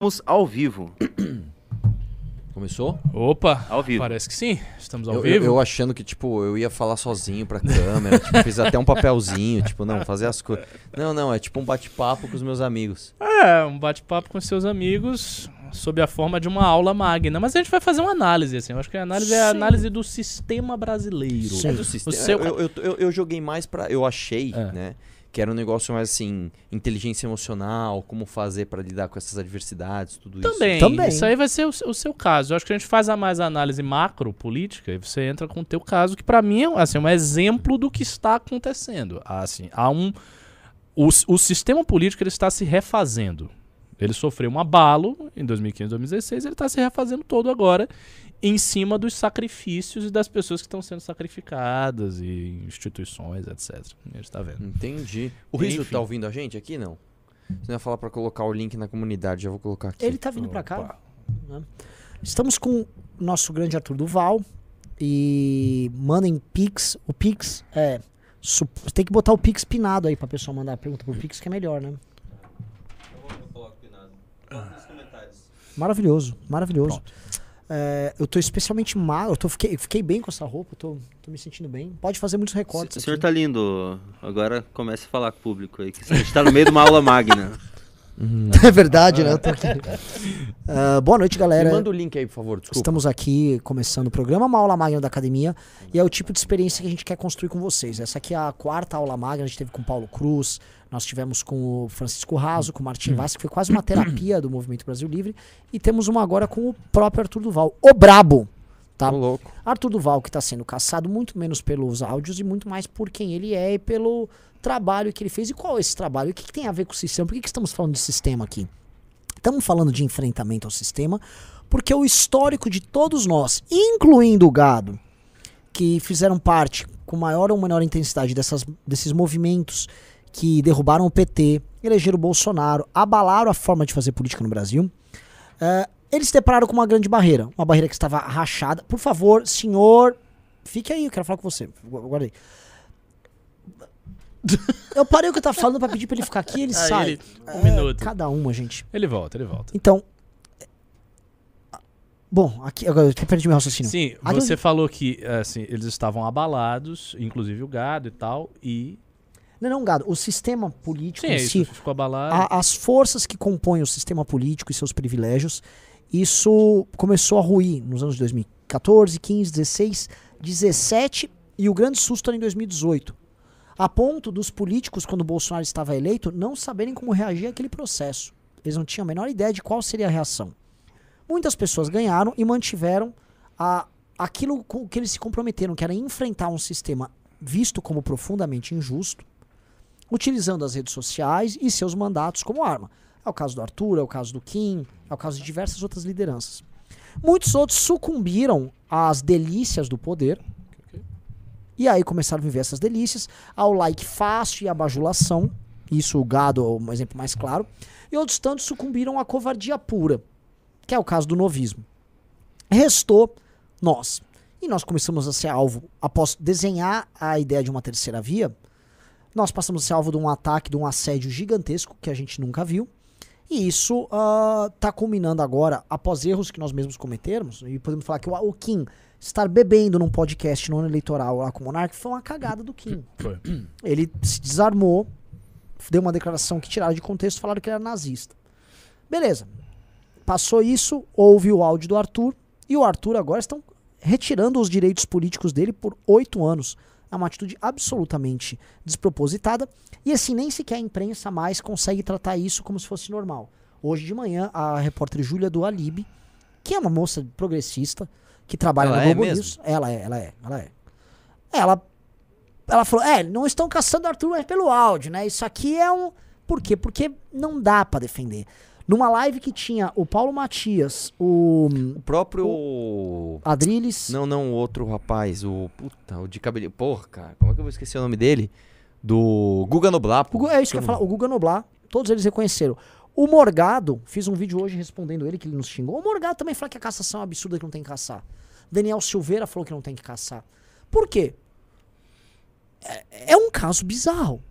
Estamos ao vivo. Começou? Opa, Ao vivo. parece que sim. Estamos ao Eu, vivo. eu, eu achando que, tipo, eu ia falar sozinho pra câmera, tipo, fiz até um papelzinho, tipo, não, fazer as coisas. Não, não, é tipo um bate-papo com os meus amigos. É, um bate-papo com seus amigos sob a forma de uma aula magna. Mas a gente vai fazer uma análise, assim. Eu acho que a análise é a Sim. análise do sistema brasileiro. Sim. É do sistema. seu- Eu, eu, eu, eu joguei mais pra. Eu achei, É. né? Que era um negócio mais assim, inteligência emocional, como fazer pra lidar com essas adversidades, tudo isso. Também, Também. Isso aí vai ser o, o seu caso. Eu acho que a gente faz a mais análise macro política e você entra com o teu caso, que pra mim é assim, um exemplo do que está acontecendo. Assim, há um o, o sistema político ele está se refazendo. Ele sofreu um abalo em 2015, 2016, ele está se refazendo todo agora em cima dos sacrifícios e das pessoas que estão sendo sacrificadas e instituições, etc. A gente tá vendo. Entendi. O Riso Enfim. tá ouvindo a gente aqui? Não. Você ia falar pra colocar o link na comunidade, já vou colocar aqui. Ele tá vindo pra cá. Né? Estamos com o nosso grande Arthur Duval. E mandem Pix. O Pix é. Tem que botar o Pix pinado aí pra pessoa mandar a pergunta pro Pix, que é melhor, né? Maravilhoso, maravilhoso. É, eu tô especialmente mal, eu tô, fiquei, fiquei bem com essa roupa, tô, tô me sentindo bem. Pode fazer muitos recortes. O senhor aqui. tá lindo. Agora comece a falar com o público aí. Que a gente tá no meio de uma aula magna. É verdade, né? Eu tô aqui. Ah, boa noite, Me galera. manda o link aí, por favor, desculpa. Estamos aqui começando o programa, uma aula magna da academia, e é o tipo de experiência que a gente quer construir com vocês. Essa aqui é a quarta aula magna, a gente teve com o Paulo Cruz, nós tivemos com o Francisco Raso, com o Martim Vaz, que foi quase uma terapia do Movimento Brasil Livre, e temos uma agora com o próprio Arthur Duval, o Brabo. Tá? Tô louco. Arthur Duval, que está sendo caçado muito menos pelos áudios e muito mais por quem ele é e pelo trabalho que ele fez. E qual é esse trabalho? O que, que tem a ver com o sistema? Por que, que estamos falando de sistema aqui? Estamos falando de enfrentamento ao sistema, porque o histórico de todos nós, incluindo o gado, que fizeram parte com maior ou menor intensidade dessas, desses movimentos que derrubaram o PT, elegeram o Bolsonaro, abalaram a forma de fazer política no Brasil, eh, eles se depararam com uma grande barreira, uma barreira que estava rachada. Por favor, senhor, fique aí, eu quero falar com você. Guarda aí. Eu parei o que eu tava falando pra pedir pra ele ficar aqui, ele Aí sai. ele- um É, minuto. Cada uma, gente. Ele volta, ele volta. Então. Bom, aqui agora eu perdi meu raciocínio. Sim, Ah, você eu- falou que assim, eles estavam abalados, inclusive o gado e tal, e. Não, não, gado. O sistema político Sim, em é si, ficou abalado. a- as forças que compõem o sistema político e seus privilégios, isso começou a ruir nos anos 2014, 15, 16, 17 e o grande susto era em 2018. A ponto dos políticos, quando Bolsonaro estava eleito, não saberem como reagir àquele processo. Eles não tinham a menor ideia de qual seria a reação. Muitas pessoas ganharam e mantiveram a, aquilo com que eles se comprometeram, que era enfrentar um sistema visto como profundamente injusto, utilizando as redes sociais e seus mandatos como arma. É o caso do Arthur, é o caso do Kim, é o caso de diversas outras lideranças. Muitos outros sucumbiram às delícias do poder e aí começaram a viver essas delícias, ao like fácil e à bajulação, isso o gado é um exemplo mais claro, e outros tantos sucumbiram à covardia pura, que é o caso do novismo. Restou nós. E nós começamos a ser alvo, após desenhar a ideia de uma terceira via, nós passamos a ser alvo de um ataque, de um assédio gigantesco que a gente nunca viu. E isso está culminando agora, após erros que nós mesmos cometermos, e podemos falar que o, o Kim estar bebendo num podcast no ano eleitoral lá com o Monark foi uma cagada do Kim. Foi. Ele se desarmou, deu uma declaração que tiraram de contexto, falaram que ele era nazista. Beleza. Passou isso, houve o áudio do Arthur, e o Arthur agora estão retirando os direitos políticos dele por oito anos. É uma atitude absolutamente despropositada. E assim, nem sequer a imprensa mais consegue tratar isso como se fosse normal. Hoje de manhã, a repórter Júlia do Alibi, que é uma moça progressista, que trabalha Ela na é Globo? News. Ela é, ela é, ela é. Ela, ela falou, é, não estão caçando Arthur pelo áudio, né? Isso aqui é um... Por quê? Porque não dá pra defender. Numa live que tinha o Paulo Matias, o O próprio. Adriles... Não, não, o outro rapaz, o. Puta, o de cabelo. Porra, cara, como é que eu vou esquecer o nome dele? Do Guga Noblar. O Gu- é isso que eu ia falar. O Guga Noblar, todos eles reconheceram. O Morgado, fiz um vídeo hoje respondendo ele, que ele nos xingou. O Morgado também fala que a cassação é absurda, que não tem que caçar. Daniel Silveira falou que não tem que caçar. Por quê? É, é um caso bizarro.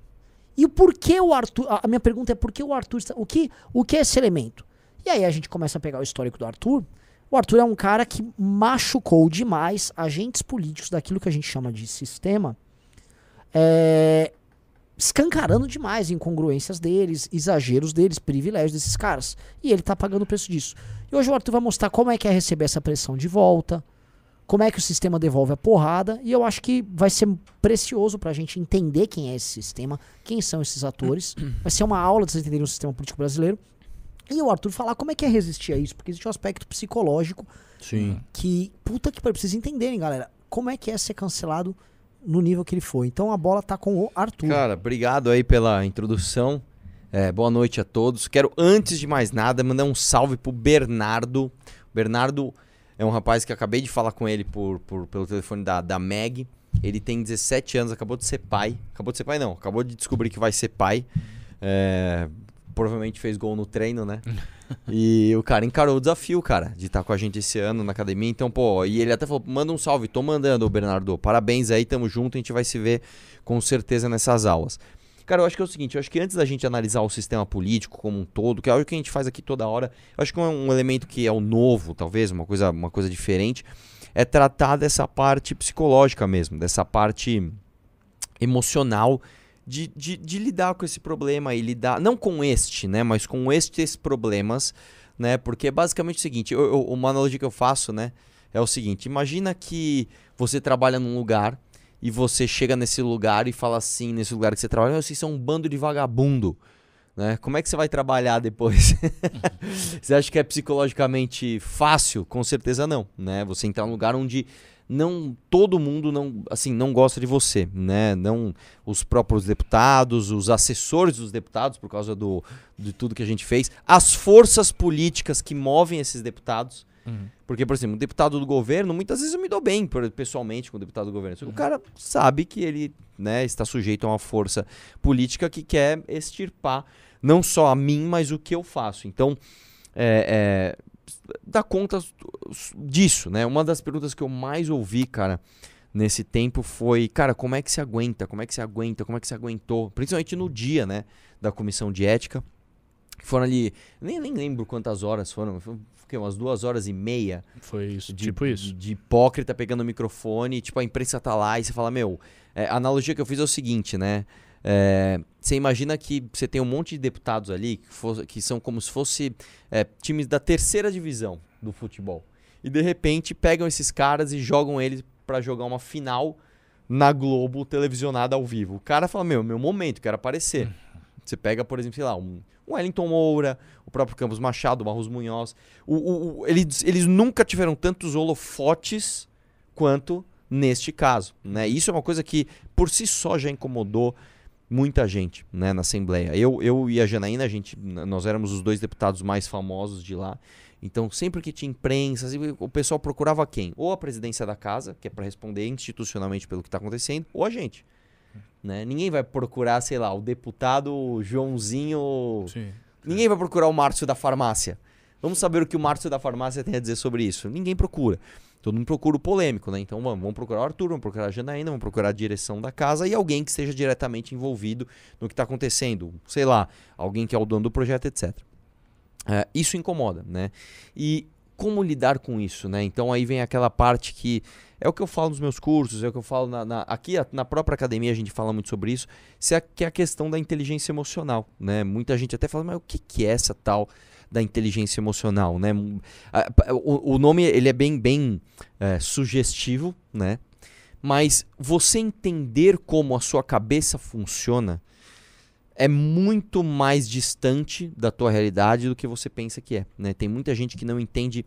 E o porquê o Arthur. A minha pergunta é por que o Arthur. O que, o que é esse elemento? E aí a gente começa a pegar o histórico do Arthur. O Arthur é um cara que machucou demais agentes políticos daquilo que a gente chama de sistema, é, escancarando demais incongruências deles, exageros deles, privilégios desses caras. E ele tá pagando o preço disso. E hoje o Arthur vai mostrar como é que é receber essa pressão de volta, como é que o sistema devolve a porrada, e eu acho que vai ser precioso pra gente entender quem é esse sistema, quem são esses atores. Vai ser uma aula de vocês entenderem o sistema político brasileiro. E o Arthur falar como é que é resistir a isso, porque existe um aspecto psicológico Sim. que, puta que pariu, vocês entenderem, galera, como é que é ser cancelado no nível que ele foi. Então a bola tá com o Arthur. Cara, obrigado aí pela introdução. É, boa noite a todos. Quero, antes de mais nada, mandar um salve pro Bernardo. Bernardo é um rapaz que acabei de falar com ele por, por- pelo telefone da, da Meg. Ele tem 17 anos, acabou de ser pai. Acabou de ser pai, não. Acabou de descobrir que vai ser pai. É, provavelmente fez gol no treino, né? E o cara encarou o desafio, cara, de estar com a gente esse ano na academia. Então, pô, e ele até falou: manda um salve, tô mandando, Bernardo. Parabéns aí, tamo junto, a gente vai se ver com certeza nessas aulas. Cara, eu acho que é o seguinte, eu acho que antes da gente analisar o sistema político como um todo, que é algo que a gente faz aqui toda hora, eu acho que um elemento que é o novo, talvez, uma coisa, uma coisa diferente, é tratar dessa parte psicológica mesmo, dessa parte emocional de, de, de lidar com esse problema e lidar, não com este, né, mas com estes problemas, né, porque é basicamente o seguinte, eu- eu- uma analogia que eu faço, né, é o seguinte, imagina que você trabalha num lugar e você chega nesse lugar e fala assim, nesse lugar que você trabalha, "Meu, vocês são um bando de vagabundo, né, como é que você vai trabalhar depois? você acha que é psicologicamente fácil? Com certeza não, né, você entrar num lugar onde não todo mundo não assim não gosta de você, né? Não os próprios deputados, os assessores dos deputados por causa do de tudo que a gente fez, as forças políticas que movem esses deputados. Uhum. Porque, por exemplo, um deputado do governo, muitas vezes eu me dou bem pessoalmente com o deputado do governo. O cara sabe que ele né, está sujeito a uma força política que quer extirpar não só a mim, mas o que eu faço. Então, é, é, dá conta disso, né? Uma das perguntas que eu mais ouvi, cara, nesse tempo foi, cara, como é que se aguenta? Como é que se aguenta? Como é que se aguentou? Principalmente no dia, né, da comissão de ética. Foram ali, nem, nem lembro quantas horas foram, quê? umas duas horas e meia Foi isso, de, tipo isso. de hipócrita pegando o microfone, tipo, a imprensa tá lá e você fala, meu, é, a analogia que eu fiz é o seguinte, né? É, você imagina que você tem um monte de deputados ali que, fo- que são como se fosse é, times da terceira divisão do futebol. E de repente pegam esses caras e jogam eles pra jogar uma final na Globo televisionada ao vivo. O cara fala, meu, meu momento, quero aparecer. Você pega, por exemplo, sei lá, um, um Wellington Moura, o próprio Campos Machado, o Marros Munhoz. O, o- o- eles, eles nunca tiveram tantos holofotes quanto neste caso. Né? Isso é uma coisa que por si só já incomodou muita gente né, na Assembleia. Eu, eu e a Janaína, a gente, nós éramos os dois deputados mais famosos de lá. Então, sempre que tinha imprensa, sempre- o pessoal procurava quem? Ou a presidência da casa, que é para responder institucionalmente pelo que está acontecendo, ou a gente. Né? Ninguém vai procurar, sei lá, o deputado Joãozinho Sim. Ninguém vai procurar o Márcio da farmácia. Vamos saber o que o Márcio da farmácia tem a dizer sobre isso. Ninguém procura. Todo mundo procura o polêmico, né? Então vamos, vamos procurar o Arthur, vamos procurar a Janaína, vamos procurar a direção da casa e alguém que esteja diretamente envolvido no que está acontecendo. Sei lá, alguém que é o dono do projeto, etc. É, isso incomoda, né? E como lidar com isso, né? Então aí vem aquela parte que é o que eu falo nos meus cursos, é o que eu falo na, na- aqui na própria academia a gente fala muito sobre isso, é, que é a questão da inteligência emocional, né? Muita gente até fala, mas o que, que é essa tal da inteligência emocional, né? O, o nome ele é bem bem é, sugestivo, né? Mas você entender como a sua cabeça funciona é muito mais distante da tua realidade do que você pensa que é. Né? Tem muita gente que não entende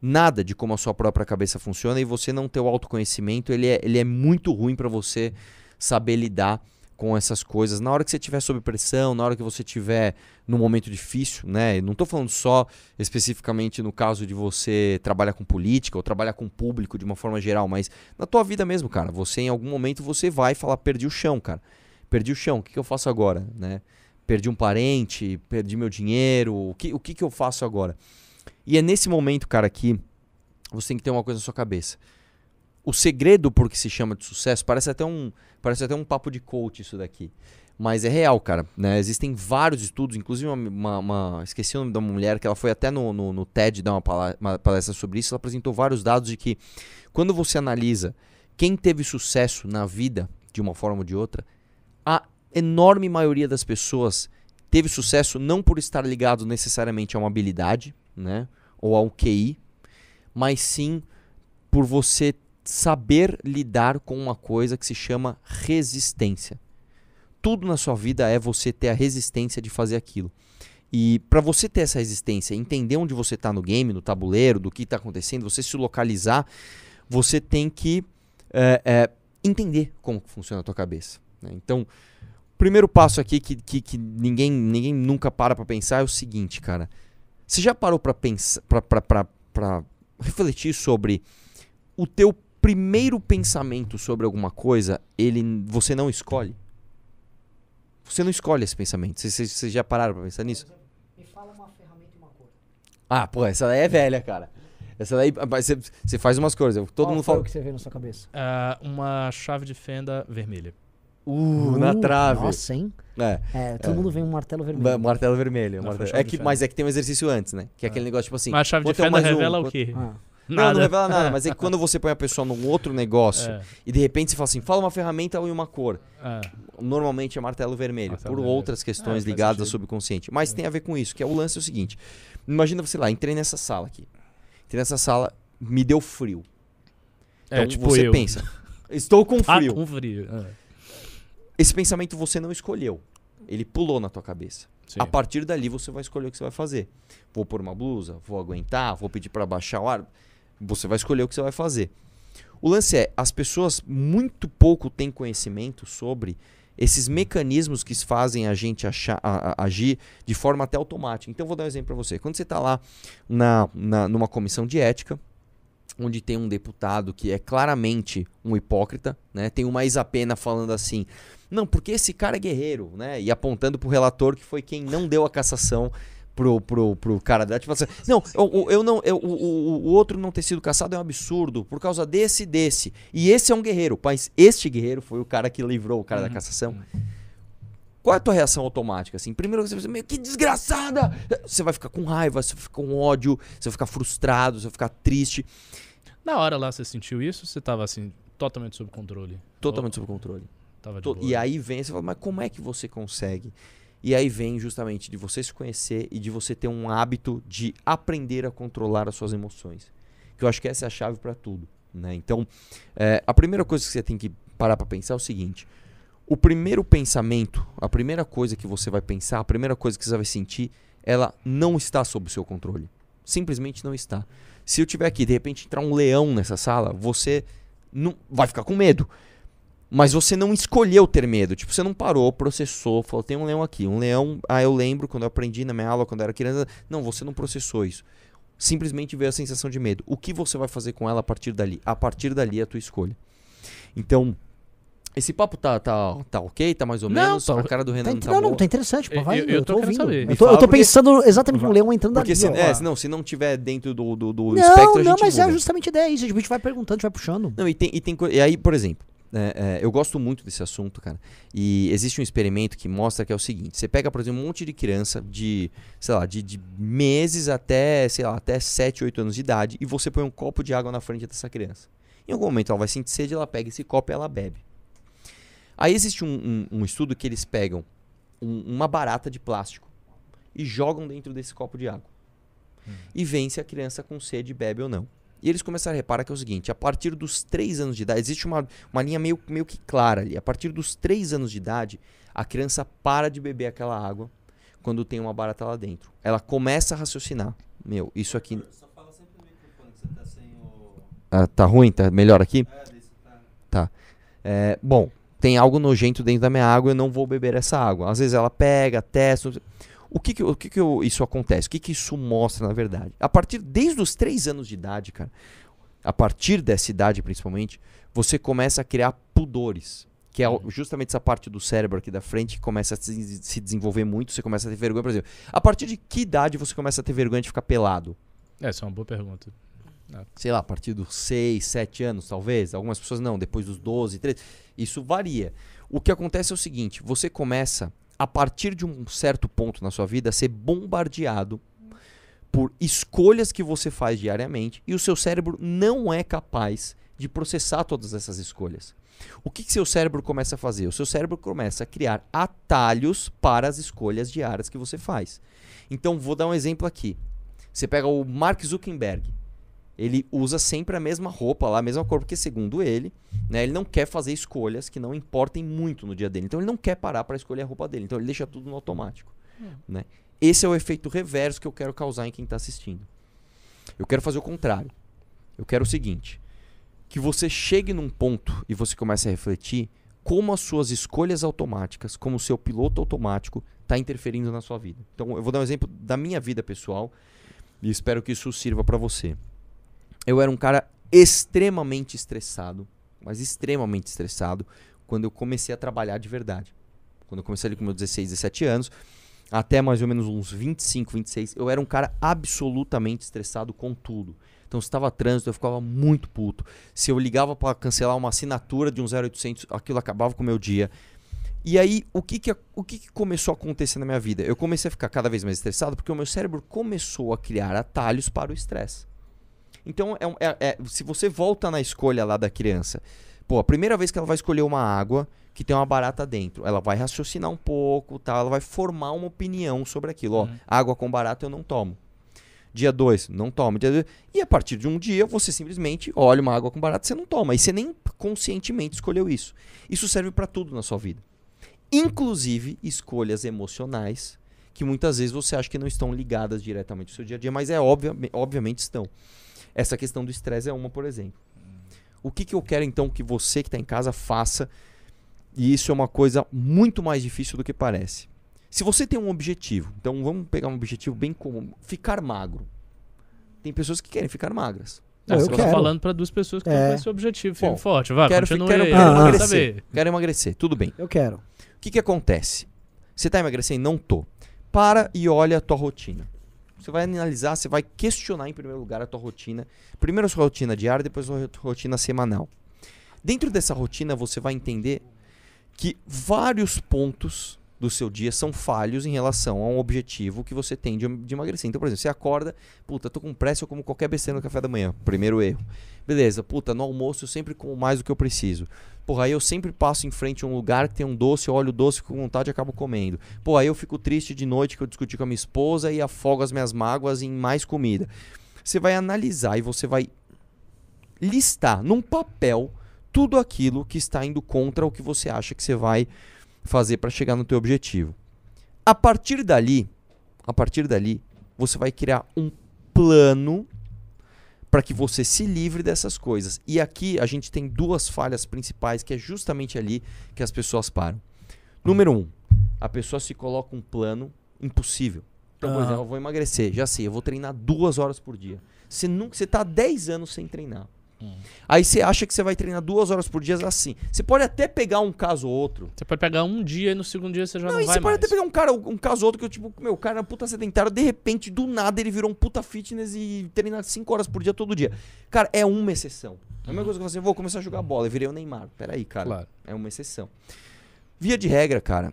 nada de como a sua própria cabeça funciona e você não ter o autoconhecimento, ele é, ele é muito ruim para você saber lidar com essas coisas. Na hora que você estiver sob pressão, na hora que você estiver num momento difícil, né? Eu não estou falando só especificamente no caso de você trabalhar com política ou trabalhar com público de uma forma geral, mas na tua vida mesmo, cara. Você em algum momento você vai falar perdi o chão, cara. Perdi o chão, o que, que eu faço agora, né? Perdi um parente, perdi meu dinheiro, o que, o que, que eu faço agora? E é nesse momento, cara, que você tem que ter uma coisa na sua cabeça. O segredo por que se chama de sucesso parece até um, parece até um papo de coach isso daqui. Mas é real, cara. Né? Existem vários estudos, inclusive uma, uma- uma- Esqueci o nome da mulher, que ela foi até no, no, no TED dar uma uma palestra sobre isso. Ela apresentou vários dados de que quando você analisa quem teve sucesso na vida, de uma forma ou de outra, enorme maioria das pessoas teve sucesso não por estar ligado necessariamente a uma habilidade, né? Ou a um QI, mas sim por você saber lidar com uma coisa que se chama resistência. Tudo na sua vida é você ter a resistência de fazer aquilo. E para você ter essa resistência, entender onde você está no game, no tabuleiro, do que está acontecendo, você se localizar, você tem que é, é, entender como funciona a tua cabeça. né? Então, primeiro passo aqui que, que, que ninguém, ninguém nunca para para pensar é o seguinte, cara. Você já parou para pensar, para refletir sobre o teu primeiro pensamento sobre alguma coisa, ele você não escolhe? Você não escolhe esse pensamento. Vocês- já pararam pra pensar nisso? Me fala uma ferramenta e uma cor. Ah, pô, essa daí é velha, cara. Essa daí, mas você, você faz umas coisas. Todo Qual mundo fala. o que você vê na sua cabeça? Ah, uma chave de fenda vermelha. Uh, na Uh, trave. Nossa, hein? É. É, todo É. mundo vem um martelo Ma- vermelho. Martelo vermelho. Martelo- É que, mas é que tem um exercício antes, né? Que é aquele negócio tipo assim. Mas a chave de quanto é fenda mais um, revela o quanto- quê? Ah, Não, não revela nada, mas é que quando você põe a pessoa num outro negócio É, e de repente você fala assim, fala uma ferramenta e uma cor. é. Normalmente é martelo vermelho, Martelo por vermelho. outras questões É, ligadas ao subconsciente. Mas tem a ver com isso, que é o lance é o seguinte. Imagina você lá, entrei nessa sala aqui. Entrei nessa sala, me deu frio. É, Então tipo você eu. pensa, estou com Ah, frio. com frio. é. Esse pensamento você não escolheu. Ele pulou na tua cabeça. Sim. A partir dali você vai escolher o que você vai fazer. Vou pôr uma blusa, vou aguentar, vou pedir para baixar o ar. Você vai escolher o que você vai fazer. O lance é, as pessoas muito pouco têm conhecimento sobre esses mecanismos que fazem a gente achar- a- a- agir de forma até automática. Então, eu vou dar um exemplo para você. Quando você está lá na, na- numa comissão de ética, onde tem um deputado que é claramente um hipócrita, né? Tem uma ex-apena falando assim, não, porque esse cara é guerreiro, né? E apontando pro relator que foi quem não deu a cassação pro, pro, pro cara da. Tipo assim, não, eu, eu não, eu- o, o, o outro não ter sido caçado é um absurdo por causa desse e desse. E esse é um guerreiro, mas este guerreiro foi o cara que livrou o cara da cassação. Qual é a tua reação automática? Assim, primeiro você vai dizer, "Meu, que desgraçada! Você vai ficar com raiva, você vai ficar com ódio, você vai ficar frustrado, você vai ficar triste, Na hora lá você sentiu isso? Você tava assim, totalmente sob controle? totalmente sob controle. Tava de boa. E aí vem, você fala, mas como é que você consegue? E aí vem justamente de você se conhecer e de você ter um hábito de aprender a controlar as suas emoções. Que eu acho que essa é a chave para tudo. Né? Então, é, a primeira coisa que você tem que parar para pensar é o seguinte: o primeiro pensamento, a primeira coisa que você vai pensar, a primeira coisa que você vai sentir, ela não está sob o seu controle. Simplesmente não está. Se eu tiver aqui, de repente entrar um leão nessa sala, você não vai ficar com medo. Mas você não escolheu ter medo. Tipo, você não parou, processou, falou, tem um leão aqui. Um leão, ah, eu lembro quando eu aprendi na minha aula, quando eu era criança. Não, você não processou isso. Simplesmente veio a sensação de medo. O que você vai fazer com ela a partir dali? A partir dali é a tua escolha. Então, esse papo tá, tá, tá ok? Tá mais ou Não, menos? tá- A cara do Renan Tá, tá não, não, tá interessante, pô. Eu- Vai, eu- eu, eu tô tô ouvindo. saber. Eu tô, eu tô porque- pensando exatamente no leão entrando Porque ali. se, ó. é, se não, se não tiver dentro do, do, do Não, espectro, a não, mas é muda. justamente a ideia isso. A gente vai perguntando, a gente vai puxando. Não, e tem, e tem E aí, por exemplo, é, é, eu gosto muito desse assunto, cara. E existe um experimento que mostra que é o seguinte: você pega, por exemplo, um monte de criança de, sei lá, de, de meses até, sei lá, até 7, 8 anos de idade, e você põe um copo de água na frente dessa criança. Em algum momento ela vai sentir sede, ela pega esse copo e ela bebe. Aí existe um, um- um estudo que eles pegam um- uma barata de plástico e jogam dentro desse copo de água. E veem se a criança com sede bebe ou não. E eles começaram a reparar que é o seguinte: a partir dos 3 anos de idade, existe uma, uma linha meio, meio que clara ali. A partir dos 3 anos de idade, a criança para de beber aquela água quando tem uma barata lá dentro. Ela começa a raciocinar. Meu, isso aqui. Só fala sempre no microfone que você tá sem o. ah, tá ruim? Tá melhor aqui? É, desse tá. É, bom, tem algo nojento dentro da minha água, eu não vou beber essa água. Às vezes ela pega, testa. O que que, o que, que eu- isso acontece? O que, que isso mostra, na verdade? A partir, desde os 3 anos de idade, cara, a partir dessa idade principalmente, você começa a criar pudores. Que é o- justamente essa parte do cérebro aqui da frente que começa a se, se desenvolver muito, você começa a ter vergonha, por exemplo. A partir de que idade você começa a ter vergonha de ficar pelado? Essa é uma boa pergunta. Sei lá, a partir dos 6, 7 anos, talvez. Algumas pessoas não, depois dos 12, 13. Isso varia. O que acontece é o seguinte: você começa, a partir de um certo ponto na sua vida, a ser bombardeado por escolhas que você faz diariamente e o seu cérebro não é capaz de processar todas essas escolhas. O que, que seu cérebro começa a fazer? O seu cérebro começa a criar atalhos para as escolhas diárias que você faz. Então, vou dar um exemplo aqui. Você pega o Mark Zuckerberg. Ele usa sempre a mesma roupa lá, a mesma cor, porque segundo ele, né, ele não quer fazer escolhas que não importem muito no dia dele. Então ele não quer parar para escolher a roupa dele. Então ele deixa tudo no automático. Né? Esse é o efeito reverso que eu quero causar em quem está assistindo. Eu quero fazer o contrário. Eu quero o seguinte: que você chegue num ponto e você comece a refletir como as suas escolhas automáticas, como o seu piloto automático está interferindo na sua vida. Então eu vou dar um exemplo da minha vida pessoal e espero que isso sirva para você. Eu era um cara extremamente estressado, mas extremamente estressado quando eu comecei a trabalhar de verdade. Quando eu comecei ali com meus 16, 17 anos, até mais ou menos uns 25, 26, eu era um cara absolutamente estressado com tudo. Então, se estava trânsito, eu ficava muito puto. Se eu ligava para cancelar uma assinatura de um 0800, aquilo acabava com o meu dia. E aí, o que que, o que que começou a acontecer na minha vida? Eu comecei a ficar cada vez mais estressado porque o meu cérebro começou a criar atalhos para o estresse. Então, é, é- é- se você volta na escolha lá da criança, pô, a primeira vez que ela vai escolher uma água que tem uma barata dentro, ela vai raciocinar um pouco, tá? ela vai formar uma opinião sobre aquilo. Ó, Uhum. água com barata eu não tomo. Dia 2, não toma. Dia dois, e a partir de um dia, você simplesmente olha uma água com barata, você não toma. E você nem conscientemente escolheu isso. Isso serve para tudo na sua vida. Inclusive escolhas emocionais, que muitas vezes você acha que não estão ligadas diretamente ao seu dia a dia, mas é obvia, obviamente estão. Essa questão do estresse é uma, por exemplo. O que, que eu quero então que você que está em casa faça? E isso é uma coisa muito mais difícil do que parece. Se você tem um objetivo, então vamos pegar um objetivo bem comum, ficar magro. Tem pessoas que querem ficar magras. Ah, Eu você tá quero. falando para duas pessoas que É. com esse objetivo firme Bom, e forte. Vai, quero, continue quero, aí. quero Ah, emagrecer. Quero emagrecer, tudo bem. Eu quero. O que, que acontece? Você está emagrecendo? Não tô. Para e olha a tua rotina. Você vai analisar, você vai questionar em primeiro lugar a tua rotina. Primeiro a sua rotina diária, depois a sua rotina semanal. Dentro dessa rotina você vai entender que vários pontos do seu dia são falhos em relação a um objetivo que você tem de, de emagrecer. Então, por exemplo, você acorda, puta, tô com pressa, eu como qualquer besteira no café da manhã. Primeiro erro. Beleza, puta, no almoço eu sempre como mais do que eu preciso. Porra, aí eu sempre passo em frente a um lugar que tem um doce, olho o doce, com vontade e acabo comendo. Pô, aí eu fico triste de noite que eu discuti com a minha esposa e afogo as minhas mágoas em mais comida. Você vai analisar e você vai listar num papel tudo aquilo que está indo contra o que você acha que você vai fazer para chegar no teu objetivo. A partir dali, a partir dali, você vai criar um plano para que você se livre dessas coisas. E aqui a gente tem duas falhas principais que é justamente ali que as pessoas param. Número um, a pessoa se coloca um plano impossível. Então, por exemplo, eu vou emagrecer, já sei, eu vou treinar duas horas por dia. Você nunca, você tá há 10 anos sem treinar. Hum. Aí você acha que você vai treinar duas horas por dia assim. Você pode até pegar um caso ou outro. Você pode pegar um dia e no segundo dia você já não, Não, e vai você pode até pegar um cara, um caso ou outro que eu, tipo, meu, o cara é um puta sedentário, de repente, do nada, ele virou um puta fitness e treina 5 horas por dia todo dia. Cara, é uma exceção. É a mesma coisa que você, vou começar a jogar bola, eu virei o Neymar. Peraí, cara. Claro. É uma exceção. Via de regra, cara,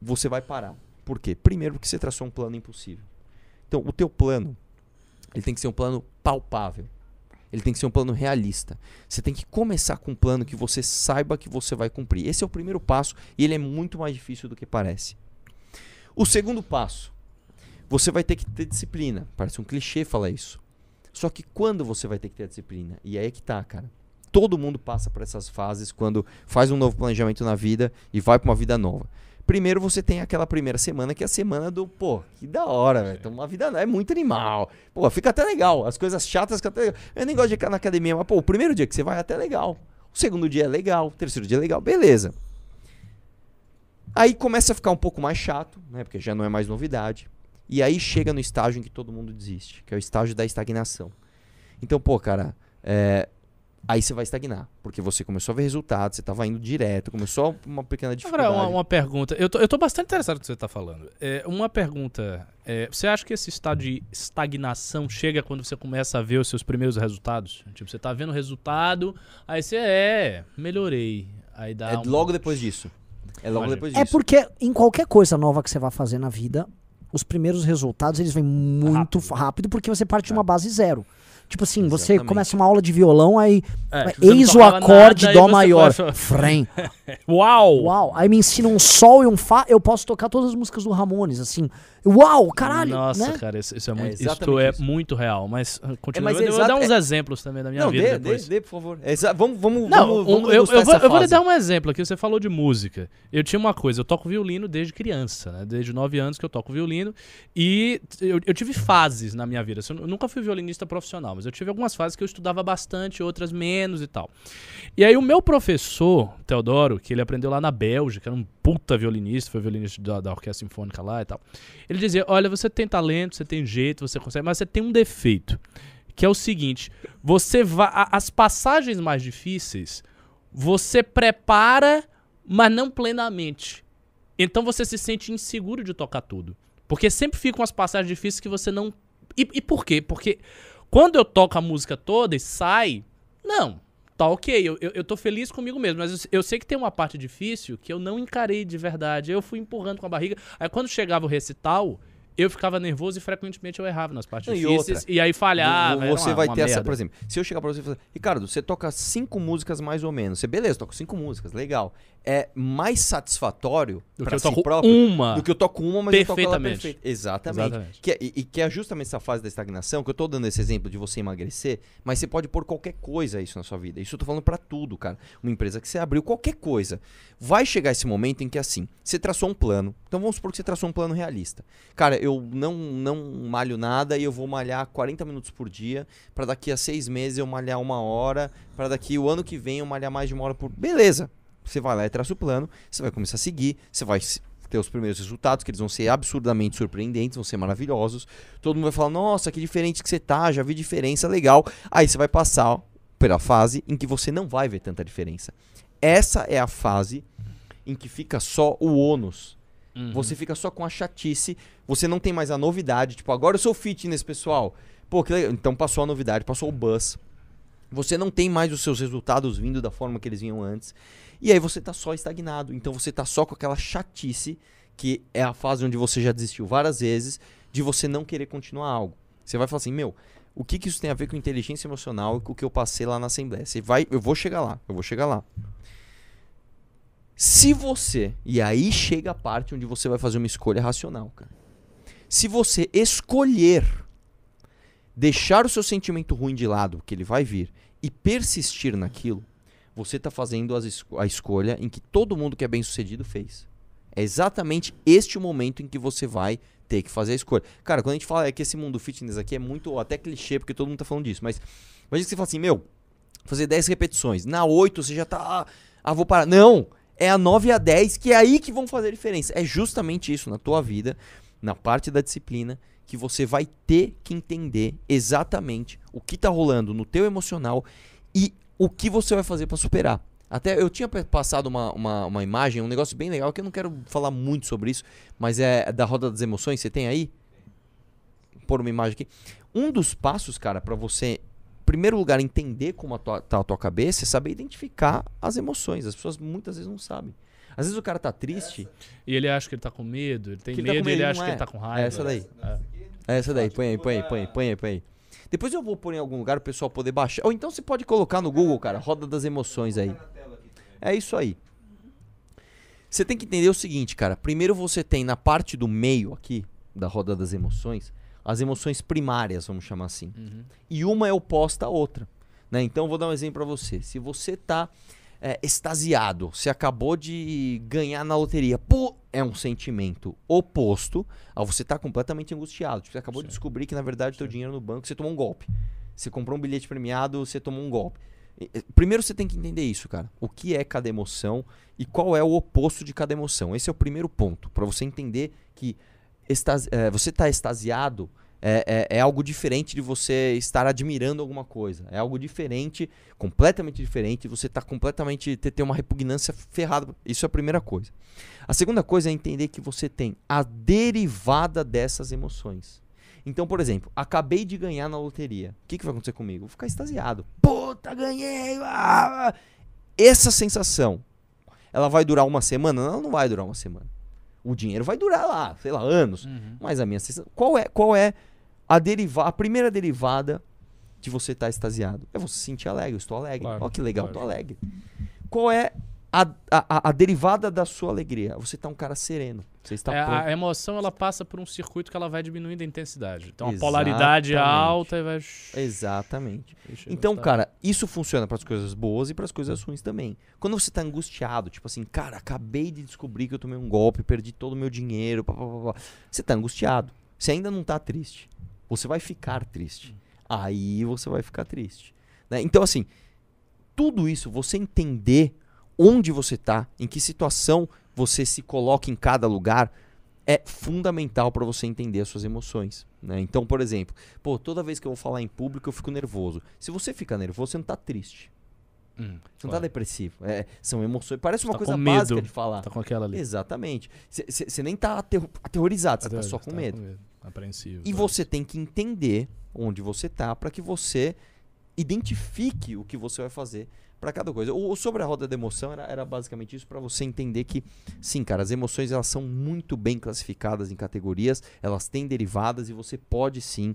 você vai parar. Por quê? Primeiro porque você traçou um plano impossível. Então, o teu plano, ele tem que ser um plano palpável. Ele tem que ser um plano realista. Você tem que começar com um plano que você saiba que você vai cumprir. Esse é o primeiro passo e ele é muito mais difícil do que parece. O segundo passo, você vai ter que ter disciplina. Parece um clichê falar isso. Só que quando você vai ter que ter disciplina? E aí é que tá, cara. Todo mundo passa por essas fases quando faz um novo planejamento na vida e vai pra uma vida nova. Primeiro você tem aquela primeira semana que é a semana do, pô, que da hora, velho. Então uma vida é muito animal. Pô, fica até legal. As coisas chatas ficam até legal. Eu nem gosto de ficar na academia, mas pô, o primeiro dia que você vai é até legal. O segundo dia é legal, o terceiro dia é legal, beleza. Aí começa a ficar um pouco mais chato, né? Porque já não é mais novidade. E aí chega no estágio em que todo mundo desiste, que é o estágio da estagnação. Então, pô, cara, é, aí você vai estagnar, porque você começou a ver resultados, você tava indo direto, começou uma pequena dificuldade. Agora, uma, uma pergunta. Eu tô, eu tô bastante interessado no que você tá falando. É, uma pergunta. é, você acha que esse estado de estagnação chega quando você começa a ver os seus primeiros resultados? Tipo, você tá vendo o resultado, aí você é, melhorei. Aí dá É um- logo depois disso. É logo Imagina. depois É disso. porque em qualquer coisa nova que você vai fazer na vida, os primeiros resultados eles vêm muito rápido, Rápido. porque você parte de uma base zero. Tipo assim, você Exatamente. começa uma aula de violão, aí É, você eis o acorde nada, Dó você maior. Frem. Uau! Uau. Aí me ensina um sol e um fá, eu posso tocar todas as músicas do Ramones, assim. Uau, caralho. Nossa, né? cara, isso, isso é muito, exatamente isto é isso. muito real. Mas uh, continua. mas eu é vou dar uns exemplos também da minha Não, vida dê, dê, depois. dê, por favor. É vamos, vamos, Não, vamos, um- vamos eu, eu vou, eu vou lhe dar um exemplo aqui. Você falou de música. Eu tinha uma coisa, eu toco violino desde criança, né? Desde 9 anos que eu toco violino. E eu, eu tive fases na minha vida. Eu nunca fui violinista profissional, mas eu tive algumas fases que eu estudava bastante, outras menos e tal. E aí o meu professor, Teodoro, que ele aprendeu lá na Bélgica, era um puta violinista, foi violinista da, da Orquestra Sinfônica lá e tal. Ele dizia: Olha, você tem talento, você tem jeito, você consegue, mas você tem um defeito. Que é o seguinte: você vai. As passagens mais difíceis, você prepara, mas não plenamente. Então você se sente inseguro de tocar tudo. Porque sempre ficam as passagens difíceis que você não. E, e por quê? Porque quando eu toco a música toda e sai, não, tá ok, eu, eu, eu tô feliz comigo mesmo, mas eu, eu sei que tem uma parte difícil que eu não encarei de verdade. Eu fui empurrando com a barriga. Aí quando chegava o recital, eu ficava nervoso e frequentemente eu errava nas partes e difíceis. outra, E aí falhava. você uma- vai uma ter essa, merda. por exemplo, se eu chegar pra você e falar, Ricardo, você toca cinco músicas mais ou menos. Você, beleza, toco cinco músicas, legal. É mais satisfatório Do pra que eu si toco próprio uma. do que eu toco uma, mas eu toco ela perfeita. Exatamente. Exatamente. Que é- e, e que é justamente essa fase da estagnação, que eu tô dando esse exemplo de você emagrecer, mas você pode pôr qualquer coisa isso na sua vida. Isso eu tô falando pra tudo, cara. Uma empresa que você abriu, qualquer coisa. Vai chegar esse momento em que, assim, você traçou um plano. Então vamos supor que você traçou um plano realista. Cara, eu não, não malho nada e eu vou malhar 40 minutos por dia, pra daqui a seis meses eu malhar uma hora, pra daqui o ano que vem eu malhar mais de uma hora por. Beleza! Você vai lá e traça o plano, você vai começar a seguir, você vai ter os primeiros resultados, que eles vão ser absurdamente surpreendentes, vão ser maravilhosos. Todo mundo vai falar, nossa, que diferente que você tá, já vi diferença, legal. Aí você vai passar pela fase em que você não vai ver tanta diferença. Essa é a fase em que fica só o ônus. Uhum. Você fica só com a chatice, você não tem mais a novidade, tipo, agora eu sou fitness, pessoal. Pô, que legal. Então passou a novidade, passou o buzz. Você não tem mais os seus resultados vindo da forma que eles vinham antes. E aí você tá só estagnado. Então você tá só com aquela chatice, que é a fase onde você já desistiu várias vezes, de você não querer continuar algo. Você vai falar assim, meu, o que, que isso tem a ver com inteligência emocional e com o que eu passei lá na Assembleia? Você vai, eu vou chegar lá, eu vou chegar lá. Se você, e aí chega a parte onde você vai fazer uma escolha racional, cara. Se você escolher deixar o seu sentimento ruim de lado, que ele vai vir, e persistir naquilo, você está fazendo a escolha em que todo mundo que é bem sucedido fez. É exatamente este o momento em que você vai ter que fazer a escolha. Cara, quando a gente fala é que esse mundo fitness aqui é muito até clichê, porque todo mundo tá falando disso, mas imagina que você fala assim, meu, fazer 10 repetições. Na 8 você já tá. Ah, vou parar. Não! É a 9 e a 10 que é aí que vão fazer a diferença. É justamente isso na tua vida, na parte da disciplina, que você vai ter que entender exatamente o que tá rolando no teu emocional e o que você vai fazer para superar. Até eu tinha passado uma, uma, uma imagem, um negócio bem legal, que eu não quero falar muito sobre isso, mas é da roda das emoções. Você tem aí? Vou pôr uma imagem aqui. Um dos passos, cara, para você, em primeiro lugar, entender como a tua, tá a tua cabeça é saber identificar as emoções. As pessoas muitas vezes não sabem. Às vezes o cara tá triste. E ele acha que ele tá com medo, ele tem Que ele tá medo e ele medo, acha não que é. ele tá com raiva. É essa daí. É essa daí. Põe aí, põe aí, põe aí, põe aí, põe aí. Depois eu vou pôr em algum lugar o pessoal poder baixar. Ou então você pode colocar no Google, cara, roda das emoções aí. É isso aí. Você tem que entender o seguinte, cara. Primeiro você tem na parte do meio aqui, da roda das emoções, as emoções primárias, vamos chamar assim. Uhum. E uma é oposta à outra. Né? Então eu vou dar um exemplo para você. Se você tá é, extasiado, você acabou de ganhar na loteria, pô, é um sentimento oposto ao você estar completamente angustiado. Tipo, você acabou de Sim. descobrir que na verdade o teu dinheiro no banco, você tomou um golpe. Você comprou um bilhete premiado, você tomou um golpe. Primeiro você tem que entender isso, cara. O que é cada emoção e qual é o oposto de cada emoção. Esse é o primeiro ponto, para você entender que extasi- é, você está extasiado é, é- é algo diferente de você estar admirando alguma coisa. É algo diferente, completamente diferente. Você está completamente ter, ter uma repugnância ferrada. Isso é a primeira coisa. A segunda coisa é entender que você tem a derivada dessas emoções. Então, por exemplo, acabei de ganhar na loteria. O que, que vai acontecer comigo? Vou ficar extasiado. Puta, ganhei! ah! Essa sensação ela vai durar uma semana? Não, ela não vai durar uma semana. O dinheiro vai durar lá, sei lá, anos. Uhum. Mas a minha sensação. Qual é, qual é a deriva, a primeira derivada de você estar extasiado? É você se sentir alegre. Eu estou alegre. Claro, Ó, que legal, lógico. estou alegre. Qual é a, a, a- a derivada da sua alegria? Você está um cara sereno. Você está É, a emoção ela passa por um circuito que ela vai diminuindo a intensidade. Então a Exatamente. polaridade é alta e vai. Exatamente. Então, a- cara, isso funciona para as coisas boas e para as coisas ruins também. Quando você tá angustiado, tipo assim, cara, acabei de descobrir que eu tomei um golpe, perdi todo o meu dinheiro, pá, pá, pá. você tá angustiado. Você ainda não tá triste. Você vai ficar triste. Aí você vai ficar triste. né? Então, assim, tudo isso, você entender onde você tá, em que situação você se coloca em cada lugar, é fundamental para você entender as suas emoções. né? Então, por exemplo, pô, toda vez que eu vou falar em público eu fico nervoso. Se você fica nervoso, você não tá triste. Hum, Você não tá claro. depressivo. É, são emoções. Parece uma tá coisa com medo. básica de falar. Tá com aquela ali. Exatamente. Você nem tá aterro- aterrorizado, você tá só com Tá medo. Apreensivo. E tá. você tem que entender onde você tá para que você identifique o que você vai fazer para cada coisa. O, sobre a roda da emoção era, era basicamente isso para você entender que sim, cara, as emoções elas são muito bem classificadas em categorias, elas têm derivadas e você pode sim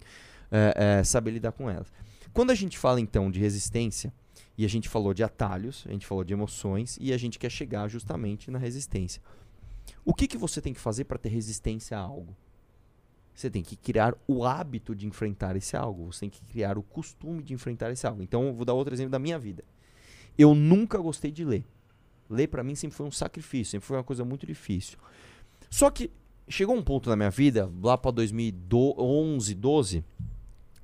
é, é, saber lidar com elas. Quando a gente fala então de resistência e a gente falou de atalhos, a gente falou de emoções e a gente quer chegar justamente na resistência. O que, que você tem que fazer para ter resistência a algo? Você tem que criar o hábito de enfrentar esse algo. Você tem que criar o costume de enfrentar esse algo. Então, eu vou dar outro exemplo da minha vida. Eu nunca gostei de ler. Ler para mim sempre foi um sacrifício, sempre foi uma coisa muito difícil. Só que chegou um ponto na minha vida, lá para 2011, 12,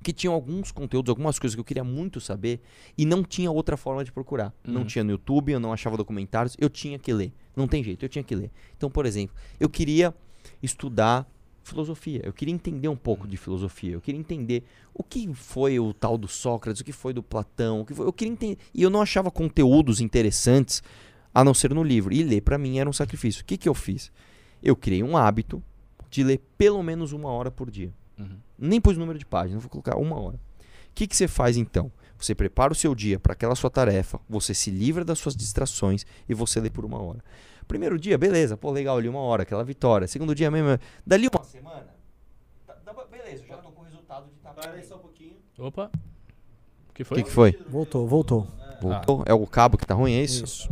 que tinha alguns conteúdos, algumas coisas que eu queria muito saber e não tinha outra forma de procurar. Não Uhum. tinha no YouTube, eu não achava documentários, eu tinha que ler. Não tem jeito, eu tinha que ler. Então, por exemplo, eu queria estudar filosofia. Eu queria entender um pouco de filosofia. Eu queria entender o que foi o tal do Sócrates, o que foi do Platão, o que foi. Eu queria entender. E eu não achava conteúdos interessantes a não ser no livro. E ler para mim era um sacrifício. O que, que eu fiz? Eu criei um hábito de ler pelo menos uma hora por dia. Uhum. Nem pus número de páginas, vou colocar uma hora. O que, que você faz então? Você prepara o seu dia para aquela sua tarefa, você se livra das suas distrações e você lê por uma hora. Primeiro dia, beleza, pô, legal, li uma hora, aquela vitória. Segundo dia mesmo, dali uma semana, tá- dá pra- beleza, eu já tô com o resultado de estar Para aí só um pouquinho. Opa. O que O foi? que, que foi? Voltou, voltou. Voltou? É o cabo que tá ruim, é isso?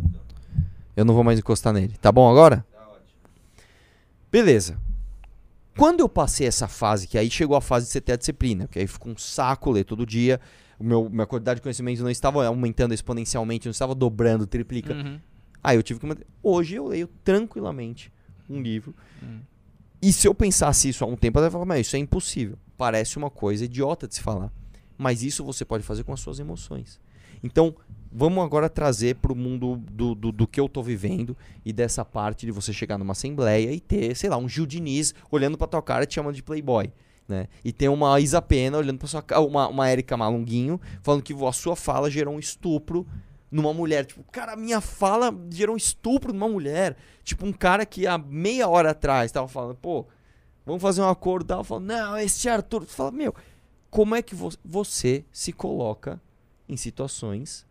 Eu não vou mais encostar nele. Tá bom agora? Tá ótimo. Beleza. Quando eu passei essa fase, que aí chegou a fase de você ter a disciplina, que aí ficou um saco ler todo dia, o meu, minha quantidade de conhecimento não estava aumentando exponencialmente, não estava dobrando, triplica. Uhum. Aí eu tive que manter. Hoje eu leio tranquilamente um livro. Hum. E se eu pensasse isso há um tempo, eu ia falar, mas isso é impossível. Parece uma coisa idiota de se falar. Mas isso você pode fazer com as suas emoções. Então, vamos agora trazer para o mundo do, do, do que eu tô vivendo e dessa parte de você chegar numa assembleia e ter, sei lá, um Gil Diniz olhando pra tua cara e te chamando de playboy. Né? E ter uma Isa Pena olhando pra sua cara, uma, uma Erika Malunguinho, falando que a sua fala gerou um estupro numa mulher. Tipo, cara, a minha fala gerou um estupro numa mulher. Tipo, um cara que há meia hora atrás tava falando, pô, vamos fazer um acordo. Tava falando, não, esse Arthur. Tu fala, meu, como é que vo você se coloca em situações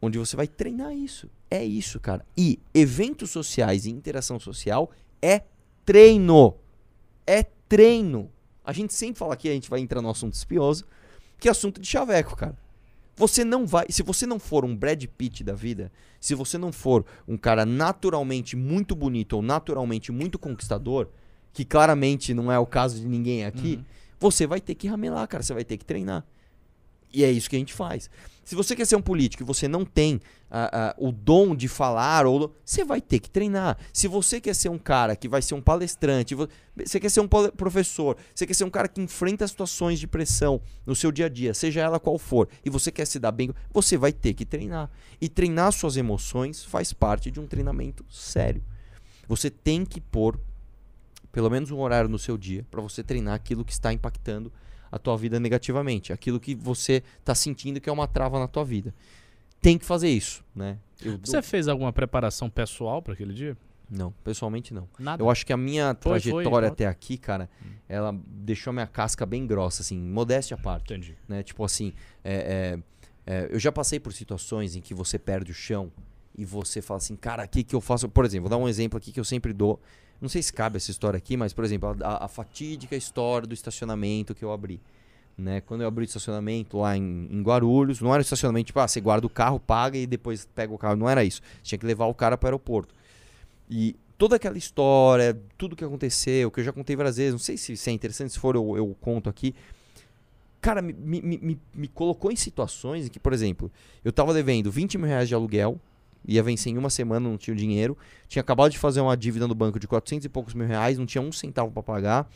onde você vai treinar isso? É isso, cara. E eventos sociais e interação social é treino. É treino. A gente sempre fala aqui, a gente vai entrar no assunto espioso, que é assunto de chaveco, cara. Você não vai. Se você não for um Brad Pitt da vida, se você não for um cara naturalmente muito bonito ou naturalmente muito conquistador, que claramente não é o caso de ninguém aqui, Uhum. você vai ter que ramelar, cara. Você vai ter que treinar. E é isso que a gente faz. Se você quer ser um político e você não tem ah, ah, o dom de falar, ou você vai ter que treinar. Se você quer ser um cara que vai ser um palestrante, vo- você quer ser um professor, você quer ser um cara que enfrenta situações de pressão no seu dia a dia, seja ela qual for, e você quer se dar bem, você vai ter que treinar. E treinar suas emoções faz parte de um treinamento sério. Você tem que pôr pelo menos um horário no seu dia para você treinar aquilo que está impactando a tua vida negativamente, aquilo que você está sentindo que é uma trava na tua vida. Tem que fazer isso, né? Eu, Você fez alguma preparação pessoal para aquele dia? não, pessoalmente não. Nada. Eu acho que a minha Foi, foi, trajetória ó. até aqui, cara, ela deixou minha casca bem grossa, assim, modéstia à parte, Entendi. né? Tipo assim, é, é, é, eu já passei por situações em que você perde o chão e você fala assim, cara, o que, que eu faço? Por exemplo, vou dar um exemplo aqui que eu sempre dou. Não sei se cabe essa história aqui, mas, por exemplo, a, a fatídica história do estacionamento que eu abri. Né? Quando eu abri o estacionamento lá em, em Guarulhos, não era estacionamento tipo, ah, você guarda o carro, paga e depois pega o carro. Não era isso. Tinha que levar o cara para o aeroporto. E toda aquela história, tudo que aconteceu, que eu já contei várias vezes, não sei se, se é interessante, se for eu, eu conto aqui. Cara, me, me, me, me colocou em situações em que, por exemplo, eu tava devendo 20 mil reais de aluguel, ia vencer em uma semana, não tinha dinheiro, tinha acabado de fazer uma dívida no banco de 400 e poucos mil reais, não tinha um centavo para pagar.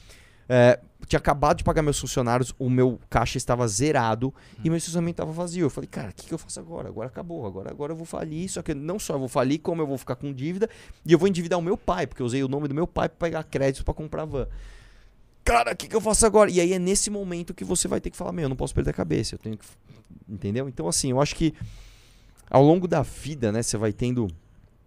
É, tinha acabado de pagar meus funcionários, o meu caixa estava zerado e meu estacionamento estava vazio. Eu falei, cara, o que, que eu faço agora? Agora acabou, agora, agora eu vou falir. Só que não só eu vou falir, como eu vou ficar com dívida e eu vou endividar o meu pai, porque eu usei o nome do meu pai para pegar crédito para comprar van. Cara, o que, que eu faço agora? E aí é nesse momento que você vai ter que falar, meu, eu não posso perder a cabeça, eu tenho que. Entendeu? Então, assim, eu acho que ao longo da vida, né, você vai tendo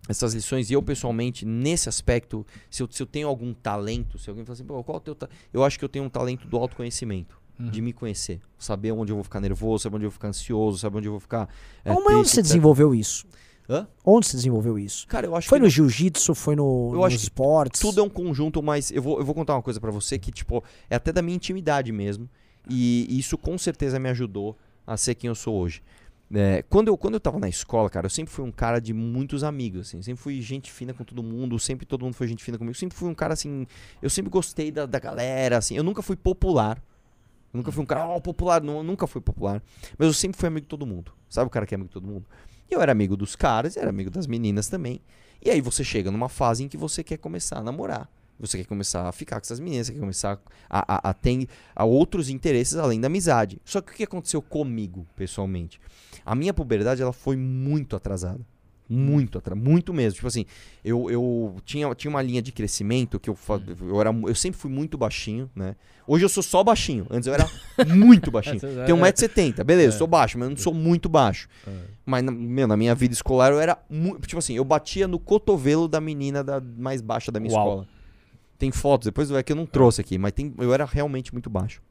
essas lições. E eu, pessoalmente, nesse aspecto, se eu, se eu tenho algum talento, se alguém fala assim, Pô, qual é o teu ta-" Eu acho que eu tenho um talento do autoconhecimento. Uhum. De me conhecer. Saber onde eu vou ficar nervoso, saber onde eu vou ficar ansioso, saber onde eu vou ficar. É, Onde triste, você etc. desenvolveu isso? Hã? Onde você desenvolveu isso? Cara, eu acho Foi que no jiu-jitsu, foi no, Eu nos acho esportes? tudo é um conjunto, mas eu vou, eu vou contar uma coisa pra você que, tipo, é até da minha intimidade mesmo. E isso com certeza me ajudou a ser quem eu sou hoje. É, quando, eu, quando eu tava na escola, cara, eu sempre fui um cara de muitos amigos, assim. Sempre fui gente fina com todo mundo, sempre todo mundo foi gente fina comigo. Sempre fui um cara, assim, eu sempre gostei da, da galera, assim. Eu nunca fui popular. Eu nunca fui um cara, ó, popular. Não, nunca fui popular. Mas eu sempre fui amigo de todo mundo. Sabe o cara que é amigo de todo mundo? Eu era amigo dos caras, era amigo das meninas também. E aí você chega numa fase em que você quer começar a namorar. Você quer começar a ficar com essas meninas, você quer começar a, a, a ter a outros interesses além da amizade. Só que o que aconteceu comigo, pessoalmente? A minha puberdade, ela foi muito atrasada. Muito atrasada, muito mesmo. Tipo assim, eu, eu tinha, tinha uma linha de crescimento que eu, fa- eu, era, eu sempre fui muito baixinho, né? Hoje eu sou só baixinho. Antes eu era muito baixinho. É. Tenho 1,70m, beleza, sou baixo, mas eu não sou muito baixo. Mas, na, meu, na minha vida escolar eu era. mu- Tipo assim, eu batia no cotovelo da menina da, mais baixa da minha Uau. escola. Tem fotos, depois é que eu não trouxe aqui, mas tem, eu era realmente muito baixo.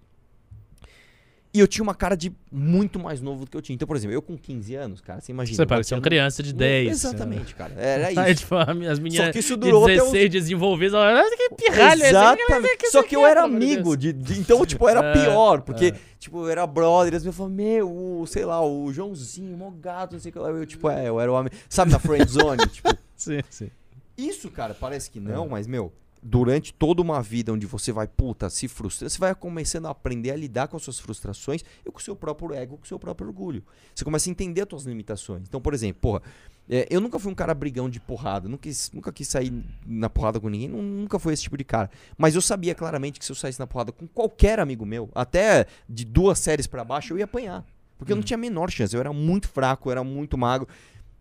E eu tinha uma cara de muito mais novo do que eu tinha. Então, por exemplo, eu com 15 anos, cara, você imagina. Você parecia uma criança de no- 10. Exatamente, cara. Era isso. Aí, tipo, as Só meninas que isso de durou até 16 os... desenvolvidas, olha que pirralho aqui, Exatamente. que Só que eu aqui, era de amigo, de, de- então, tipo, era É, pior, porque, é. tipo, eu era brother, eles me falavam, meu, o, sei lá, o Joãozinho, mó gato, não sei o que lá. Eu, tipo, é, eu era o amigo. Sabe, na friend zone? tipo, Sim, sim. isso, cara, parece que É. não, mas, meu, durante toda uma vida onde você vai, puta, se frustrar, você vai começando a aprender a lidar com as suas frustrações e com o seu próprio ego, com o seu próprio orgulho. Você começa a entender as suas limitações. Então, por exemplo, porra, é, eu nunca fui um cara brigão de porrada, nunca quis, nunca quis sair na porrada com ninguém, nu- nunca fui esse tipo de cara. Mas eu sabia claramente que se eu saísse na porrada com qualquer amigo meu, até de duas séries pra baixo, eu ia apanhar. Porque eu não tinha a menor chance, eu era muito fraco, eu era muito magro.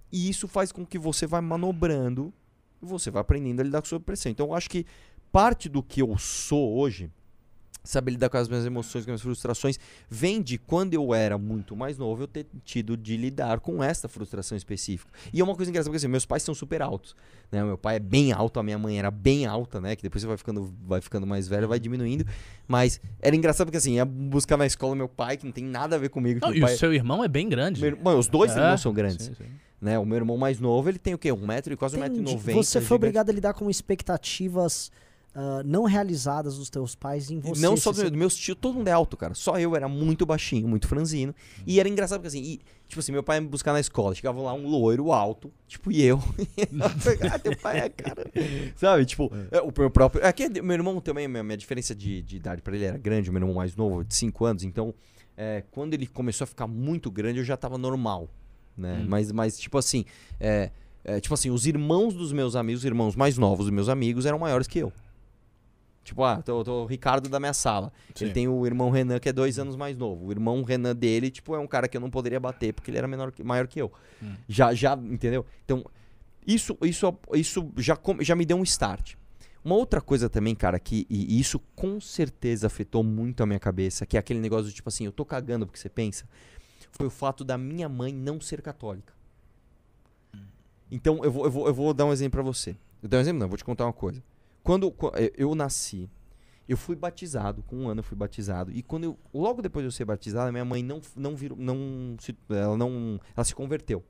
E isso faz com que você vai manobrando você vai aprendendo a lidar com a sua pressão. Então eu acho que parte do que eu sou hoje, saber lidar com as minhas emoções, com as minhas frustrações, vem de quando eu era muito mais novo eu ter tido de lidar com essa frustração específica. E é uma coisa engraçada, porque assim, meus pais são super altos. Né? Meu pai é bem alto, a minha mãe era bem alta, né? Que depois você vai ficando, vai ficando mais velho, vai diminuindo. Mas era engraçado porque assim, ia buscar na escola meu pai, que não tem nada a ver comigo. Não, e pai... o seu irmão é bem grande. meu irmão- os dois É, irmãos são grandes. sim, sim. Né? O meu irmão mais novo, ele tem o quê? Um metro e quase um metro e Entendi. noventa. Você foi gigante. obrigado a lidar com expectativas ah, não realizadas dos teus pais em você. não só dos meus tios, todo mundo é alto, cara. Só eu era muito baixinho, muito franzino. E era engraçado porque assim, e, tipo assim, meu pai ia me buscar na escola, chegava lá um loiro alto, tipo, e eu. ah, teu pai é, cara. Sabe, tipo, é, o meu próprio. Aqui, é meu irmão também, minha, minha diferença de, de idade pra ele era grande, o meu irmão mais novo, de 5 anos, então. é, quando ele começou a ficar muito grande, eu já tava normal, né? Hum. Mas, mas, tipo assim, é, é, tipo assim, os irmãos dos meus amigos, os irmãos mais novos dos meus amigos eram maiores que eu. Tipo, ah, tô, tô o Ricardo da minha sala. Ele Sim. tem o irmão Renan, que é dois anos mais novo. O irmão Renan dele, tipo, é um cara que eu não poderia bater, porque ele era menor, que- maior que eu. Hum. Já, já, entendeu? Então, isso, isso, isso já, já me deu um start. Uma outra coisa também, cara, que e isso com certeza afetou muito a minha cabeça, que é aquele negócio de, tipo assim, eu tô cagando porque você pensa, foi o fato da minha mãe não ser católica. Então, eu vou, eu vou, eu vou dar um exemplo pra você. Eu dar um exemplo, não, vou te contar uma coisa. Quando qu- eh, eu nasci, eu fui batizado, com um ano eu fui batizado. E quando eu, logo depois de eu ser batizado, minha mãe não, não virou, não se, ela não, ela se converteu.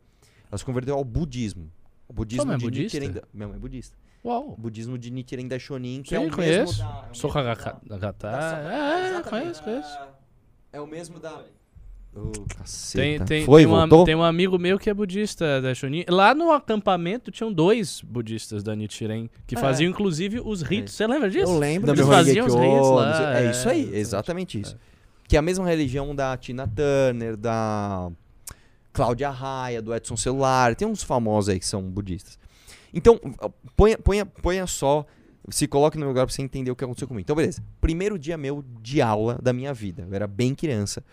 Ela se converteu ao budismo, O budismo é de budista? Nichiren... Minha mãe é budista. Uau. O budismo de Nichiren Daishonin, que Sim, é o conheço. mesmo da... é o da- É, é, conheço, conheço. É o mesmo da... Ô, Tem, tem, Foi, tem, um, tem um amigo meu que é budista da Shonin. Lá no acampamento tinham dois budistas da Nichiren que É. faziam inclusive os ritos. Você lembra disso? Eu lembro. Eles faziam os ritos lá. É isso aí, exatamente isso. Que é a mesma religião da Tina Turner, da Cláudia Raia, do Edson Celular. Tem uns famosos aí que são budistas. Então, ponha, ponha, ponha só, se coloque no meu lugar pra você entender o que aconteceu comigo. Então, beleza. Primeiro dia meu de aula da minha vida. Eu era bem criança,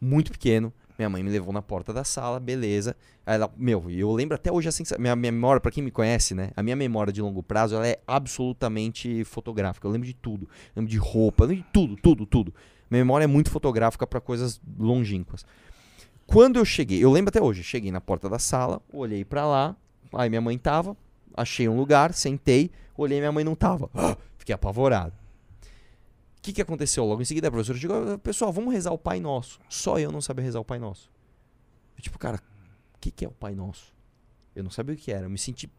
muito pequeno. Minha mãe me levou na porta da sala, beleza. Ela, meu, eu lembro até hoje assim, minha, minha memória, pra quem me conhece, né? A minha memória de longo prazo, ela é absolutamente fotográfica. Eu lembro de tudo. Eu lembro de roupa, lembro de tudo, tudo, tudo. Minha memória é muito fotográfica pra coisas longínquas. Quando eu cheguei, eu lembro até hoje, cheguei na porta da sala, olhei pra lá, aí minha mãe tava, achei um lugar, sentei, olhei minha mãe não tava. Fiquei apavorado. O que, que aconteceu? Logo em seguida a professora chegou, pessoal, vamos rezar o Pai Nosso. Só eu não sabia rezar o Pai Nosso. Eu, tipo, cara, o que, que é o Pai Nosso? Eu não sabia o que era. Eu me senti.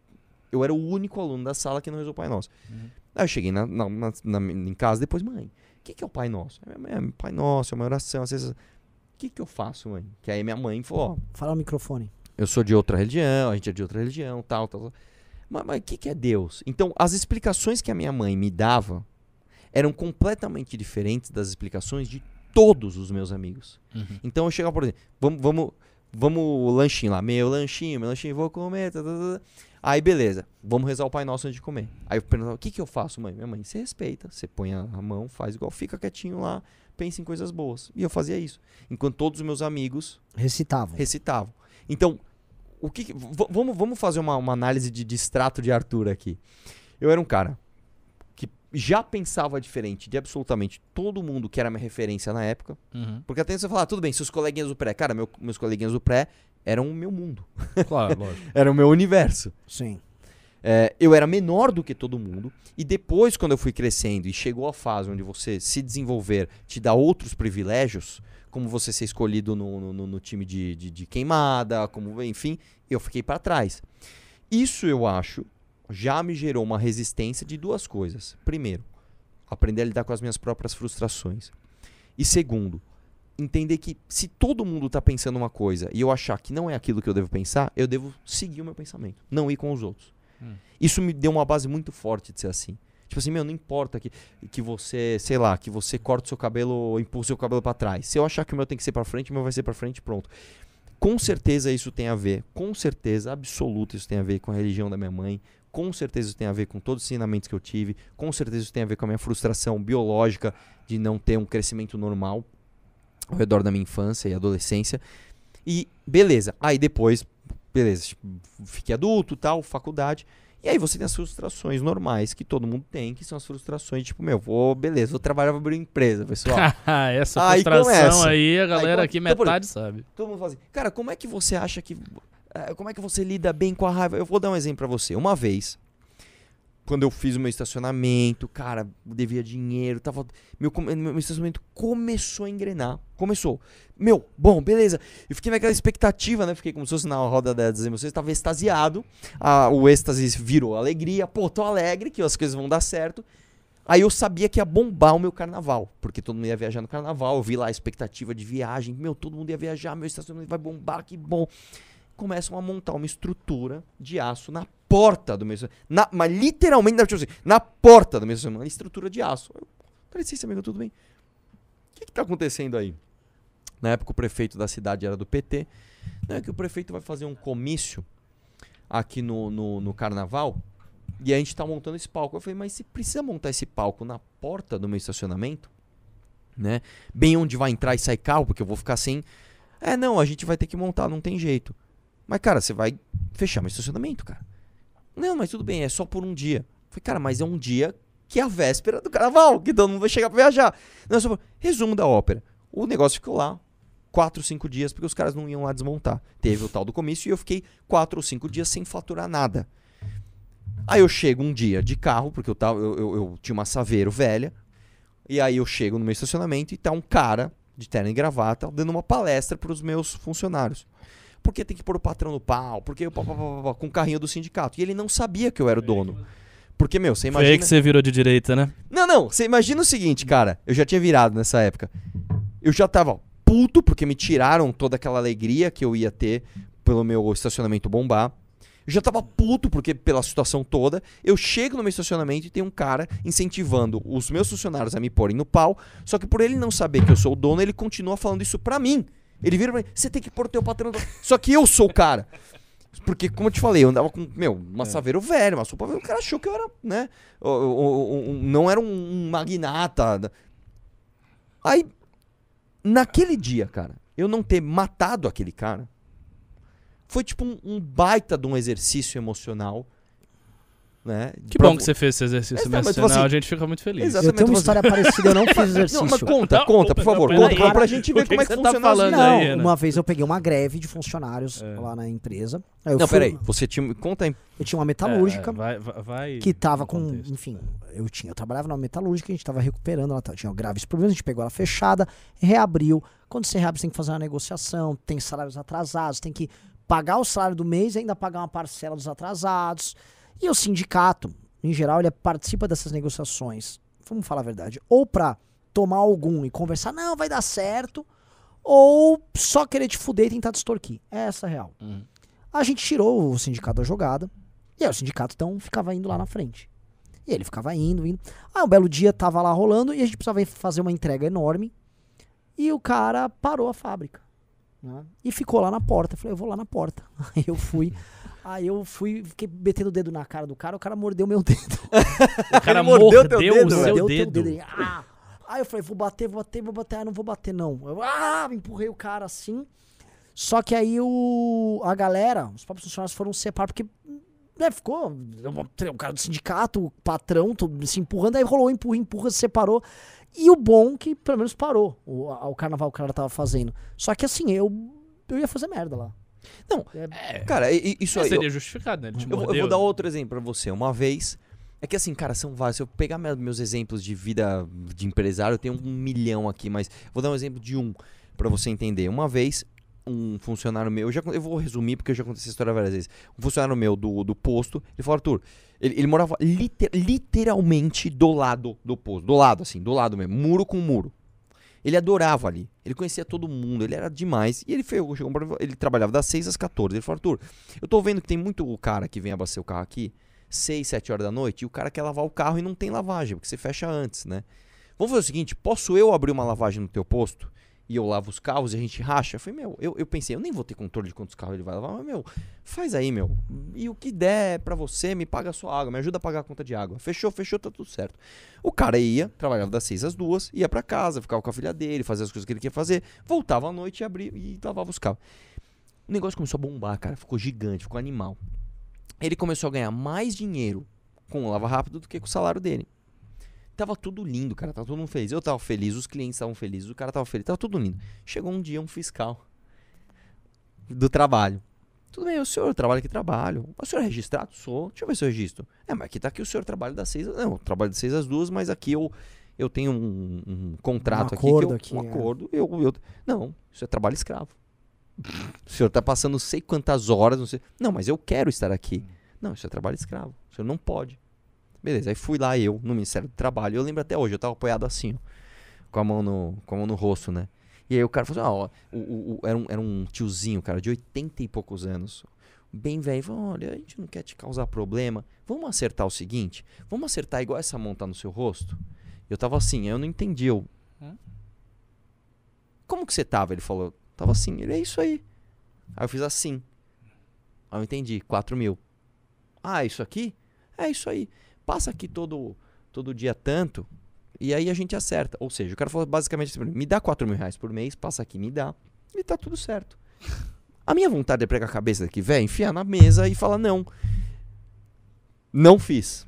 Eu era o único aluno da sala que não rezou o Pai Nosso. Aí eu cheguei na, na- na- em casa depois, mãe, o que, que é o Pai Nosso? Minha mãe, Pai Nosso, é uma oração. às vezes- O que, que eu faço, mãe? Que aí minha mãe falou: ó, Fala o microfone. eu sou de outra religião, a gente é de outra religião, tal, tal. tal. Mas mas o que, que é Deus? Então, as explicações que a minha mãe me dava eram completamente diferentes das explicações de todos os meus amigos. Uhum. Então eu chegava, por exemplo, vamos, vamos, vamos lanchinho lá, meu lanchinho, meu lanchinho, vou comer. tá, tá, tá. Aí beleza, vamos rezar o Pai Nosso antes de comer. Aí eu perguntava, o que, que eu faço, mãe? Minha mãe, você respeita, você põe a mão, faz igual, fica quietinho lá, pensa em coisas boas. E eu fazia isso. Enquanto todos os meus amigos Recitavam. recitavam. Então, o que, que- vamos, vamos fazer uma, uma análise de, de extrato de Arthur aqui. Eu era um cara já pensava diferente de absolutamente todo mundo que era minha referência na época. Uhum. Porque até você falar, ah, tudo bem, seus coleguinhas do pré. Cara, meu- meus coleguinhas do pré eram o meu mundo. Claro, lógico. Era o meu universo. Sim. É, eu era menor do que todo mundo. E depois, quando eu fui crescendo e chegou a fase onde você se desenvolver, te dá outros privilégios, como você ser escolhido no, no- no time de, de- de queimada, como enfim, eu fiquei para trás. Isso eu acho já me gerou uma resistência de duas coisas. Primeiro, aprender a lidar com as minhas próprias frustrações. E segundo, entender que se todo mundo está pensando uma coisa e eu achar que não é aquilo que eu devo pensar, eu devo seguir o meu pensamento, não ir com os outros. Hum. Isso me deu uma base muito forte de ser assim. Tipo assim, meu, não importa que, que você, sei lá, que você corte o seu cabelo o seu cabelo pra trás. Se eu achar que o meu tem que ser pra frente, o meu vai ser pra frente, pronto. Com certeza isso tem a ver, com certeza absoluta isso tem a ver com a religião da minha mãe, com certeza isso tem a ver com todos os ensinamentos que eu tive, com certeza isso tem a ver com a minha frustração biológica de não ter um crescimento normal ao redor da minha infância e adolescência. E beleza, aí depois, beleza, tipo, fiquei adulto, tal, faculdade. E aí você tem as frustrações normais que todo mundo tem, que são as frustrações, tipo, meu, vou, beleza, vou trabalhar pra abrir uma empresa, pessoal. Essa Aí frustração começa. aí, a galera Aí, aqui então, metade sabe. Todo mundo fala assim, cara, como é que você acha que. Eh, como é que você lida bem com a raiva? Eu vou dar um exemplo pra você. Uma vez, quando eu fiz o meu estacionamento, cara, devia dinheiro, tava. Meu, meu estacionamento começou a engrenar. Começou. Meu, bom, beleza. Eu fiquei naquela expectativa, né? Fiquei como se fosse na roda das emoções, tava extasiado. Ah, o êxtase virou alegria. Pô, tô alegre que as coisas vão dar certo. Aí eu sabia que ia bombar o meu carnaval, porque todo mundo ia viajar no carnaval. Eu vi lá a expectativa de viagem. Meu, todo mundo ia viajar, meu estacionamento vai bombar, que bom. Começam a montar uma estrutura de aço na porta do meu. Na- Mas literalmente, na porta do meu estacionamento, uma estrutura de aço. Eu, licença, amigo, tudo bem? O que, que tá acontecendo aí? Na época o prefeito da cidade era do PT. Não é que o prefeito vai fazer um comício aqui no, no, no carnaval e a gente tá montando esse palco. Eu falei, mas você precisa montar esse palco na porta do meu estacionamento? Né? Bem onde vai entrar e sair carro, porque eu vou ficar sem. É, não, a gente vai ter que montar, não tem jeito. Mas, cara, você vai fechar meu estacionamento, cara. Não, mas tudo bem, é só por um dia. Falei, cara, mas é um dia que é a véspera do carnaval, que todo mundo vai chegar pra viajar. Não, é só por... Resumo da ópera. O negócio ficou lá quatro, cinco dias, porque os caras não iam lá desmontar. Teve o tal do comício e eu fiquei quatro ou cinco dias sem faturar nada. Aí eu chego um dia de carro, porque eu, tava, eu, eu, eu tinha uma Saveiro velha, e aí eu chego no meu estacionamento e tá um cara de terno e gravata dando uma palestra para os meus funcionários. Porque tem que pôr o patrão no pau, porque pá, pá, pá, com o carrinho do sindicato. E ele não sabia que eu era o dono. Porque, meu, você Foi aí imagina. que você virou de direita, né? Não, não, você imagina o seguinte, cara. Eu já tinha virado nessa época. Eu já tava puto porque me tiraram toda aquela alegria que eu ia ter pelo meu estacionamento bombar. Eu já tava puto porque pela situação toda. Eu chego no meu estacionamento e tem um cara incentivando os meus funcionários a me porem no pau. Só que por ele não saber que eu sou o dono, ele continua falando isso pra mim. Ele vira pra mim, você tem que pôr o teu patrão. no-" Só que eu sou o cara. Porque, como eu te falei, eu andava com, meu, uma saveiro velho, uma sopa velha. O cara achou que eu era, né? o- o- um- não era um magnata. Aí, naquele dia, cara, eu não ter matado aquele cara foi tipo um, um baita de um exercício emocional. Né? Que Pra- bom que você fez esse exercício É, tá, mas, tipo assim, a gente fica muito feliz. Exato. Eu tenho uma história parecida, eu não fiz exercício. Não, mas conta, Não, conta, por não, favor. peraí. Conta pra, pra gente ver que como é que que você tá funciona as- falando? Não, aí, né? uma vez eu peguei uma greve de funcionários É. lá na empresa. Aí eu Não, fui- peraí. Você tinha. Conta aí. Eu tinha uma É, metalúrgica vai, vai, vai que tava com, contexto. enfim, eu tinha, eu trabalhava numa metalúrgica, a gente tava recuperando, ela tinha graves problemas, a gente pegou ela fechada, reabriu. Quando você reabre, você tem que fazer uma negociação, tem salários atrasados, tem que pagar o salário do mês e ainda pagar uma parcela dos atrasados. E o sindicato, em geral, ele participa dessas negociações. Vamos falar a verdade, ou pra tomar algum e conversar, não, vai dar certo, ou só querer te fuder e tentar te extorquir. É essa a real. Uhum. A gente tirou o sindicato da jogada. E aí o sindicato então ficava indo lá na frente. E ele ficava indo, indo. Aí um belo dia tava lá rolando e a gente precisava fazer uma entrega enorme. E o cara parou a fábrica. Né? E ficou lá na porta. Eu falei, eu vou lá na porta. Aí eu fui. Aí eu fui, fiquei metendo o dedo na cara do cara, o cara mordeu meu dedo. O cara mordeu mordeu, teu dedo, o seu dedo. teu Ele, ah! Aí eu falei, vou bater, vou bater, vou bater. Ah, não vou bater, não. Eu, ah, empurrei o cara assim. Só que aí o, a galera, os próprios funcionários foram se separar, porque né, ficou o cara do sindicato, o patrão, tudo se empurrando, aí rolou empurra, empurra, se separou. E o bom que pelo menos parou o, a- o carnaval que o cara tava fazendo. Só que assim, eu, eu ia fazer merda lá. Não, É, Cara, i- i- isso É, aí. eu- seria justificado, né? Eu, vou- eu vou dar outro exemplo pra você. Uma vez. É que assim, cara, são vários. Se eu pegar me- meus exemplos de vida de empresário, eu tenho um milhão aqui, mas vou dar um exemplo de um pra você entender. Uma vez, um funcionário meu, eu, já, eu vou resumir porque eu já contei essa história várias vezes. Um funcionário meu do, do posto, ele falou, Arthur, ele, ele morava liter- literalmente do lado do posto. Do lado, assim, do lado mesmo, muro com muro. Ele adorava ali. Ele conhecia todo mundo, ele era demais. E ele foi, ele trabalhava das 6 às 14. Ele falou, Arthur, eu tô vendo que tem muito cara que vem abastecer o carro aqui, 6, 7 horas da noite, e o cara quer lavar o carro e não tem lavagem, porque você fecha antes, né? Vamos fazer o seguinte, posso eu abrir uma lavagem no teu posto? E eu lavo os carros e a gente racha? Eu falei, meu, eu, eu pensei, eu nem vou ter controle de quantos carros ele vai lavar, mas, meu, faz aí, meu. E o que der pra você, me paga a sua água, me ajuda a pagar a conta de água. Fechou, fechou, tá tudo certo. O cara ia, trabalhava das 6 às 2, ia pra casa, ficava com a filha dele, fazia as coisas que ele queria fazer, voltava à noite e abria e lavava os carros. O negócio começou a bombar, cara, ficou gigante, ficou animal. Ele começou a ganhar mais dinheiro com o Lava Rápido do que com o salário dele. Tava tudo lindo, cara, tava todo mundo feliz. Eu tava feliz, os clientes estavam felizes, o cara tava feliz, tava tudo lindo. Chegou um dia um fiscal do trabalho. Tudo bem, o senhor trabalha aqui trabalho. O senhor é registrado? Sou. Deixa eu ver seu registro. É, mas aqui tá aqui o senhor trabalha das seis. Não, eu trabalho das seis às duas, mas aqui eu, eu tenho um, um contrato Um aqui. acordo que eu, aqui, um é. acordo. Eu, eu, não, isso é trabalho escravo. O senhor tá passando sei quantas horas, não sei. Não, mas eu quero estar aqui. Não, isso é trabalho escravo. O senhor não pode. Beleza, aí fui lá eu, no Ministério do Trabalho. Eu lembro até hoje, eu tava apoiado assim, ó, com a mão no, com a mão no rosto, né? E aí o cara falou assim, ó, o, o- o- era, um, era um tiozinho, cara, de 80 e poucos anos. Bem velho, falou, olha, a gente não quer te causar problema. Vamos acertar o seguinte, vamos acertar igual essa mão tá no seu rosto? Eu tava assim, eu não entendi, eu... Hã? Como que você tava? Ele falou, tava assim, ele, é isso aí. Aí eu fiz assim. Aí eu entendi, 4 mil. Ah, isso aqui? É isso aí. Passa aqui todo, todo dia tanto, e aí a gente acerta. Ou seja, o cara falou basicamente assim, me dá 4 mil reais por mês, passa aqui, me dá, e tá tudo certo. A minha vontade é pregar a cabeça daqui, velho, enfiar na mesa e falar não. Não fiz.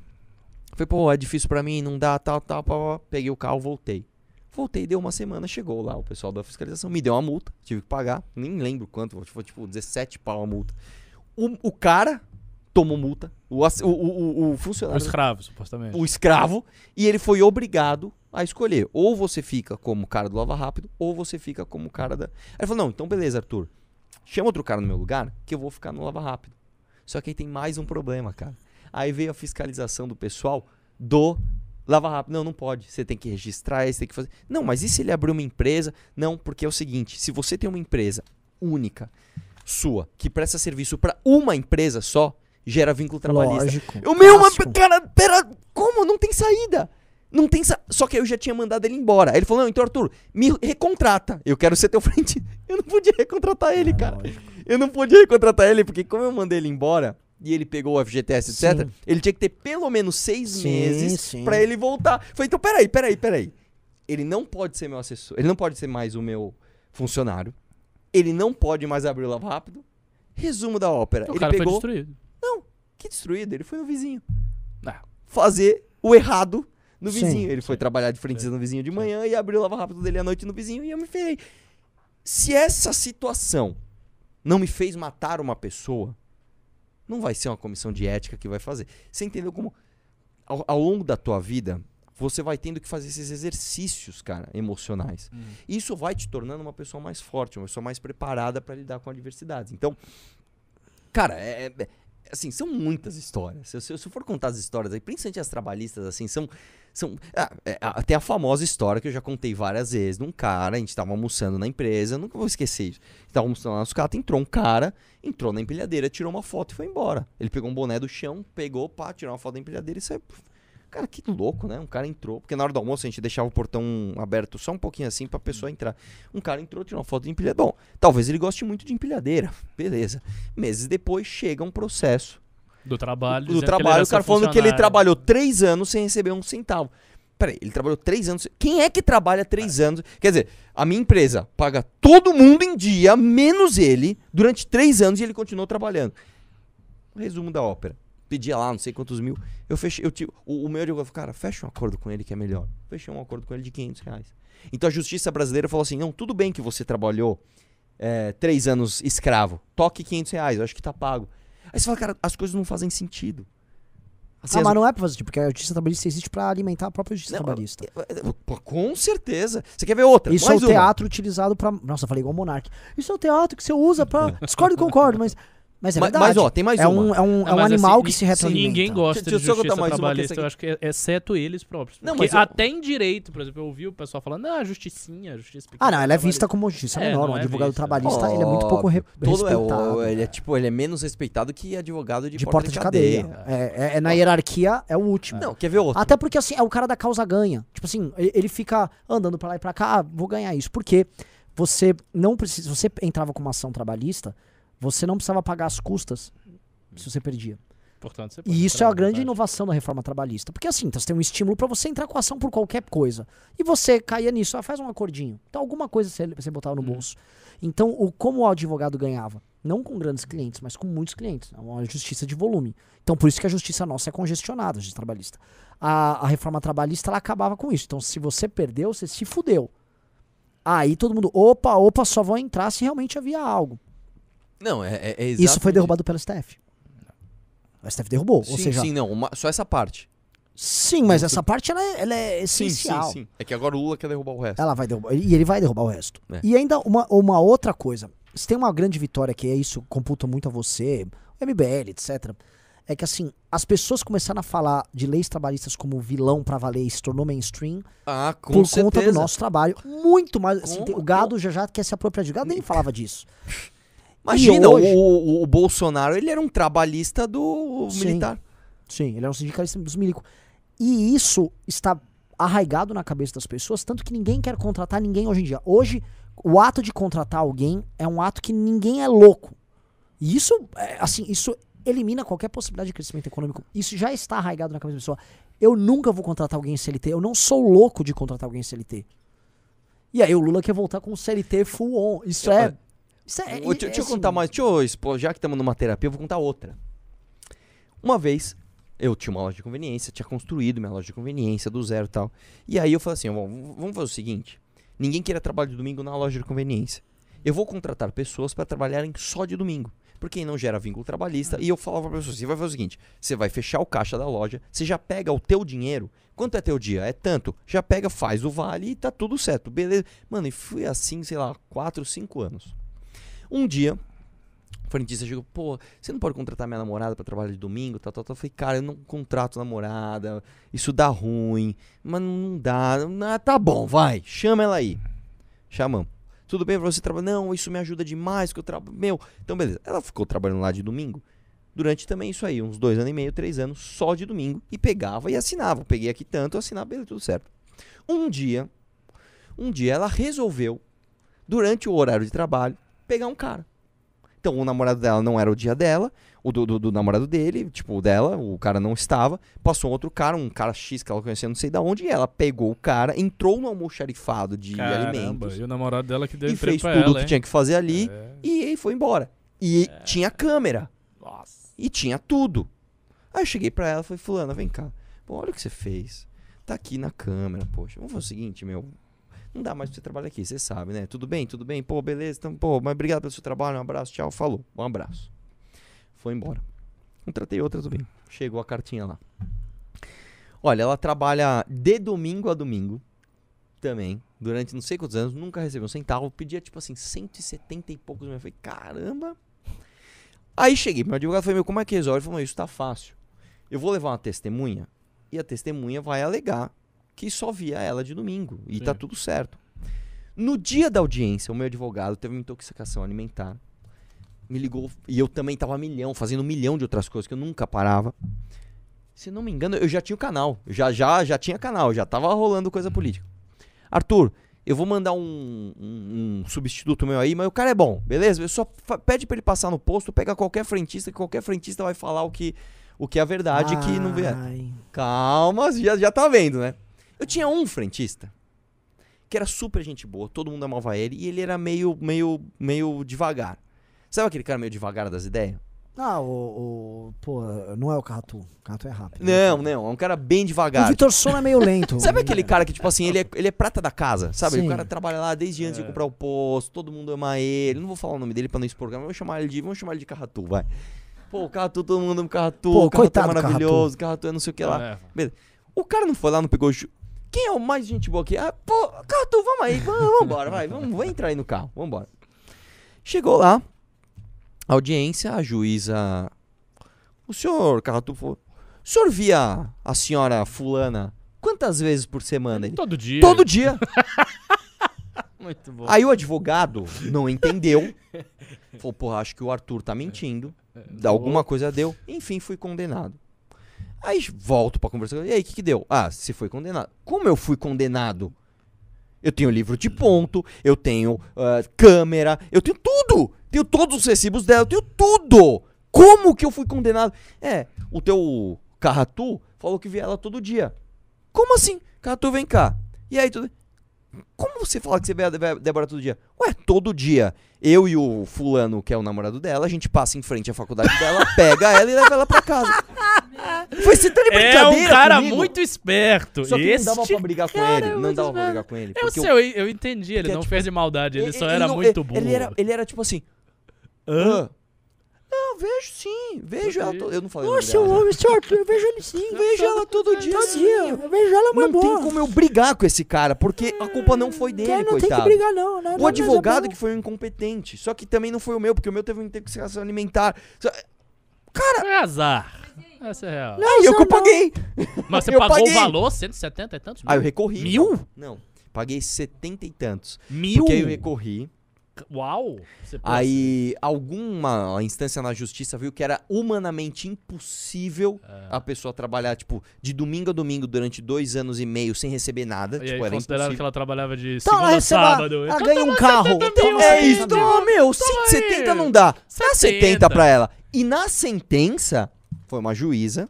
Falei, pô, é difícil pra mim, não dá, tal, tal, pá, pá. Peguei o carro, voltei. Voltei, deu uma semana, chegou lá o pessoal da fiscalização, me deu uma multa, tive que pagar, nem lembro quanto, foi tipo 17 pau a multa. O, o cara tomou multa, o, o, o, o- o O funcionário escravo, supostamente. o escravo e ele foi obrigado a escolher. Ou você fica como cara do Lava Rápido, ou você fica como cara da. Aí ele falou: não, então beleza, Arthur. chama outro cara no meu lugar que eu vou ficar no Lava Rápido. Só que aí tem mais um problema, cara. Aí veio a fiscalização do pessoal do Lava Rápido. Não, não pode. Você tem que registrar, você tem que fazer. Não, mas e se ele abrir uma empresa? Não, porque é o seguinte: se você tem uma empresa única, sua, que presta serviço para uma empresa só, gera vínculo trabalhista. Lógico. O meu, mas, cara, pera, como? Não tem saída. Não tem sa... Só que aí eu já tinha mandado ele embora. Aí ele falou: Não, então, Arthur, me recontrata. Eu quero ser teu frente. Eu não podia recontratar ele, É, cara. lógico. Eu não podia recontratar ele, porque como eu mandei ele embora e ele pegou o FGTS, etc., Sim. ele tinha que ter pelo menos seis Sim, meses pra ele voltar. Falei, então peraí, peraí, peraí. Ele não pode ser meu assessor, ele não pode ser mais o meu funcionário. Ele não pode mais abrir o Lava Rápido. Resumo da ópera. O ele cara pegou. foi destruído. Que destruído, ele foi no vizinho. Ah. Fazer o errado no Sim, vizinho. Ele foi sim. trabalhar de frente no vizinho de manhã e abriu o lava rápido dele à noite no vizinho e eu me ferrei. Se essa situação não me fez matar uma pessoa, não vai ser uma comissão de ética que vai fazer. Você entendeu como ao, ao longo da tua vida você vai tendo que fazer esses exercícios, cara, emocionais. Isso vai te tornando uma pessoa mais forte, uma pessoa mais preparada para lidar com adversidades. Então, cara, é, é- assim, são muitas histórias. Se, se, eu for contar as histórias aí, principalmente as trabalhistas, assim, são. são ah, é, tem a famosa história que eu já contei várias vezes de um cara, a gente tava almoçando na empresa, nunca vou esquecer isso. Tava almoçando na sucata, entrou um cara, entrou na empilhadeira, tirou uma foto e foi embora. Ele pegou um boné do chão, pegou, pá, tirou uma foto da empilhadeira e saiu. Cara, que louco, né? Um cara entrou, porque na hora do almoço a gente deixava o portão aberto só um pouquinho assim pra pessoa entrar. Um cara entrou, tirou uma foto de empilhadeira. Bom, talvez ele goste muito de empilhadeira. Beleza. Meses depois chega um processo Do trabalho. do ele trabalho, o cara falando que ele trabalhou três anos sem receber um centavo. Peraí, ele trabalhou três anos. Quem é que trabalha três anos? Quer dizer, a minha empresa paga todo mundo em dia, menos ele, durante três anos e ele continuou trabalhando. Resumo da ópera. Pedia lá, não sei quantos mil. Eu fechei. Eu tive, o, o meu advogado cara, fecha um acordo com ele que é melhor. Fechei um acordo com ele de 500 reais. Então a justiça brasileira falou assim: não, tudo bem que você trabalhou é, três anos escravo. Toque 500 reais, eu acho que tá pago. Aí você fala, cara, as coisas não fazem sentido. Assim, Ah, as- mas não é pra fazer tipo, porque a justiça trabalhista existe pra alimentar a própria justiça Não, trabalhista. Pô, com certeza. Você quer ver outra? Isso é Mais o uma. teatro utilizado pra. Nossa, falei igual o Monark. Isso é o teatro que você usa pra. Discordo e concordo, mas. Mas é verdade. Mas, ó, tem mais é uma. um, é um, é um animal assim, que se retroalimenta. Ninguém gosta de justiça trabalhista, que eu acho que é- exceto eles próprios. Não, mas eu- até em direito, por exemplo, eu ouvi o pessoal falando, ah, justicinha, justiça pequena. Ah, não, ela é trabalhista." vista como justiça É, menor. Um é advogado vista. trabalhista, ele é muito pouco re Todo é, respeitado. o- ele é tipo, ele é menos respeitado que advogado de, de porta de cadeia. É, é- é na hierarquia, é o último. Não, quer ver outra? Até porque, assim, é o cara da causa ganha. Tipo assim, ele fica andando pra lá e pra cá, ah, vou ganhar isso. Porque você não precisa. Se você entrava com uma ação trabalhista, você não precisava pagar as custas se você perdia. Portanto, você E isso é a grande inovação da reforma trabalhista. Porque assim, então você tem um estímulo pra você entrar com ação por qualquer coisa. E você caía nisso, ah, faz um acordinho. Então alguma coisa você, você botava no Uhum. bolso. Então, o, como o advogado ganhava? Não com grandes clientes, mas com muitos clientes. É uma justiça de volume. Então, por isso que a justiça nossa é congestionada, a justiça trabalhista. A, a reforma trabalhista, ela acabava com isso. Então, se você perdeu, você se fudeu. Aí todo mundo, opa, opa, só vão entrar se realmente havia algo. Não, é, é, é Isso foi exatamente- derrubado pelo STF. O STF derrubou. Sim, ou seja, sim, não. uma- só essa parte. Sim, mas essa parte ela é, ela é Sim, essencial. sim, sim. É que agora o Lula quer derrubar o resto. Ela vai derrubar. E ele vai derrubar o resto. É. E ainda uma, uma outra coisa. Se tem uma grande vitória que é isso, computa muito a você, o MBL, etc. É que assim, as pessoas começaram a falar de leis trabalhistas como vilão pra valer e se tornou mainstream Ah, por certeza. conta do nosso trabalho. Muito mais. assim, tem- o gado já já quer se apropriar de gado, nem falava disso. Imagina, hoje- o, o, o Bolsonaro, ele era um trabalhista do Sim. militar. Sim, ele era um sindicalista dos milicos. E isso está arraigado na cabeça das pessoas, tanto que ninguém quer contratar ninguém hoje em dia. Hoje, o ato de contratar alguém é um ato que ninguém é louco. E isso, é, assim, isso elimina qualquer possibilidade de crescimento econômico. Isso já está arraigado na cabeça da pessoa. Eu nunca vou contratar alguém em CLT. Eu não sou louco de contratar alguém em CLT. E aí o Lula quer voltar com o CLT full on. Isso é. Isso é, deixa, é deixa eu assim, contar mais. Deixa eu expor, já que estamos numa terapia, eu vou contar outra. Uma vez, eu tinha uma loja de conveniência, tinha construído minha loja de conveniência do zero e tal. E aí eu falei assim: vamos fazer o seguinte: ninguém queira trabalho de domingo na loja de conveniência. Eu vou contratar pessoas para trabalharem só de domingo. Porque não gera vínculo trabalhista. E eu falava pra pessoa: você vai fazer o seguinte: você vai fechar o caixa da loja, você já pega o teu dinheiro. Quanto é teu dia? É tanto. Já pega, faz o vale e tá tudo certo. Beleza. Mano, e fui assim, sei lá, 4, 5 anos. Um dia, frentista chegou, pô, você não pode contratar minha namorada pra trabalhar de domingo, tal, tal, tal. Eu falei, cara, eu não contrato namorada, isso dá ruim, mas não dá. Ah, tá bom, vai, chama ela aí. Chamamos. Tudo bem pra você trabalhar? Não, isso me ajuda demais, que eu trabalho. Meu, então beleza. Ela ficou trabalhando lá de domingo durante também isso aí, uns dois anos e meio, três anos, só de domingo, e pegava e assinava. Peguei aqui tanto, assinava, beleza, tudo certo. Um dia, um dia ela resolveu, durante o horário de trabalho, pegar um cara. Então o namorado dela não era o dia dela, o do, do- do namorado dele, tipo, o dela, o cara não estava. Passou um outro cara, um cara X que ela conhecia não sei da onde, e ela pegou o cara, entrou no almoxarifado de Caramba, alimentos e o namorado dela que deu e fez tudo ela, que hein? tinha que fazer ali É. e aí foi embora. E tinha câmera. Nossa. E tinha tudo. Aí eu cheguei pra ela e falei, fulana, vem cá. Pô, olha o que você fez. Tá aqui na câmera, poxa. Vamos fazer o seguinte, meu. Não dá mais pra você trabalhar aqui, você sabe, né? Tudo bem, tudo bem. Pô, beleza. Então, pô, mas obrigado pelo seu trabalho. Um abraço, tchau. Falou. Um abraço. Foi embora. Contratei outra, tudo bem. Chegou a cartinha lá. Olha, ela trabalha de domingo a domingo. Também. Durante não sei quantos anos. Nunca recebeu um centavo. Pedia, tipo assim, 170 e poucos. Eu falei, caramba. Aí cheguei meu advogado falei, meu, como é que resolve? Ele falou, isso tá fácil. Eu vou levar uma testemunha e a testemunha vai alegar que só via ela de domingo. E Sim. tá tudo certo. No dia da audiência, o meu advogado teve uma intoxicação alimentar. Me ligou e eu também tava a milhão, fazendo um milhão de outras coisas que eu nunca parava. Se não me engano, eu já tinha o canal. Já, já, já tinha canal, já tava rolando coisa política. Arthur, eu vou mandar um, um- um substituto meu aí, mas o cara é bom, beleza? Eu só pede pra ele passar no posto, pega qualquer frentista, que qualquer frentista vai falar o que, o que é a verdade, que não. Ai. Calma, já, já tá vendo, né? Eu tinha um frentista que era super gente boa, todo mundo amava ele e ele era meio, meio, meio devagar. Sabe aquele cara meio devagar das ideias? Ah, o, o- Pô, não é o Carratu. O Carratu é rápido. Não, não, é um cara bem O devagar. Vitor Sono é meio lento. Sabe aquele cara que, tipo assim, ele é, ele é prata da casa, sabe? Sim. O cara trabalha lá desde antes de É. comprar o posto, todo mundo ama ele. Não vou falar o nome dele pra não expor, mas vou chamar ele de. Vamos chamar ele de Carratu, vai. Pô, o Carratu, todo mundo ama o Carratu. Pô, o Carratu coitado é maravilhoso, o Carratu é não sei o que lá. É. Beleza. O cara não foi lá, não pegou. Quem é o mais gente boa aqui? Ah, pô, Cartu, vamos aí, vamos, embora, vai, vamos, vamos entrar aí no carro, vamos embora. Chegou lá, audiência, a juíza. O senhor, falou: o senhor via a senhora Fulana quantas vezes por semana? Ele, Todo dia. Todo dia. Muito bom. Aí o advogado não entendeu. Falou, porra, acho que o Arthur tá mentindo. Alguma coisa deu. Enfim, fui condenado. Aí volto pra conversar. E aí, o que, que deu? Ah, você foi condenado. Como eu fui condenado? Eu tenho livro de ponto, eu tenho ah, câmera, eu tenho tudo! Tenho todos os recibos dela, eu tenho tudo! Como que eu fui condenado? É, o teu Carratu falou que via ela todo dia. Como assim? Carratu, vem cá. E aí, tudo. Como você fala que você vê a Dé- Débora todo dia? Ué, todo dia. Eu e o fulano, que é o namorado dela, a gente passa em frente à faculdade dela, pega ela e leva ela pra casa. Foi você tá de É brincadeira um cara comigo? muito esperto. Só que Este não dava pra brigar com ele. é Não dava pra esperto. brigar com ele. Eu porque sei, eu, eu entendi. Ele porque é não tipo- fez de maldade, ele, só era não- muito ele- burro. Ele era, ele era tipo assim. "Ah, Não, vejo sim. Vejo ela. Eu não falei Nossa, eu né? amo esse Arthur. Eu vejo ele sim. Vejo ela todo dia. Todo sim. dia. Eu vejo ela muito Não tem como eu brigar com esse cara, porque a culpa não foi dele, Quer, não tem que coitado. brigar, não. não, O não, advogado mas é que foi um incompetente. Só que também não foi o meu, porque o meu teve uma intoxicação alimentar. Só- Foi azar. Essa é real. Não, eu que eu não. paguei. Mas você eu pagou paguei. o valor? 170 e tantos? Aí eu recorri. Mil? Não. Paguei setenta e tantos. Mil? Porque aí eu recorri. Uau. Aí alguma instância na justiça viu que era humanamente impossível É. a pessoa trabalhar, tipo, de domingo a domingo durante dois anos e meio sem receber nada. E tipo, aí era consideraram que ela trabalhava de Então segunda a sábado. Ela ganha um carro. Então, É isso, então, meu, 170 não dá. Dá 70 pra ela. E na sentença, foi uma juíza,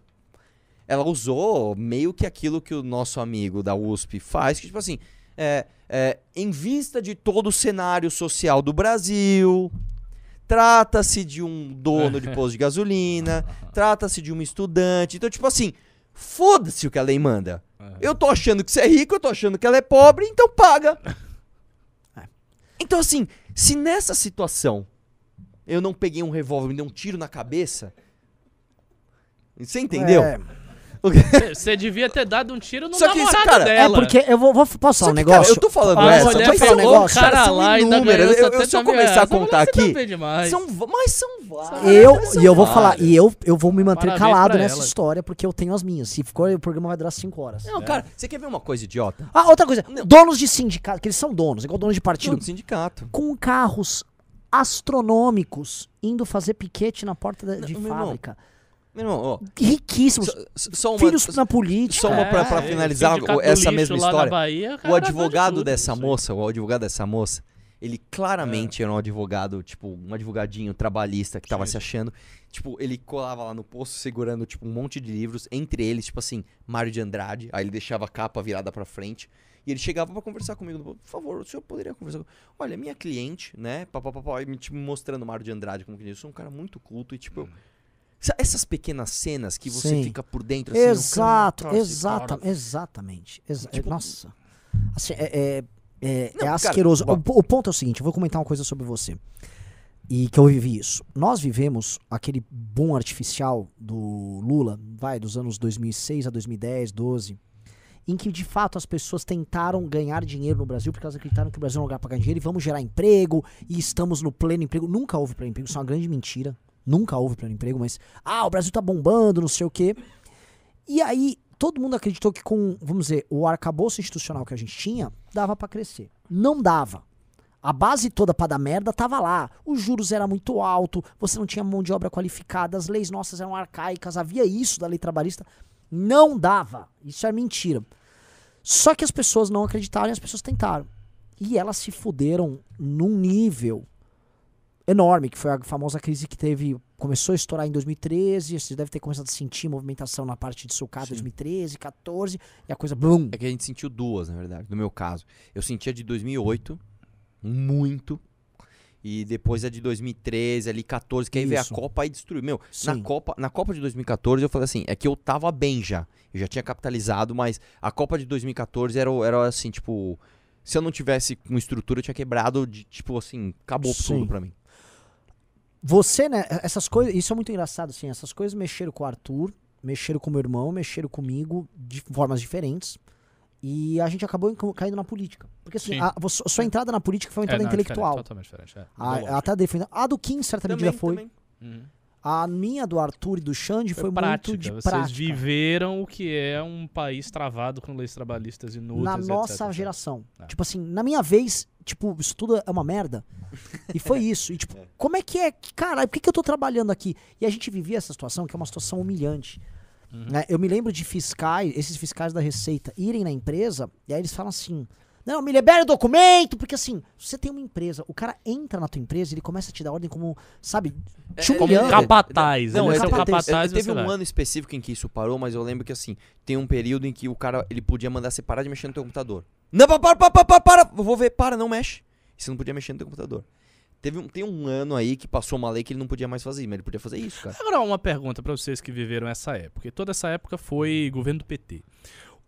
ela usou meio que aquilo que o nosso amigo da USP faz, que tipo assim, é, é, em vista de todo o cenário social do Brasil, trata-se de um dono de posto de gasolina, trata-se de uma estudante, então tipo assim, foda-se o que a lei manda. Eu tô achando que você é rico, eu tô achando que ela é pobre, então paga. Então, assim, se nessa situação eu não peguei um revólver e me dei um tiro na cabeça. Você entendeu? É, Você devia ter dado um tiro no Só que isso, namorado cara, É dela. porque eu vou, vou passar um Só que, negócio. cara, eu tô falando A essa, mulher falar um negócio. cara são lá e inúmeras. ganhou Eu, eu, se 70 eu começar a contar aqui, são, mas são várias. Eu, são e eu vou falar, e eu, eu vou me manter Parabéns calado nessa ela. história, porque eu tenho as minhas. Se for, o programa vai durar 5 horas. Não, cara, você quer ver uma coisa idiota? Ah, outra coisa. Não. Donos de sindicato, que eles são donos, igual donos de partido, Não, do sindicato. com carros astronômicos indo fazer piquete na porta da- de Não, meu irmão, fábrica. Meu irmão, ó, Riquíssimos. só, só uma, filhos na política. só uma pra, pra É, finalizar essa mesma história. Bahia, O advogado tudo, dessa moça, o advogado dessa moça, ele claramente era um advogado, tipo, um advogadinho trabalhista que tava se achando. Tipo, ele colava lá no posto segurando, tipo, um monte de livros, entre eles, tipo assim, Mário de Andrade. Aí ele deixava a capa virada pra frente. E ele chegava pra conversar comigo. Por favor, o senhor poderia conversar comigo? Olha, minha cliente, né? Papapá, e me tipo, mostrando o Mário de Andrade, como que diz. Eu sou um cara muito culto e, tipo, eu- Sa- essas pequenas cenas que você Sim. fica por dentro, assim, Exato, cara, exata, cara, exatamente. exa- Tipo- Nossa. Assim, é, é, é, Não, é cara, asqueroso. bo- O, o ponto é o seguinte, eu vou comentar uma coisa sobre você. E que eu vivi isso. Nós vivemos aquele boom artificial do Lula, vai, dos anos 2006 a 2010, 12, em que de fato as pessoas tentaram ganhar dinheiro no Brasil porque elas acreditaram que o Brasil é um lugar para ganhar dinheiro e vamos gerar emprego e estamos no pleno emprego. Nunca houve pleno emprego, isso é uma grande mentira. Nunca houve pleno emprego, mas ah, o Brasil tá bombando, não sei o quê. E aí, todo mundo acreditou que com, vamos dizer, o arcabouço institucional que a gente tinha, dava pra crescer. Não dava. A base toda pra dar merda tava lá. Os juros era muito alto, você não tinha mão de obra qualificada, as leis nossas eram arcaicas, havia isso da lei trabalhista. Não dava. Isso é mentira. Só que as pessoas não acreditaram e as pessoas tentaram. E elas se fuderam num nível enorme, que foi a famosa crise que teve. Começou a estourar em 2013, você deve ter começado a sentir movimentação na parte de sucata Sim. 2013, 14, e a coisa blum. É que a gente sentiu duas, na verdade, no meu caso. Eu sentia de 2008, muito. E depois a de 2013, ali 14, que aí veio a Isso. Copa e destruiu. Meu, na Sim. Copa, na Copa de 2014 eu falei assim, é que eu tava bem já. Eu já tinha capitalizado, mas a Copa de 2014 era, era assim, tipo, se eu não tivesse uma estrutura, eu tinha quebrado, de, tipo assim, acabou Sim. tudo pra mim. Você, né, essas coisas, isso é muito engraçado, assim, essas coisas mexeram com o Arthur, mexeram com o meu irmão, mexeram comigo de formas diferentes. E a gente acabou caindo na política. Porque assim, Sim. a, vo- sua entrada na política foi uma É, entrada não, é intelectual. diferente, totalmente diferente. É. A, até a, a do Kim, certa medida, foi. também. Uhum. A minha, do Arthur e do Xande, foi, prática. muito de Vocês prática. viveram o que é um país travado com leis trabalhistas inúteis. na etc, nossa etc. geração. É. Tipo assim, na minha vez, tipo, isso tudo é uma merda. E foi isso. E tipo, como é que é? Caralho, por que, que eu tô trabalhando aqui? E a gente vivia essa situação, que é uma situação humilhante. Uhum. né? Eu me lembro de fiscais, esses fiscais da Receita, irem na empresa, e aí eles falam assim. Não, me libera o documento, porque assim, você tem uma empresa, o cara entra na tua empresa e ele começa a te dar ordem como, sabe, te É, como humilhando. um capataz. Não, ele é é, seu capataz. capataz e teve um ano específico em que isso parou, mas eu lembro que assim, tem um período em que o cara, ele podia mandar você parar de mexer no teu computador. Não, para, para, para, para, para, eu vou ver, para, não mexe. E você não podia mexer no teu computador. Teve um, tem um ano aí que passou uma lei que ele não podia mais fazer, mas ele podia fazer isso, cara. Agora, uma pergunta pra vocês que viveram essa época. Porque toda essa época foi governo do PT.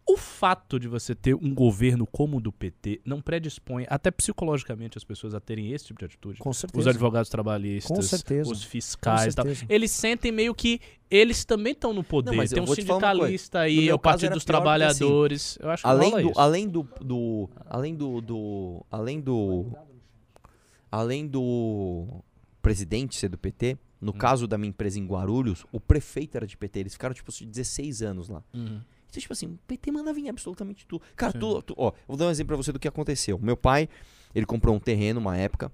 O fato de você ter um governo como o do PT não predispõe, até psicologicamente, as pessoas a terem esse tipo de atitude? Com Os certeza. advogados trabalhistas, Com certeza. os Com fiscais e tal. certeza. Eles sentem meio que eles também estão no poder. Não, Tem um sindicalista aí, é o Partido dos assim, Trabalhadores. eu acho que Além do, além do, do, além do, do, além do, além do presidente ser do PT, no Hum. caso da minha empresa em Guarulhos, o prefeito era de PT, eles ficaram tipo 16 anos lá. Uhum. Então, tipo assim, o PT mandava em absolutamente tudo. Cara, tu, tu- ó, eu vou dar um exemplo pra você do que aconteceu. Meu pai, ele comprou um terreno uma época,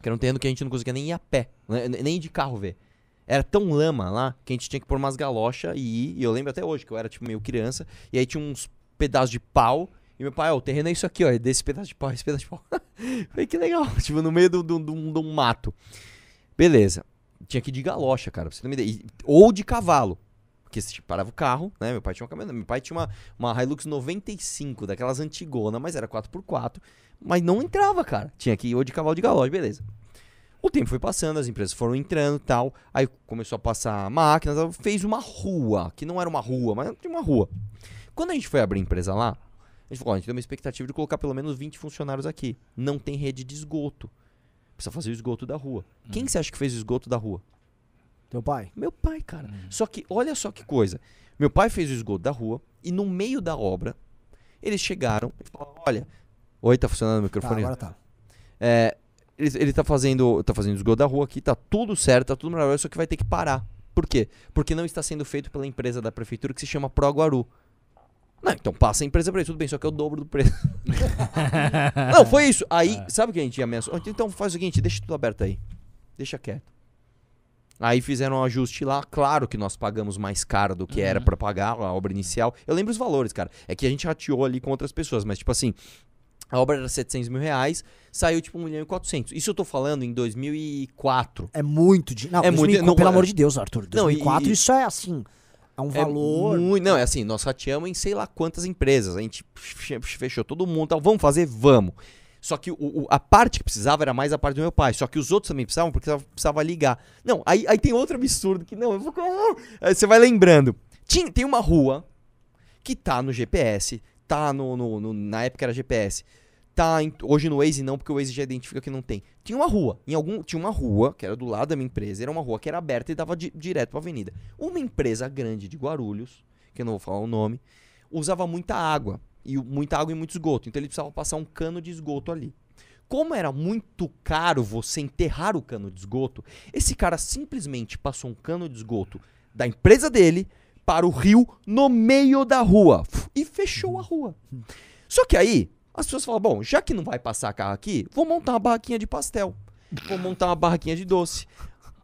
que era um terreno que a gente não conseguia nem ir a pé, né, nem de carro ver. Era tão lama lá que a gente tinha que pôr umas galochas e ir. E eu lembro até hoje que eu era tipo meio criança. E aí tinha uns pedaços de pau. E meu pai, ó, o terreno é isso aqui, ó. É desse pedaço de pau, esse pedaço de pau. Falei, que legal. Tipo, no meio de um mato. Beleza. Tinha que ir de galocha, cara, pra você ter uma ideia. E- ou de cavalo. Porque você tipo, parava o carro, né? Meu pai tinha uma caminhonete. Meu pai tinha uma, uma Hilux 95, daquelas antigona, mas era 4x4. Mas não entrava, cara. Tinha que ir ou de cavalo de galocha, beleza. O tempo foi passando, as empresas foram entrando e tal. Aí começou a passar máquinas, fez uma rua, que não era uma rua, mas tinha uma rua. Quando a gente foi abrir a empresa lá, a gente falou, ó, a gente tem uma expectativa de colocar pelo menos 20 funcionários aqui. Não tem rede de esgoto. Precisa fazer o esgoto da rua. Quem você acha que fez o esgoto da rua? Teu pai? Meu pai, cara. Só que, olha só que coisa. Meu pai fez o esgoto da rua e no meio da obra, eles chegaram e falaram, olha... Oi, tá funcionando o Tá, microfone? agora tá. É, ele, ele tá fazendo tá fazendo esgoto da rua aqui, tá tudo certo, tá tudo maravilhoso, só que vai ter que parar. Por quê? Porque não está sendo feito pela empresa da prefeitura que se chama Proguaru. Não, então passa a empresa pra ele, tudo bem, só que é o dobro do preço. não, foi isso. Aí, sabe o que a gente ameaçou? Então faz o seguinte, deixa tudo aberto aí. Deixa quieto. Aí fizeram um ajuste lá, claro que nós pagamos mais caro do que era pra pagar a obra inicial. Eu lembro os valores, cara. É que a gente rateou ali com outras pessoas, mas tipo assim, a obra era 700 mil reais, saiu tipo 1 milhão e 400. Isso eu tô falando em 2004. É muito de. Não, É muito- 2004, não, pelo é- amor de Deus, Arthur. Não, e- 2004, e- isso é assim. É um valor. É muito, não, é assim, nós rateamos em sei lá quantas empresas. A gente fe- fechou todo mundo, tal. vamos fazer, vamos. Só que o- o- a parte que precisava era mais a parte do meu pai. Só que os outros também precisavam, porque precisava, ligar. Não, aí, aí tem outro absurdo que não, eu vou. Aí você vai lembrando. Tinha, tem uma rua que tá no GPS, tá no, no- no- Na época era GPS. Tá em- hoje no Waze não, porque o Waze já identifica que não tem. Tinha uma rua, em algum, tinha uma rua que era do lado da minha empresa, era uma rua que era aberta e dava di- direto pra avenida. Uma empresa grande de Guarulhos, que eu não vou falar o nome, usava muita água, e muita água e muito esgoto, então ele precisava passar um cano de esgoto ali. Como era muito caro você enterrar o cano de esgoto, esse cara simplesmente passou um cano de esgoto da empresa dele para o rio no meio da rua e fechou a rua. Só que aí, as pessoas falam: bom, já que não vai passar carro aqui, vou montar uma barraquinha de pastel. Vou montar uma barraquinha de doce.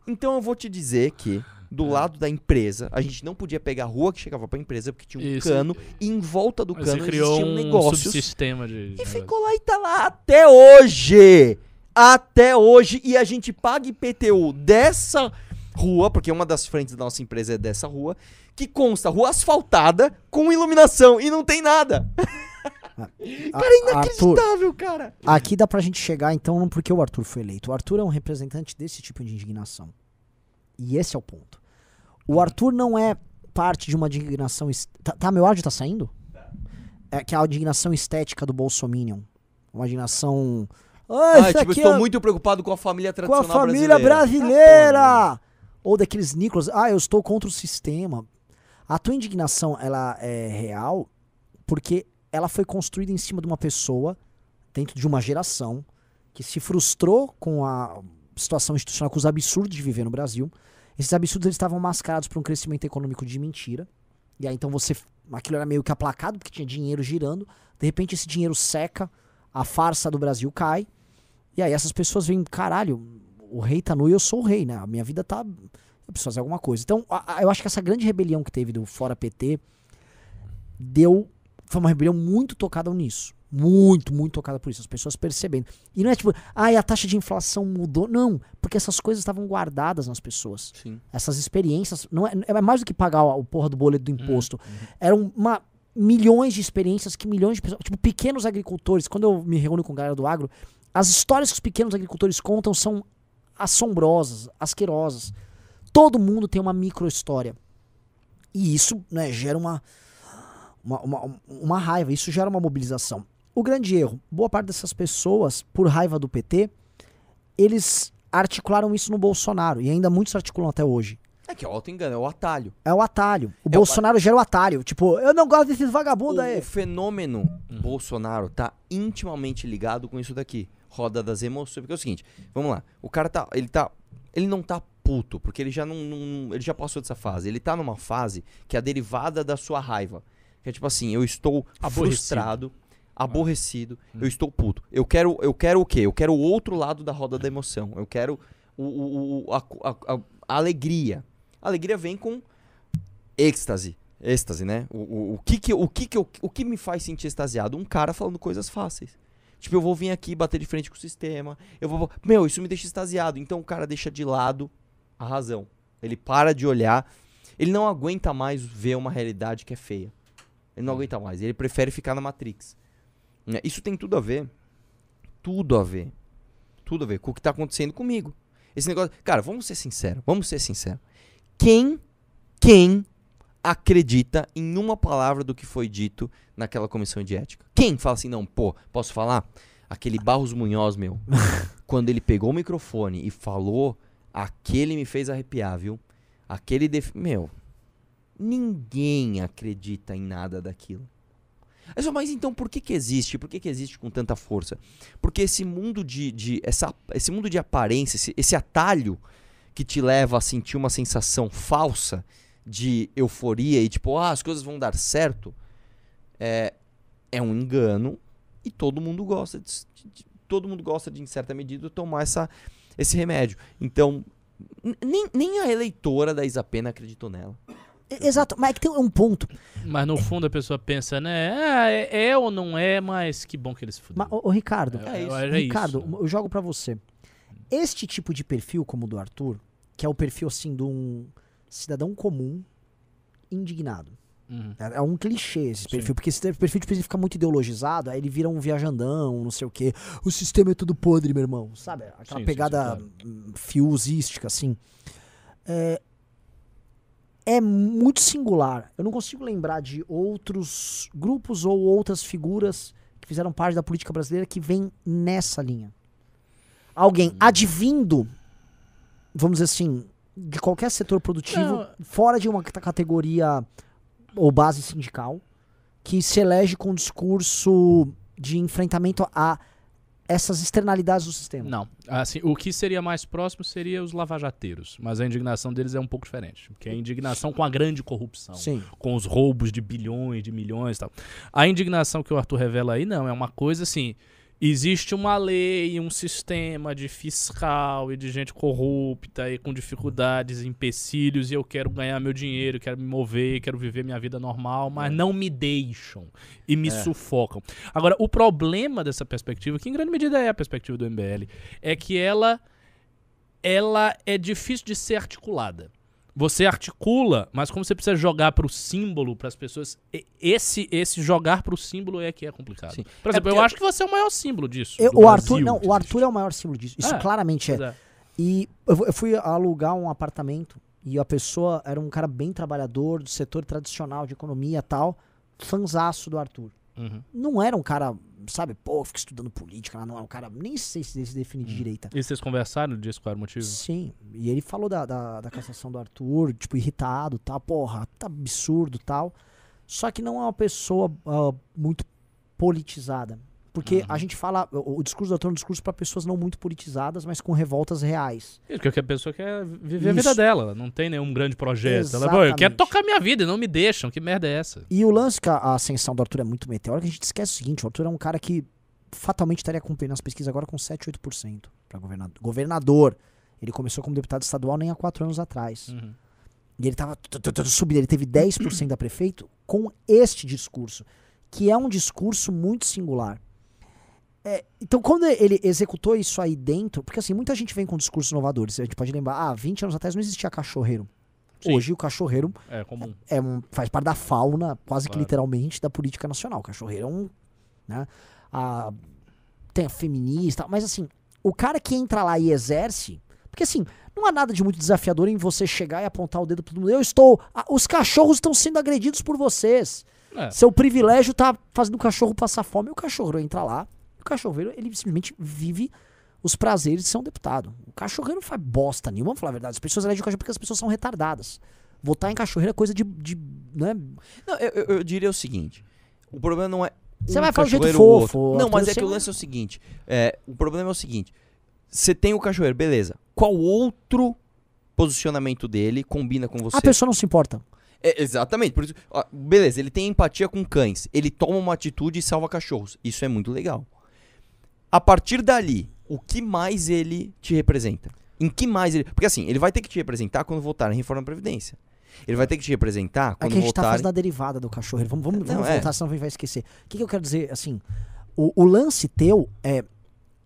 Então eu vou te dizer que, do lado da empresa, a gente não podia pegar a rua que chegava pra empresa, porque tinha um Isso. cano, e em volta do Mas Você cano criou existiam um negócios. subsistema de. de E ficou lá e tá lá até hoje. Até hoje. E a gente paga IPTU dessa rua, porque uma das frentes da nossa empresa é dessa rua, que consta rua asfaltada com iluminação e não tem nada. A- Cara, Arthur, inacreditável, cara. aqui dá pra gente chegar, então, não porque o Arthur foi eleito. O Arthur é um representante desse tipo de indignação. E esse é o ponto. O Arthur não é parte de uma indignação. est- Tá, tá, meu áudio tá saindo? É que é a indignação estética do Bolsominion. Uma indignação. Ah, Ah, tipo, estou é muito preocupado com a família com a tradicional família brasileira. brasileira. Ou daqueles Nicolas, ah, eu estou contra o sistema. A tua indignação, ela é real porque ela foi construída em cima de uma pessoa, dentro de uma geração, que se frustrou com a situação institucional, com os absurdos de viver no Brasil. Esses absurdos eles estavam mascarados por um crescimento econômico de mentira. E aí então você. Aquilo era meio que aplacado, porque tinha dinheiro girando. De repente esse dinheiro seca, a farsa do Brasil cai. E aí essas pessoas veem, caralho, o rei tá nu e eu sou o rei, né? A minha vida tá. Eu preciso fazer alguma coisa. Então, a- a- eu acho que essa grande rebelião que teve do Fora PT deu. Foi uma rebelião muito tocada nisso. Muito, muito tocada por isso. As pessoas percebendo. E não é tipo, ai, a taxa de inflação mudou. Não, porque essas coisas estavam guardadas nas pessoas. Sim. Essas experiências. Não é, é mais do que pagar o, porra do boleto do imposto. Eram uma, milhões de experiências que milhões de pessoas. Tipo, pequenos agricultores. Quando eu me reúno com a galera do agro, as histórias que os pequenos agricultores contam são assombrosas, asquerosas. Todo mundo tem uma micro história. E isso né, gera uma, uma, uma, uma raiva, isso gera uma mobilização. O grande erro, boa parte dessas pessoas, por raiva do PT, eles articularam isso no Bolsonaro, e ainda muitos articulam até hoje. É que é o auto-engano, é o atalho. É o atalho. O É o Bolsonaro gera o atalho. Tipo, eu não gosto desses O, vagabundos aí. o fenômeno Bolsonaro tá intimamente ligado com isso daqui. Roda das emoções. Porque é o seguinte, vamos lá. O cara tá. Ele tá. Ele não tá puto, porque ele já não, não- Ele já passou dessa fase. Ele tá numa fase que é a derivada da sua raiva. Que é tipo assim, eu estou Aborrecido. frustrado, aborrecido, eu estou puto. Eu quero, eu quero o quê? Eu quero o outro lado da roda da emoção. Eu quero o, o- o- a, a- a- alegria. A alegria vem com êxtase. Êxtase, né? O, o, o que que, o, que que eu, o que me faz sentir extasiado? Um cara falando coisas fáceis. Tipo, eu vou vir aqui bater de frente com o sistema. Eu vou. Meu, isso me deixa extasiado. Então o cara deixa de lado a razão. Ele para de olhar. Ele não aguenta mais ver uma realidade que é feia. Ele não aguenta mais. Ele prefere ficar na Matrix. Né? Isso tem tudo a ver. Tudo a ver. Tudo a ver com o que tá acontecendo comigo. Esse negócio. Cara, vamos ser sinceros. Vamos ser sinceros. Quem. Quem acredita em uma palavra do que foi dito naquela comissão de ética? Quem fala assim, não, pô, posso falar? Aquele Barros Munhoz, meu, quando ele pegou o microfone e falou, aquele me fez arrepiar, viu? Aquele. Def... Meu. Ninguém acredita em nada daquilo. Só, mas então por que, que existe? Por que, que existe com tanta força? Porque esse mundo de. de essa, esse mundo de aparência, esse, esse atalho que te leva a sentir uma sensação falsa de euforia e tipo, ah, as coisas vão dar certo, é, é um engano e todo mundo gosta de, de- todo mundo gosta de, em certa medida, tomar essa, esse remédio. Então, nem, nem a eleitora da Isapena acreditou nela. E- Exato, mas é que tem um ponto. Mas no fundo a pessoa pensa, né? Ah, é, é ou não é, mas que bom que eles fuderam. ô, ô, Ricardo, É, isso. é Ricardo, isso. eu jogo pra você. Este tipo de perfil, como o do Arthur, que é o perfil assim de um cidadão comum indignado. Uhum. É, é um clichê esse Sim. perfil, porque esse perfil tipo, ele fica muito ideologizado, aí ele vira um viajandão, não sei o quê. O sistema é tudo podre, meu irmão. Sabe? Aquela Sim, sim, pegada sim, hum, fiusística, assim. É, é muito singular. Eu não consigo lembrar de outros grupos ou outras figuras que fizeram parte da política brasileira que vem nessa linha. Alguém advindo, vamos dizer assim, de qualquer setor produtivo, Não. fora de uma categoria ou base sindical, que se elege com um discurso de enfrentamento a essas externalidades do sistema. Não. Assim, o que seria mais próximo seria os lavajateiros. Mas a indignação deles é um pouco diferente. Que é a indignação com a grande corrupção. Sim. Com os roubos de bilhões, de milhões e tal. A indignação que o Arthur revela aí, não. É uma coisa assim. Existe uma lei, um sistema de fiscal e de gente corrupta e com dificuldades, empecilhos, e eu quero ganhar meu dinheiro, quero me mover, quero viver minha vida normal, mas não me deixam e me sufocam. Agora, o problema dessa perspectiva, que em grande medida é a perspectiva do MBL, é que ela, ela é difícil de ser articulada. Você articula, mas como você precisa jogar pro símbolo, para as pessoas, esse esse jogar pro símbolo é que é complicado. Sim. Por exemplo, porque- eu acho que você é o maior símbolo disso. Eu- o Arthur, Brasil não, o Arthur é o maior símbolo disso. Isso É, claramente é. É. E eu, fu- eu fui alugar um apartamento e a pessoa era um cara bem trabalhador do setor tradicional de economia e tal, fanzaço do Arthur. Uhum. Não era um cara, sabe, pô, fica estudando política, não é um cara, nem sei se se define de direita. E vocês conversaram disso, qual era o motivo? Sim, e ele falou da, da, da cassação do Arthur, tipo, irritado, tal, porra, tá absurdo tal. Só que não é uma pessoa ah, muito politizada. Porque Uhum. a gente fala, o, o discurso do Arthur é um discurso para pessoas não muito politizadas, mas com revoltas reais. É, Porque a pessoa quer viver a Isso. vida dela, ela não tem nenhum grande projeto. Ela, pô, eu quero Exatamente. tocar minha vida e não me deixam, que merda é essa? E o lance que a, a ascensão do Arthur é muito meteórica, a gente esquece o seguinte, o Arthur é um cara que fatalmente estaria cumprindo as pesquisas agora com 7, 8% para governador. Governador. Ele começou como deputado estadual nem há quatro anos atrás. Uhum. E ele tava subindo, ele teve 10% da prefeito com este discurso, que é um discurso muito singular. É, então, quando ele executou isso aí dentro, porque assim, muita gente vem com discursos inovadores. A gente pode lembrar, ah, 20 anos atrás não existia cachorreiro. Sim. Hoje o cachorreiro É comum. é um, faz parte da fauna, quase que Claro. literalmente, da política nacional. O cachorreiro é um. Né, a, tem a feminista, mas assim, o cara que entra lá e exerce. Porque assim, não há nada de muito desafiador em você chegar e apontar o dedo pra todo mundo. Eu estou. a- os cachorros estão sendo agredidos por vocês. É. Seu privilégio tá fazendo o cachorro passar fome. E o cachorro entra lá. O cachorreiro, ele simplesmente vive os prazeres de ser um deputado. O cachorreiro não faz bosta nenhuma, vamos falar a verdade. As pessoas elegem o cachorro porque as pessoas são retardadas. Votar em cachorreiro é coisa de. de né? Não, eu, eu- diria o seguinte: o problema não é. Você um vai falar de jeito fofo. Não, mas é que o lance é o seguinte: é, o problema é o seguinte: você tem o cachoeiro, beleza. Qual outro posicionamento dele combina com você? A pessoa não se importa. É, exatamente. Por isso, ó, beleza, ele tem empatia com cães. Ele toma uma atitude e salva cachorros. Isso é muito legal. A partir dali, o que mais ele te representa? Em que mais ele. Porque assim, ele vai ter que te representar quando votar em reforma da Previdência. Ele vai ter que te representar É quando que a gente tá votar. fazendo a derivada do cachorreiro. Vamos, vamos, Não, vamos é. voltar, senão vai esquecer. O que, que eu quero dizer? Assim, o, o lance teu é.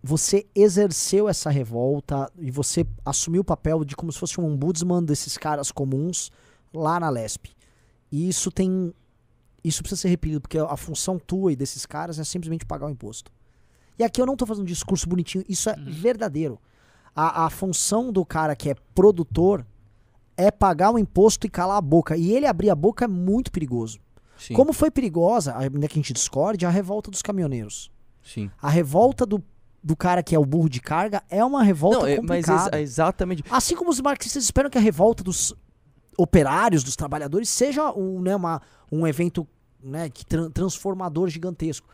Você exerceu essa revolta e você assumiu o papel de como se fosse um ombudsman desses caras comuns lá na Lesp. E isso tem. Isso precisa ser repetido, porque a função tua e desses caras é simplesmente pagar o imposto. E aqui eu não tô fazendo um discurso bonitinho, isso é verdadeiro. A, a função do cara que é produtor é pagar o imposto e calar a boca. E ele abrir a boca é muito perigoso. Sim, Como foi perigosa, ainda que a gente discorde, a revolta dos caminhoneiros. sim. A revolta do, do cara que é o burro de carga é uma revolta Não, é- mas complicada. ex- é exatamente. Assim como os marxistas esperam que a revolta dos operários, dos trabalhadores, seja um, né, uma, um evento né, que tran- transformador gigantesco.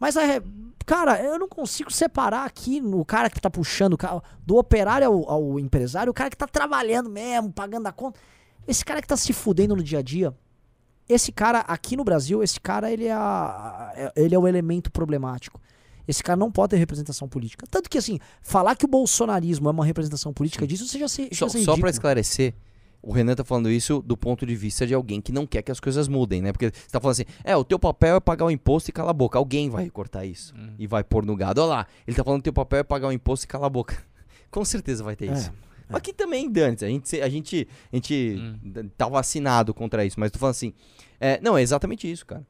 Mas, é, cara, eu não consigo separar aqui no cara que tá puxando, do operário ao, ao empresário, o cara que tá trabalhando mesmo, pagando a conta. Esse cara que tá se fudendo no dia a dia, esse cara aqui no Brasil, esse cara ele é, a- é- ele é o elemento problemático. Esse cara não pode ter representação política. Tanto que, assim, falar que o bolsonarismo é uma representação política disso, você já se. Só, já se só ridículo. esclarecer, o Renan tá falando isso do ponto de vista de alguém que não quer que as coisas mudem, né? Porque você tá falando assim, é, o teu papel é pagar o imposto e calar a boca. Alguém vai recortar isso Hum. e vai pôr no gado. Olha lá, ele tá falando que teu papel é pagar o imposto e calar a boca. Com certeza vai ter É, isso. Aqui também, Dante, a gente, a gente, a gente Hum. tá vacinado contra isso, mas tô falando assim, é, não, é exatamente isso, cara.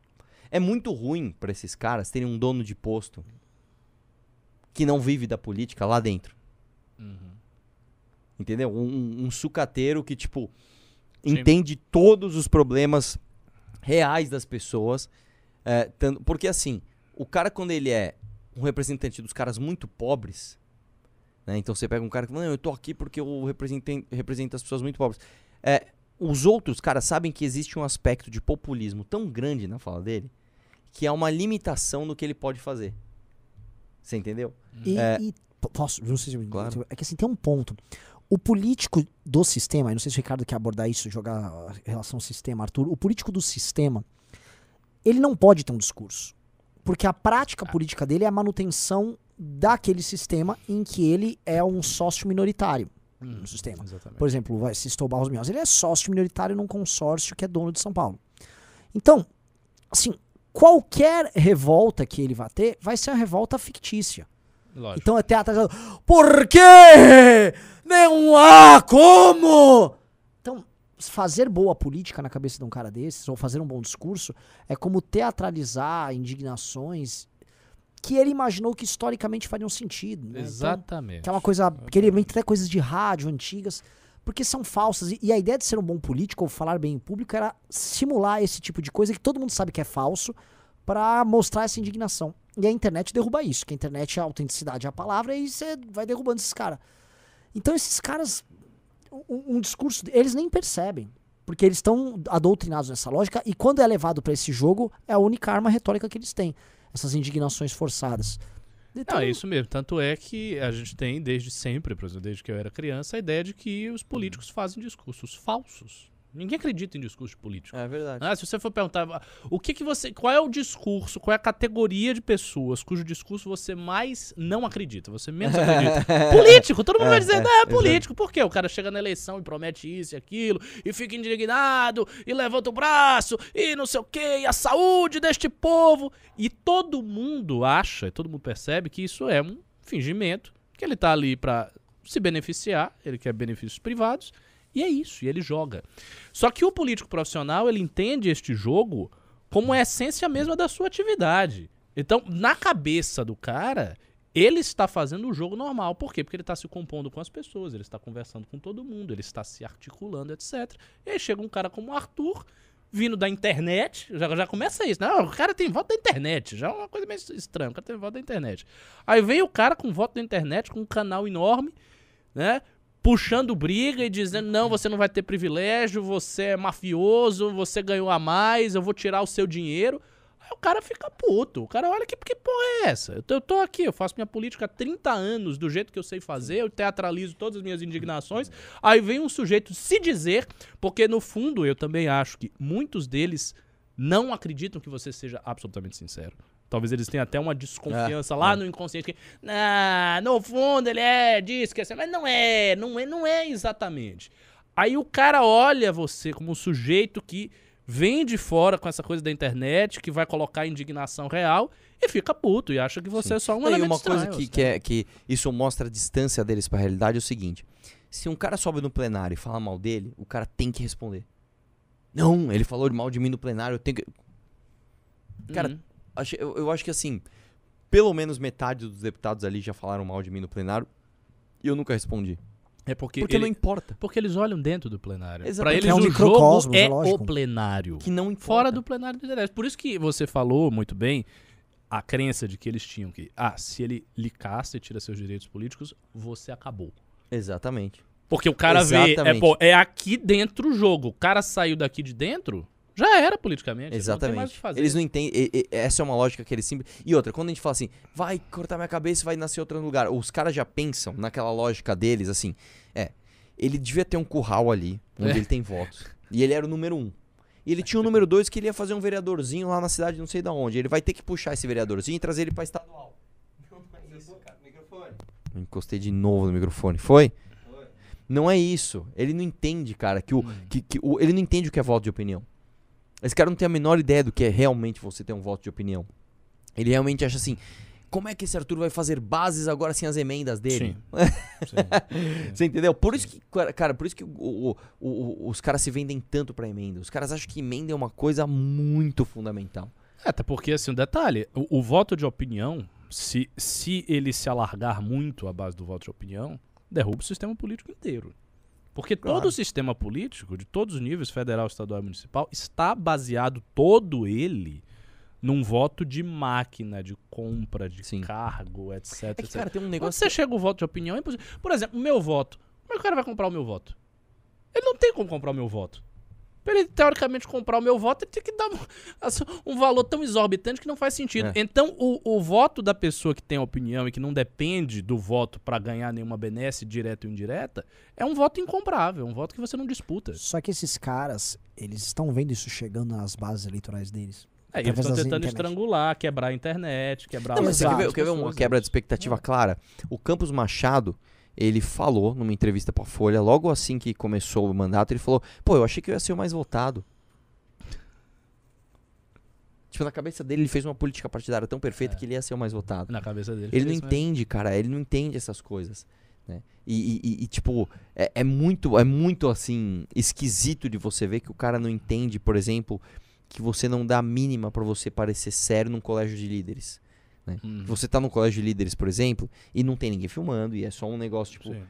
É muito ruim pra esses caras terem um dono de posto que não vive da política lá dentro. Uhum. Entendeu? Um, um- sucateiro que, tipo, Sim. entende todos os problemas reais das pessoas. é, tanto- porque, assim, o cara, quando ele é um representante dos caras muito pobres, né? Então você pega um cara que fala, não, eu tô aqui porque eu represento, as pessoas muito pobres. É, os outros caras sabem que existe um aspecto de populismo tão grande na fala dele que há uma limitação no que ele pode fazer. Você entendeu? E, É. e- po- posso, não sei se Claro. é que assim tem um ponto. O político do sistema, eu não sei se o Ricardo quer abordar isso, jogar a relação sistema, Arthur. O político do sistema, ele não pode ter um discurso, porque a prática política dele é a manutenção daquele sistema em que ele é um sócio minoritário no sistema. Exatamente. Por exemplo, vai, se estou Barros Minhoz, ele é sócio minoritário num consórcio que é dono de São Paulo. Então, assim, qualquer revolta que ele vá ter, vai ser uma revolta fictícia. Lógico. Então é teatralizado. Por quê? Não há como! Então, fazer boa política na cabeça de um cara desses, ou fazer um bom discurso, é como teatralizar indignações que ele imaginou que historicamente fariam sentido. né? Então, Exatamente. que é uma coisa. Que ele inventa até coisas de rádio antigas, porque são falsas. E, e a ideia de ser um bom político ou falar bem em público era simular esse tipo de coisa que todo mundo sabe que é falso pra mostrar essa indignação. E a internet derruba isso, que a internet é a autenticidade é a palavra e você vai derrubando esses caras. Então esses caras. Um, um discurso. Eles nem percebem. Porque eles estão adoutrinados nessa lógica, e quando é levado pra esse jogo, é a única arma retórica que eles têm. Essas indignações forçadas. Então, Não, é isso mesmo. Tanto é que a gente tem desde sempre, desde que eu era criança, a ideia de que os políticos fazem discursos falsos. Ninguém acredita em discurso político. É verdade. Ah, se você for perguntar o que, que você. Qual é o discurso, qual é a categoria de pessoas cujo discurso você mais não acredita, você menos acredita? político, todo mundo vai dizer, não, é político. Por quê? O cara chega na eleição e promete isso e aquilo, e fica indignado, e levanta o braço, e não sei o quê, e a saúde deste povo. E todo mundo acha, e todo mundo percebe que isso é um fingimento, que ele tá ali pra se beneficiar, ele quer benefícios privados, e é isso, e ele joga. Só que o político profissional, ele entende este jogo como a essência mesma da sua atividade. Então, na cabeça do cara, ele está fazendo o jogo normal. Por quê? Porque ele está se compondo com as pessoas, ele está conversando com todo mundo, ele está se articulando, etc. E aí chega um cara como o Arthur, vindo da internet, já, já começa isso, não, o cara tem voto da internet, já é uma coisa meio estranha, o cara tem voto da internet. Aí vem o cara com voto da internet, com um canal enorme, né? Puxando briga e dizendo: não, você não vai ter privilégio, você é mafioso, você ganhou a mais, eu vou tirar o seu dinheiro. Aí o cara fica puto. O cara olha que, que porra é essa? Eu tô, eu tô aqui, eu faço minha política há 30 anos do jeito que eu sei fazer, eu teatralizo todas as minhas indignações. Aí vem um sujeito se dizer, porque no fundo eu também acho que muitos deles não acreditam que você seja absolutamente sincero. Talvez eles tenham até uma desconfiança É, lá é. no inconsciente que, nah, no fundo ele é disso, que é assim, mas não é, não é, não é exatamente. Aí o cara olha você como um sujeito que vem de fora com essa coisa da internet, que vai colocar indignação real e fica puto e acha que você é só um Não, e elemento uma coisa estranho, que, assim. que, é, que isso mostra a distância deles pra realidade é o seguinte: se um cara sobe no plenário e fala mal dele, o cara tem que responder. Não, ele falou mal de mim no plenário, eu tenho que. cara, Uhum. Acho- Eu, eu acho que assim, pelo menos metade dos deputados ali já falaram mal de mim no plenário e eu nunca respondi. é porque, Porque ele- não importa. porque eles olham dentro do plenário. Pra Exatamente. eles É um o jogo é é lógico. o plenário. Que não importa. Fora do plenário do interesse. Por isso que você falou muito bem a crença de que eles tinham que, ah, se ele lhe caça e tira seus direitos políticos, você acabou. Exatamente. Porque o cara vê, é, Exatamente. pô, é aqui dentro o jogo. O cara saiu daqui de dentro, já era politicamente. Não tem mais o Exatamente. que fazer. Eles não entendem. e- e- essa é uma lógica que eles sempre. E outra, quando a gente fala assim, vai cortar minha cabeça e vai nascer outro lugar. Os caras já pensam naquela lógica deles, assim. É. Ele devia ter um curral ali, onde É. ele tem votos. E ele era o número um. E ele tinha o número dois que ele ia fazer um vereadorzinho lá na cidade, não sei da onde. Ele vai ter que puxar esse vereadorzinho e trazer ele pra estadual. Eu Encostei de novo no microfone. Foi? Não é isso. Ele não entende, cara, que o, que, que o, ele não entende o que é voto de opinião. Esse cara não tem a menor ideia do que é realmente você ter um voto de opinião. Ele realmente acha assim, como é que esse Arthur vai fazer bases agora sem as emendas dele? Sim. Você entendeu? Por isso que, cara, por isso que o- o- o- os caras se vendem tanto pra emenda. Os caras acham que emenda é uma coisa muito fundamental. É, até porque, assim, um detalhe, o, o voto de opinião, se, se ele se alargar muito à base do voto de opinião, derruba o sistema político inteiro. Porque Claro. todo o sistema político, de todos os níveis, federal, estadual e municipal, está baseado todo ele num voto de máquina, de compra, de Sim. cargo, etc. É que, etc. cara, tem um Quando negócio. você chega o voto de opinião, é impossível. Por exemplo, o meu voto. Como é que o cara vai comprar o meu voto? Ele não tem como comprar o meu voto. Pra ele, teoricamente, comprar o meu voto, ele tem que dar um, assim, um valor tão exorbitante que não faz sentido. É. Então, o, o voto da pessoa que tem opinião e que não depende do voto pra ganhar nenhuma benesse, direta ou indireta, é um voto incomprável, um voto que você não disputa. Só que esses caras, eles estão vendo isso chegando nas bases eleitorais deles. É, eles estão tentando estrangular, quebrar a internet, quebrar Não, mas você quer ver, quer ver uma quebra de expectativa clara? O Campos Machado, ele falou numa entrevista pra Folha, logo assim que começou o mandato, ele falou: pô, eu achei que eu ia ser o mais votado. Tipo, na cabeça dele, ele fez uma política partidária tão perfeita É. que ele ia ser o mais votado. na cabeça dele. Ele não mesmo. entende, cara. Ele não entende essas coisas. Né? E, e- e- tipo, é, é muito, é muito assim, esquisito de você ver que o cara não entende, por exemplo, que você não dá a mínima pra você parecer sério num colégio de líderes. Uhum. Você tá num colégio de líderes, por exemplo, e não tem ninguém filmando, e é só um negócio, tipo, Sim.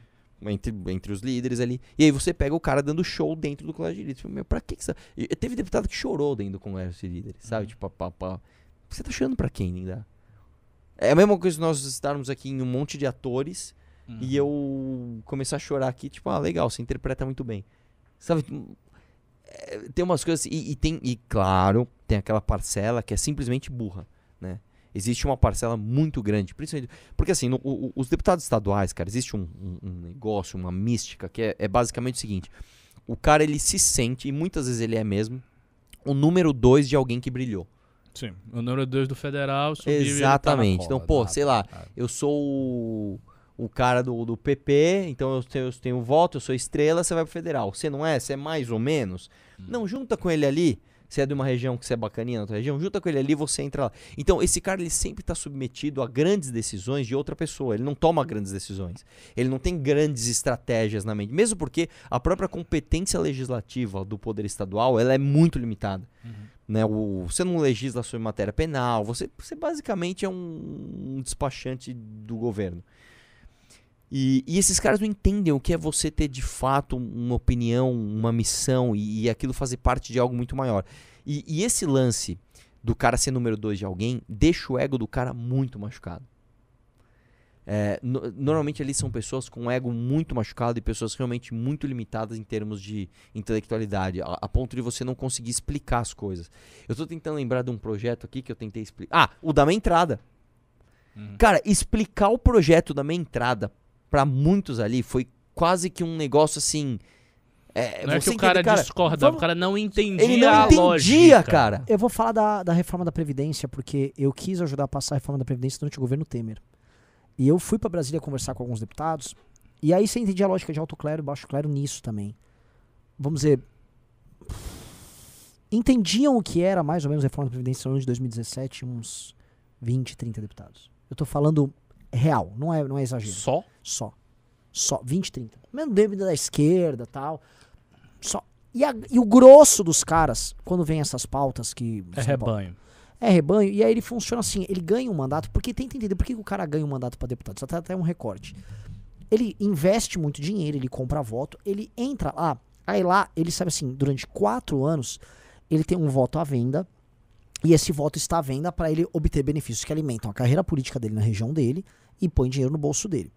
entre, entre os líderes ali. E aí você pega o cara dando show dentro do colégio de líderes. Meu, pra que que você... e Teve deputado que chorou dentro do colégio de líderes, sabe? Uhum. Tipo, pá, pá. Você tá chorando pra quem, Linda? É a mesma coisa nós estarmos aqui em um monte de atores Uhum. e eu começar a chorar aqui, tipo, ah, legal, você interpreta muito bem. Sabe? É, tem umas coisas. E, e tem, e claro, tem aquela parcela que é simplesmente burra, né? Existe uma parcela muito grande, principalmente. Porque assim, no- o- os deputados estaduais, cara, existe um, um- um negócio, uma mística, que é, é basicamente o seguinte: o cara ele se sente, e muitas vezes ele é mesmo, o número dois de alguém que brilhou. Sim. O número 2 do federal subiu tá Exatamente. cola, Então, pô, sei lá, dá. eu sou o, o cara do, do PP, então eu tenho, eu tenho voto, eu sou estrela, você vai pro federal. Você não é? Você é mais ou menos? Não, junta com ele ali. Você é de uma região que você é bacaninha na outra região, junta com ele ali você entra lá. Então, esse cara ele sempre tá submetido a grandes decisões de outra pessoa. Ele não toma grandes decisões. Ele não tem grandes estratégias na mente. Mesmo porque a própria competência legislativa do poder estadual ela é muito limitada. Né? O, você não legisla sobre matéria penal, você, você basicamente é um, um despachante do governo. E, e esses caras não entendem o que é você ter de fato uma opinião, uma missão e, e aquilo fazer parte de algo muito maior. E, e esse lance do cara ser número dois de alguém deixa o ego do cara muito machucado. É, no- normalmente ali são pessoas com ego muito machucado e pessoas realmente muito limitadas em termos de intelectualidade, a, a ponto de você não conseguir explicar as coisas. Eu tô tentando lembrar de um projeto aqui que eu tentei explicar. Ah, o da minha entrada. Uhum. Cara, explicar o projeto da minha entrada pra muitos ali foi quase que um negócio assim. É, Não é que você o cara, entende, discorda, vamos- o cara não entendia Ele não a entendia, lógica. cara. Eu vou falar da, da reforma da Previdência, porque eu quis ajudar a passar a reforma da Previdência durante o governo Temer. E eu fui pra Brasília conversar com alguns deputados, e aí você entendia a lógica de alto clero e baixo clero nisso também. Vamos dizer. Entendiam o que era mais ou menos a reforma da Previdência no ano de 2017, uns 20, 30 deputados. Eu tô falando real, não é, não é exagero. Só? Só. Só. 20, 30. Mesmo devido da esquerda tal. Só. E, a- e o grosso dos caras, quando vem essas pautas que. É rebanho. É rebanho. E aí ele funciona assim: ele ganha um mandato. Porque tem que entender por que, o cara ganha um mandato pra deputado. Isso até, até um recorte. Ele investe muito dinheiro, ele compra voto, ele entra lá. Aí lá, ele sabe assim: durante quatro anos, ele tem um voto à venda. E esse voto está à venda para ele obter benefícios que alimentam a carreira política dele na região dele e põe dinheiro no bolso dele.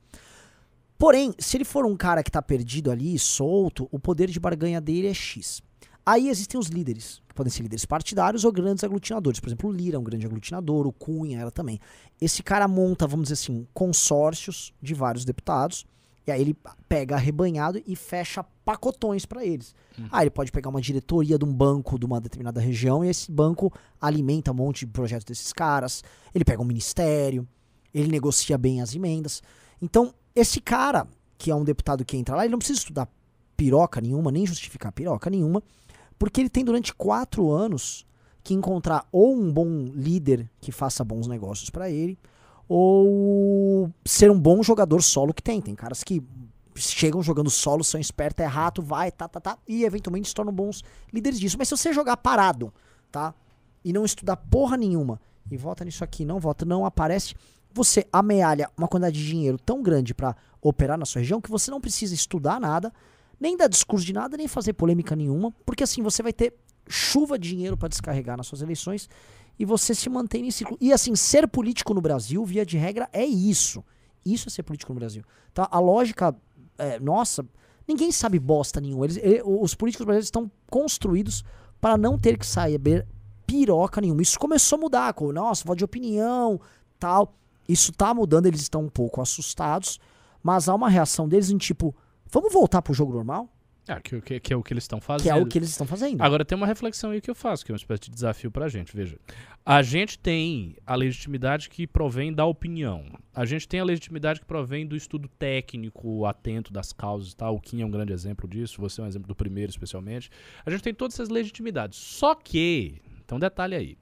Porém, se ele for um cara que tá perdido ali, solto, o poder de barganha dele é X. Aí existem os líderes, que podem ser líderes partidários ou grandes aglutinadores. Por exemplo, o Lira é um grande aglutinador, o Cunha ela também. Esse cara monta, vamos dizer assim, consórcios de vários deputados, e aí ele pega arrebanhado e fecha pacotões para eles. Ah, ele pode pegar uma diretoria de um banco de uma determinada região e esse banco alimenta um monte de projetos desses caras. Ele pega um ministério, ele negocia bem as emendas. Então, esse cara, que é um deputado que entra lá, ele não precisa estudar piroca nenhuma, nem justificar piroca nenhuma, porque ele tem durante quatro anos que encontrar ou um bom líder que faça bons negócios para ele, ou ser um bom jogador solo que tem. Tem caras que chegam jogando solo, são espertos, é rato, vai, tá, tá, tá, e eventualmente se tornam bons líderes disso. Mas se você jogar parado, tá? E não estudar porra nenhuma, e vota nisso aqui, não vota, não aparece, você amealha uma quantidade de dinheiro tão grande para operar na sua região que você não precisa estudar nada, nem dar discurso de nada, nem fazer polêmica nenhuma, porque assim você vai ter chuva de dinheiro para descarregar nas suas eleições e você se mantém nesse ciclo. E assim, ser político no Brasil, via de regra, é isso. Isso é ser político no Brasil. Tá? A lógica, é, nossa, ninguém sabe bosta nenhuma. Eles, ele- os políticos brasileiros estão construídos para não ter que saber piroca nenhuma. Isso começou a mudar, com, nossa, voto de opinião, tal. Isso tá mudando, eles estão um pouco assustados, mas há uma reação deles em tipo, vamos voltar pro jogo normal? Ah, que, que- que é o que eles estão fazendo. Que é o que eles estão fazendo. Agora tem uma reflexão aí que eu faço, que é uma espécie de desafio pra gente. Veja, a gente tem a legitimidade que provém da opinião. A gente tem a legitimidade que provém do estudo técnico, atento das causas e tal. O Kim é um grande exemplo disso, você é um exemplo do primeiro, especialmente. A gente tem todas essas legitimidades. Só que, então detalhe aí.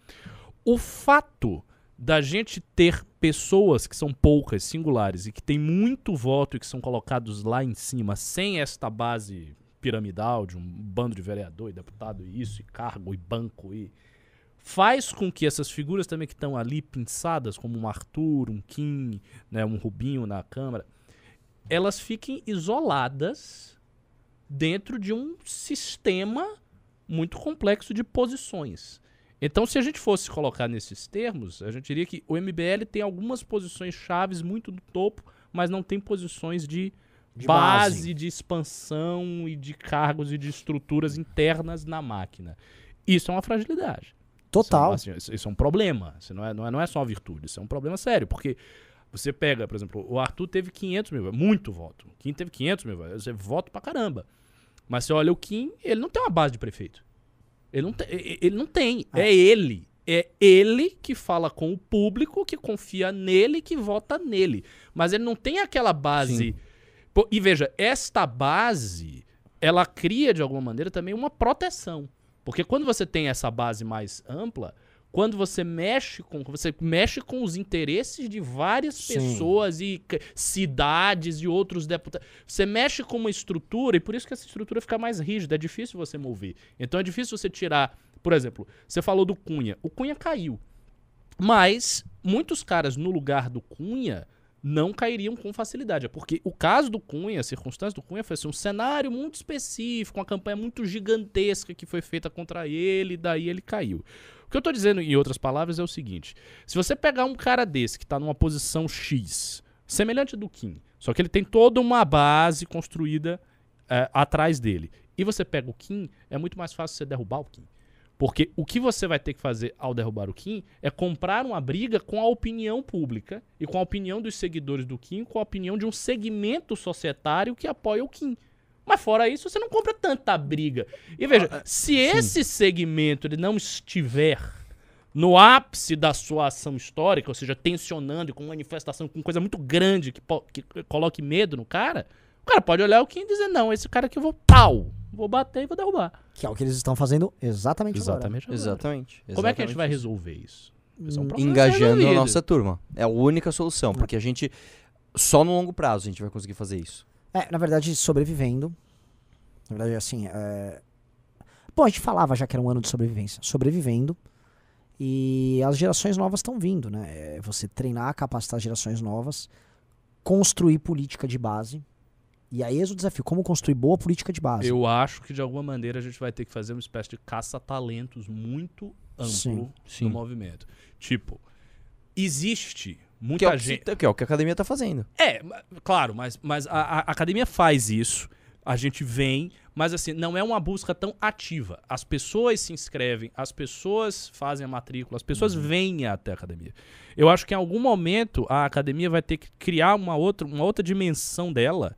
O fato da gente ter pessoas que são poucas, singulares, e que tem muito voto e que são colocados lá em cima, sem esta base piramidal de um bando de vereador e deputado e isso, e cargo e banco e faz com que essas figuras também que estão ali pinçadas, como um Arthur, um Kim, né, um Rubinho na Câmara, elas fiquem isoladas dentro de um sistema muito complexo de posições. Então, se a gente fosse colocar nesses termos, a gente diria que o MBL tem algumas posições chaves muito no topo, mas não tem posições de, De base, base. de expansão e de cargos e de estruturas internas na máquina. Isso é uma fragilidade. Total. Isso, é- assim, isso- é um problema. Isso não é, não, é, não é só uma virtude, isso é um problema sério. Porque você pega, por exemplo, o Arthur teve 500 mil votos, muito voto. O Kim teve 500 mil votos, você voto pra caramba. Mas você olha o Kim, ele não tem uma base de prefeito. Ele não, te- ele não tem. É ele. É ele que fala com o público, que confia nele, que vota nele. Mas ele não tem aquela base. Pô, e veja, esta base, ela cria de alguma maneira também uma proteção. Porque quando você tem essa base mais ampla, quando você mexe com você mexe com os interesses de várias Sim. pessoas e cidades e outros deputados, você mexe com uma estrutura e por isso que essa estrutura fica mais rígida, é difícil você mover. Então é difícil você tirar, por exemplo, você falou do Cunha, o Cunha caiu. Mas muitos caras no lugar do Cunha não cairiam com facilidade. É porque o caso do Cunha, a circunstância do Cunha foi assim, um cenário muito específico, uma campanha muito gigantesca que foi feita contra ele, e daí ele caiu. O que eu tô dizendo, em outras palavras, é o seguinte: se você pegar um cara desse que tá numa posição X, semelhante do Kim, só que ele tem toda uma base construída é, atrás dele, e você pega o Kim, é muito mais fácil você derrubar o Kim. Porque o que você vai ter que fazer ao derrubar o Kim é comprar uma briga com a opinião pública e com a opinião dos seguidores do Kim, com a opinião de um segmento societário que apoia o Kim. Mas fora isso, você não compra tanta briga. E veja, se esse segmento ele não estiver no ápice da sua ação histórica, ou seja, tensionando com manifestação, com coisa muito grande que, que coloque medo no cara, o cara pode olhar o Kim e dizer, não, esse cara aqui eu vou pau, vou bater e vou derrubar. Que é o que eles estão fazendo exatamente, Exatamente. agora. Exatamente. Como é que a gente vai exatamente resolver isso? Isso é um Hum, Engajando a nossa turma. É a única solução, porque a gente. Só no longo prazo a gente vai conseguir fazer isso. É, na verdade, sobrevivendo. Na verdade, assim. É... Bom, a gente falava já que era um ano de sobrevivência. Sobrevivendo. E as gerações novas estão vindo, né? É você treinar, capacitar as gerações novas, construir política de base. E aí é o desafio: como construir boa política de base. Eu acho que de alguma maneira a gente vai ter que fazer uma espécie de caça-talentos muito amplo Sim, sim. no movimento. Tipo, existe Que muita é, que, gente. se- que é o que a academia tá fazendo. É, claro, mas, mas a, a academia faz isso, a gente vem, mas assim, não é uma busca tão ativa. As pessoas se inscrevem, as pessoas fazem a matrícula, as pessoas vêm até a academia. Eu acho que em algum momento a academia vai ter que criar uma outra, uma outra dimensão dela,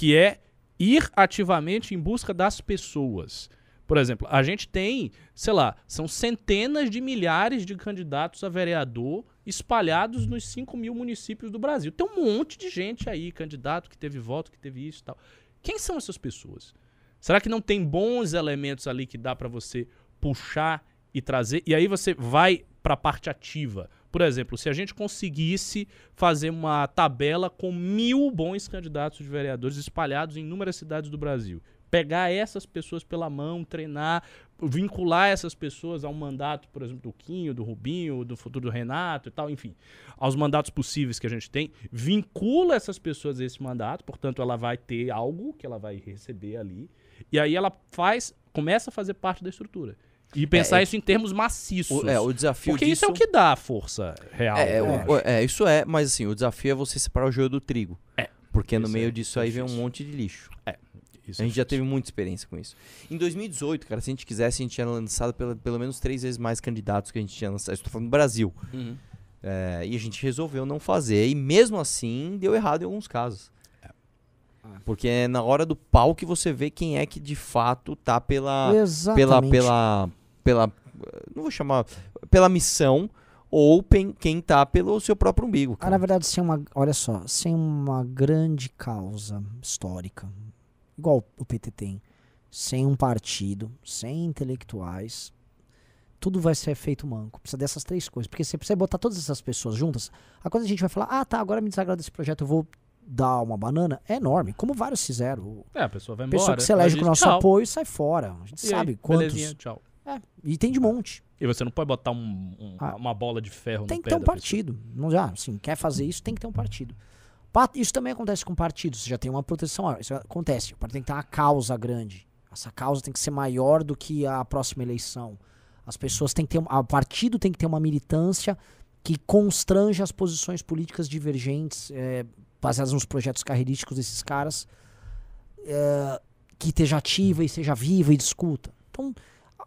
que é ir ativamente em busca das pessoas. Por exemplo, a gente tem, sei lá, são centenas de milhares de candidatos a vereador espalhados nos 5 mil municípios do Brasil. Tem um monte de gente aí, candidato que teve voto, que teve isso e tal. Quem são essas pessoas? Será que não tem bons elementos ali que dá pra você puxar e trazer? E aí você vai pra parte ativa. Por exemplo, se a gente conseguisse fazer uma tabela com mil bons candidatos de vereadores espalhados em inúmeras cidades do Brasil. Pegar essas pessoas pela mão, treinar, vincular essas pessoas ao mandato, por exemplo, do Quinho, do Rubinho, do futuro do Renato e tal, enfim, aos mandatos possíveis que a gente tem, vincula essas pessoas a esse mandato, portanto, ela vai ter algo que ela vai receber ali, e aí ela faz, começa a fazer parte da estrutura. E pensar é- isso em termos maciços. O, é, o desafio porque disso... isso é o que dá a força real. É, o- é, isso é, mas assim, o desafio é você separar o joio do trigo. É, Porque no meio é disso aí vem um monte de lixo. Isso A é gente já teve muita experiência com isso. Em 2018, cara, se a gente quisesse, a gente tinha lançado pela- pelo menos três vezes mais candidatos que a gente tinha lançado. Estou falando do Brasil. Uhum. É, e a gente resolveu não fazer. E mesmo assim, deu errado em alguns casos. Porque é na hora do pau que você vê quem é que de fato tá pela. Pela, Exatamente. pela. Pela. Não vou chamar. Pela missão. Ou pen- quem tá pelo seu próprio umbigo. Ah, Cara. na verdade, sem uma, olha só, sem uma grande causa histórica, igual o PT tem, sem um partido, sem intelectuais, tudo vai ser feito manco. Precisa dessas três coisas. Porque você precisa botar todas essas pessoas juntas. A coisa a gente vai falar, ah, tá, agora me desagrada esse projeto, eu vou dar uma banana, é enorme. Como vários fizeram. É, a pessoa vai embora. pessoa que se elege com o nosso tchau. apoio sai fora. A gente E aí, sabe quantos. Belezinha, tchau. É, e tem de monte. E você não pode botar um- um- Ah. uma bola de ferro Tem no que pé ter um da pessoa. partido. Não já, assim, quer fazer isso, tem que ter um partido. Pa- Isso também acontece com partidos. Você já tem uma proteção. Isso acontece. O partido tem que ter uma causa grande. Essa causa tem que ser maior do que a próxima eleição. As pessoas têm que ter. um- O partido tem que ter uma militância que constrange as posições políticas divergentes, é, baseadas nos projetos carreirísticos desses caras, é, que esteja ativa e seja viva e discuta. Então,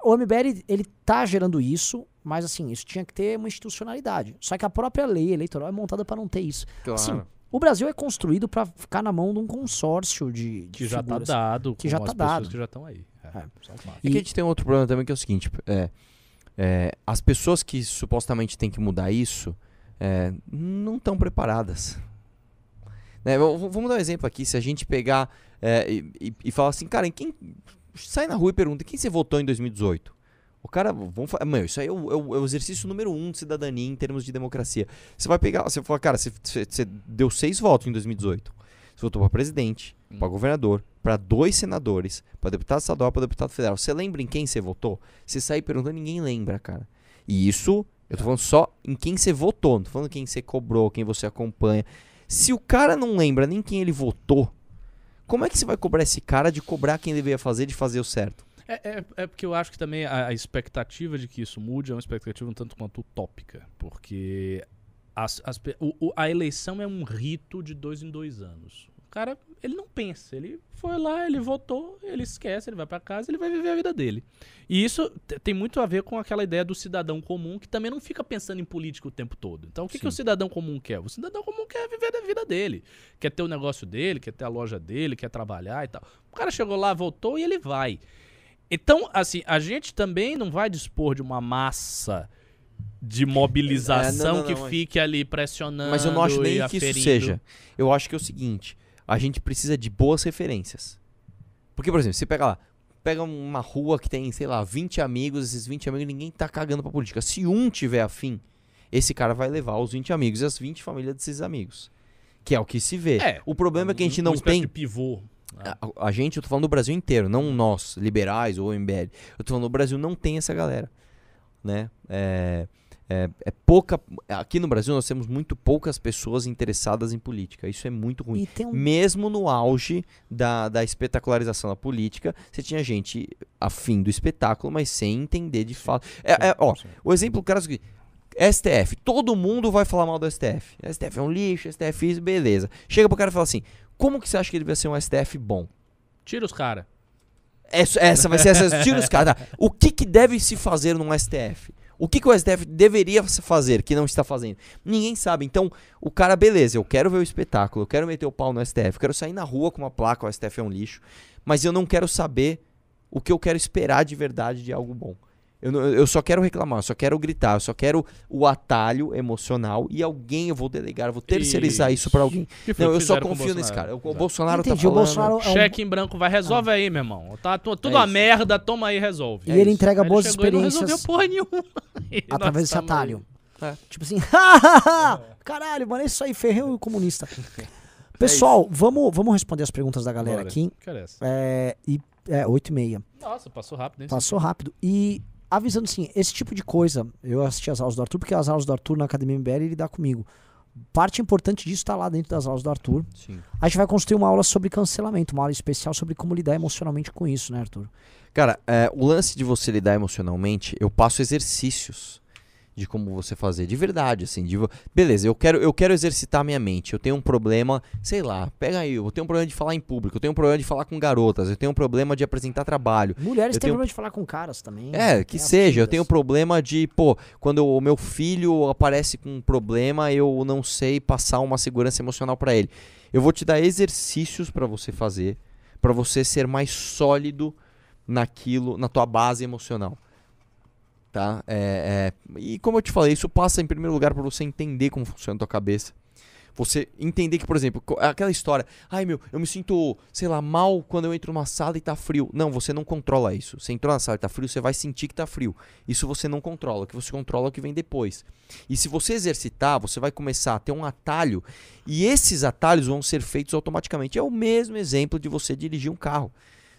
o MBL, ele tá gerando isso, mas assim, isso tinha que ter uma institucionalidade. Só que a própria lei eleitoral é montada para não ter isso. Claro. Assim, o Brasil é construído para ficar na mão de um consórcio de, de Que já tá figuras. dado Que já tá dado. que já estão aí. É, É. isso é um que a gente tem outro problema também que é o seguinte: é, é, as pessoas que supostamente têm que mudar isso é, não estão preparadas. Né, vamos dar um exemplo aqui: se a gente pegar é, e, e- e falar assim, cara, em quem. Sai na rua e pergunta: quem você votou em 2018? O cara, vamos falar, meu, isso aí é o, é o- é o exercício número um de cidadania em termos de democracia. Você vai pegar, você fala, cara, você, você- deu seis votos em 2018. Você votou para presidente, Hum. para governador, para dois senadores, para deputado estadual, para deputado federal. Você lembra em quem você votou? Você sair perguntando, ninguém lembra, cara. E isso, eu tô falando só em quem você votou, não tô falando quem você cobrou, quem você acompanha. Se o cara não lembra nem quem ele votou, como é que você vai cobrar esse cara de cobrar quem deveria fazer, de fazer o certo? É, é- é porque eu acho que também a, a expectativa de que isso mude é uma expectativa um tanto quanto utópica. Porque as- as o- o- a eleição é um rito de dois em dois anos. O cara, ele não pensa. Ele foi lá, ele votou, ele esquece, ele vai pra casa, ele vai viver a vida dele. E isso te- tem muito a ver com aquela ideia do cidadão comum que também não fica pensando em política o tempo todo. Então, o que, que o cidadão comum quer? O cidadão comum quer viver a vida dele. Quer ter o negócio dele, quer ter a loja dele, quer trabalhar e tal. O cara chegou lá, votou e ele vai. Então, assim, a gente também não vai dispor de uma massa de mobilização É, não, não, que não, mas- fique ali pressionando. Mas eu não acho nem que isso aferindo. seja. Eu acho que é o seguinte: a gente precisa de boas referências. Porque, por exemplo, você pega lá, pega uma rua que tem, sei lá, 20 amigos, esses 20 amigos ninguém tá cagando pra política. Se um tiver afim, esse cara vai levar os 20 amigos e as 20 famílias desses amigos. Que é o que se vê. É, o problema é que a gente não tem. de pivô. né? A, a gente, eu tô falando do Brasil inteiro, não nós, liberais ou MBL. Eu tô falando, o Brasil não tem essa galera. Né? É, é, é pouca. Aqui no Brasil nós temos muito poucas pessoas interessadas em política. Isso é muito ruim. Um Mesmo no auge da, da espetacularização da política, você tinha gente afim do espetáculo, mas sem entender de fato. É, é, ó, o exemplo, cara, é o seguinte, STF, todo mundo vai falar mal do STF. STF é um lixo, STF isso, beleza. Chega pro cara e fala assim: como que você acha que ele vai ser um STF bom? Tira os caras. Essa, essa vai ser essa. Tira os caras. Tá. O que, que deve se fazer num STF? O que, que o STF deveria fazer que não está fazendo? Ninguém sabe. Então, o cara, beleza, eu quero ver o espetáculo, eu quero meter o pau no STF, quero sair na rua com uma placa, o STF é um lixo, mas eu não quero saber o que eu quero esperar de verdade de algo bom. Eu, não- eu só quero reclamar, eu só quero gritar, eu só quero o atalho emocional e alguém eu vou delegar, eu vou terceirizar isso, Isso. pra alguém. Não, o eu só confio o nesse cara. O, o Exato. Bolsonaro Entendi, tá o falando. Bolsonaro é um- Cheque em branco, vai, resolve aí, meu irmão. Tá tu- tudo É a isso. merda, toma aí, resolve. E ele entrega Aí boas chegou e não experiências resolveu porra nenhuma. Através desse atalho. É. Tipo assim, caralho, mano, é isso aí, ferreu o comunista. Pessoal, vamos, vamos responder as perguntas da galera Bora. aqui. Que? É, e, é, 8 e meia. Nossa, passou rápido, hein? Passou rápido. E avisando assim, esse tipo de coisa, eu assisti as aulas do Arthur, porque as aulas do Arthur na Academia MBL ele dá comigo. Parte importante disso está lá dentro das aulas do Arthur. Sim. A gente vai construir uma aula sobre cancelamento, uma aula especial sobre como lidar emocionalmente com isso, né, Arthur? Cara, é, o lance de você lidar emocionalmente, eu passo exercícios de como você fazer, de verdade, assim, de, beleza, eu quero, eu quero exercitar minha mente, eu tenho um problema, sei lá, pega aí, eu tenho um problema de falar em público, eu tenho um problema de falar com garotas, eu tenho um problema de apresentar trabalho, Mulheres têm tenho- problema de falar com caras também. é, que Tem as seja, eu tenho problema de, pô, quando o meu filho aparece com um problema, eu não sei passar uma segurança emocional pra ele. Eu vou te dar exercícios pra você fazer, pra você ser mais sólido naquilo, na tua base emocional. Tá? É, é, e como eu te falei, isso passa em primeiro lugar pra você entender como funciona a tua cabeça. Você entender que, por exemplo, aquela história, ai meu, eu me sinto, sei lá, mal quando eu entro numa sala e tá frio. Não, você não controla isso. Você entrou na sala e tá frio, você vai sentir que tá frio. Isso você não controla. O que você controla é o que vem depois. E se você exercitar, você vai começar a ter um atalho e esses atalhos vão ser feitos automaticamente. É o mesmo exemplo de você dirigir um carro.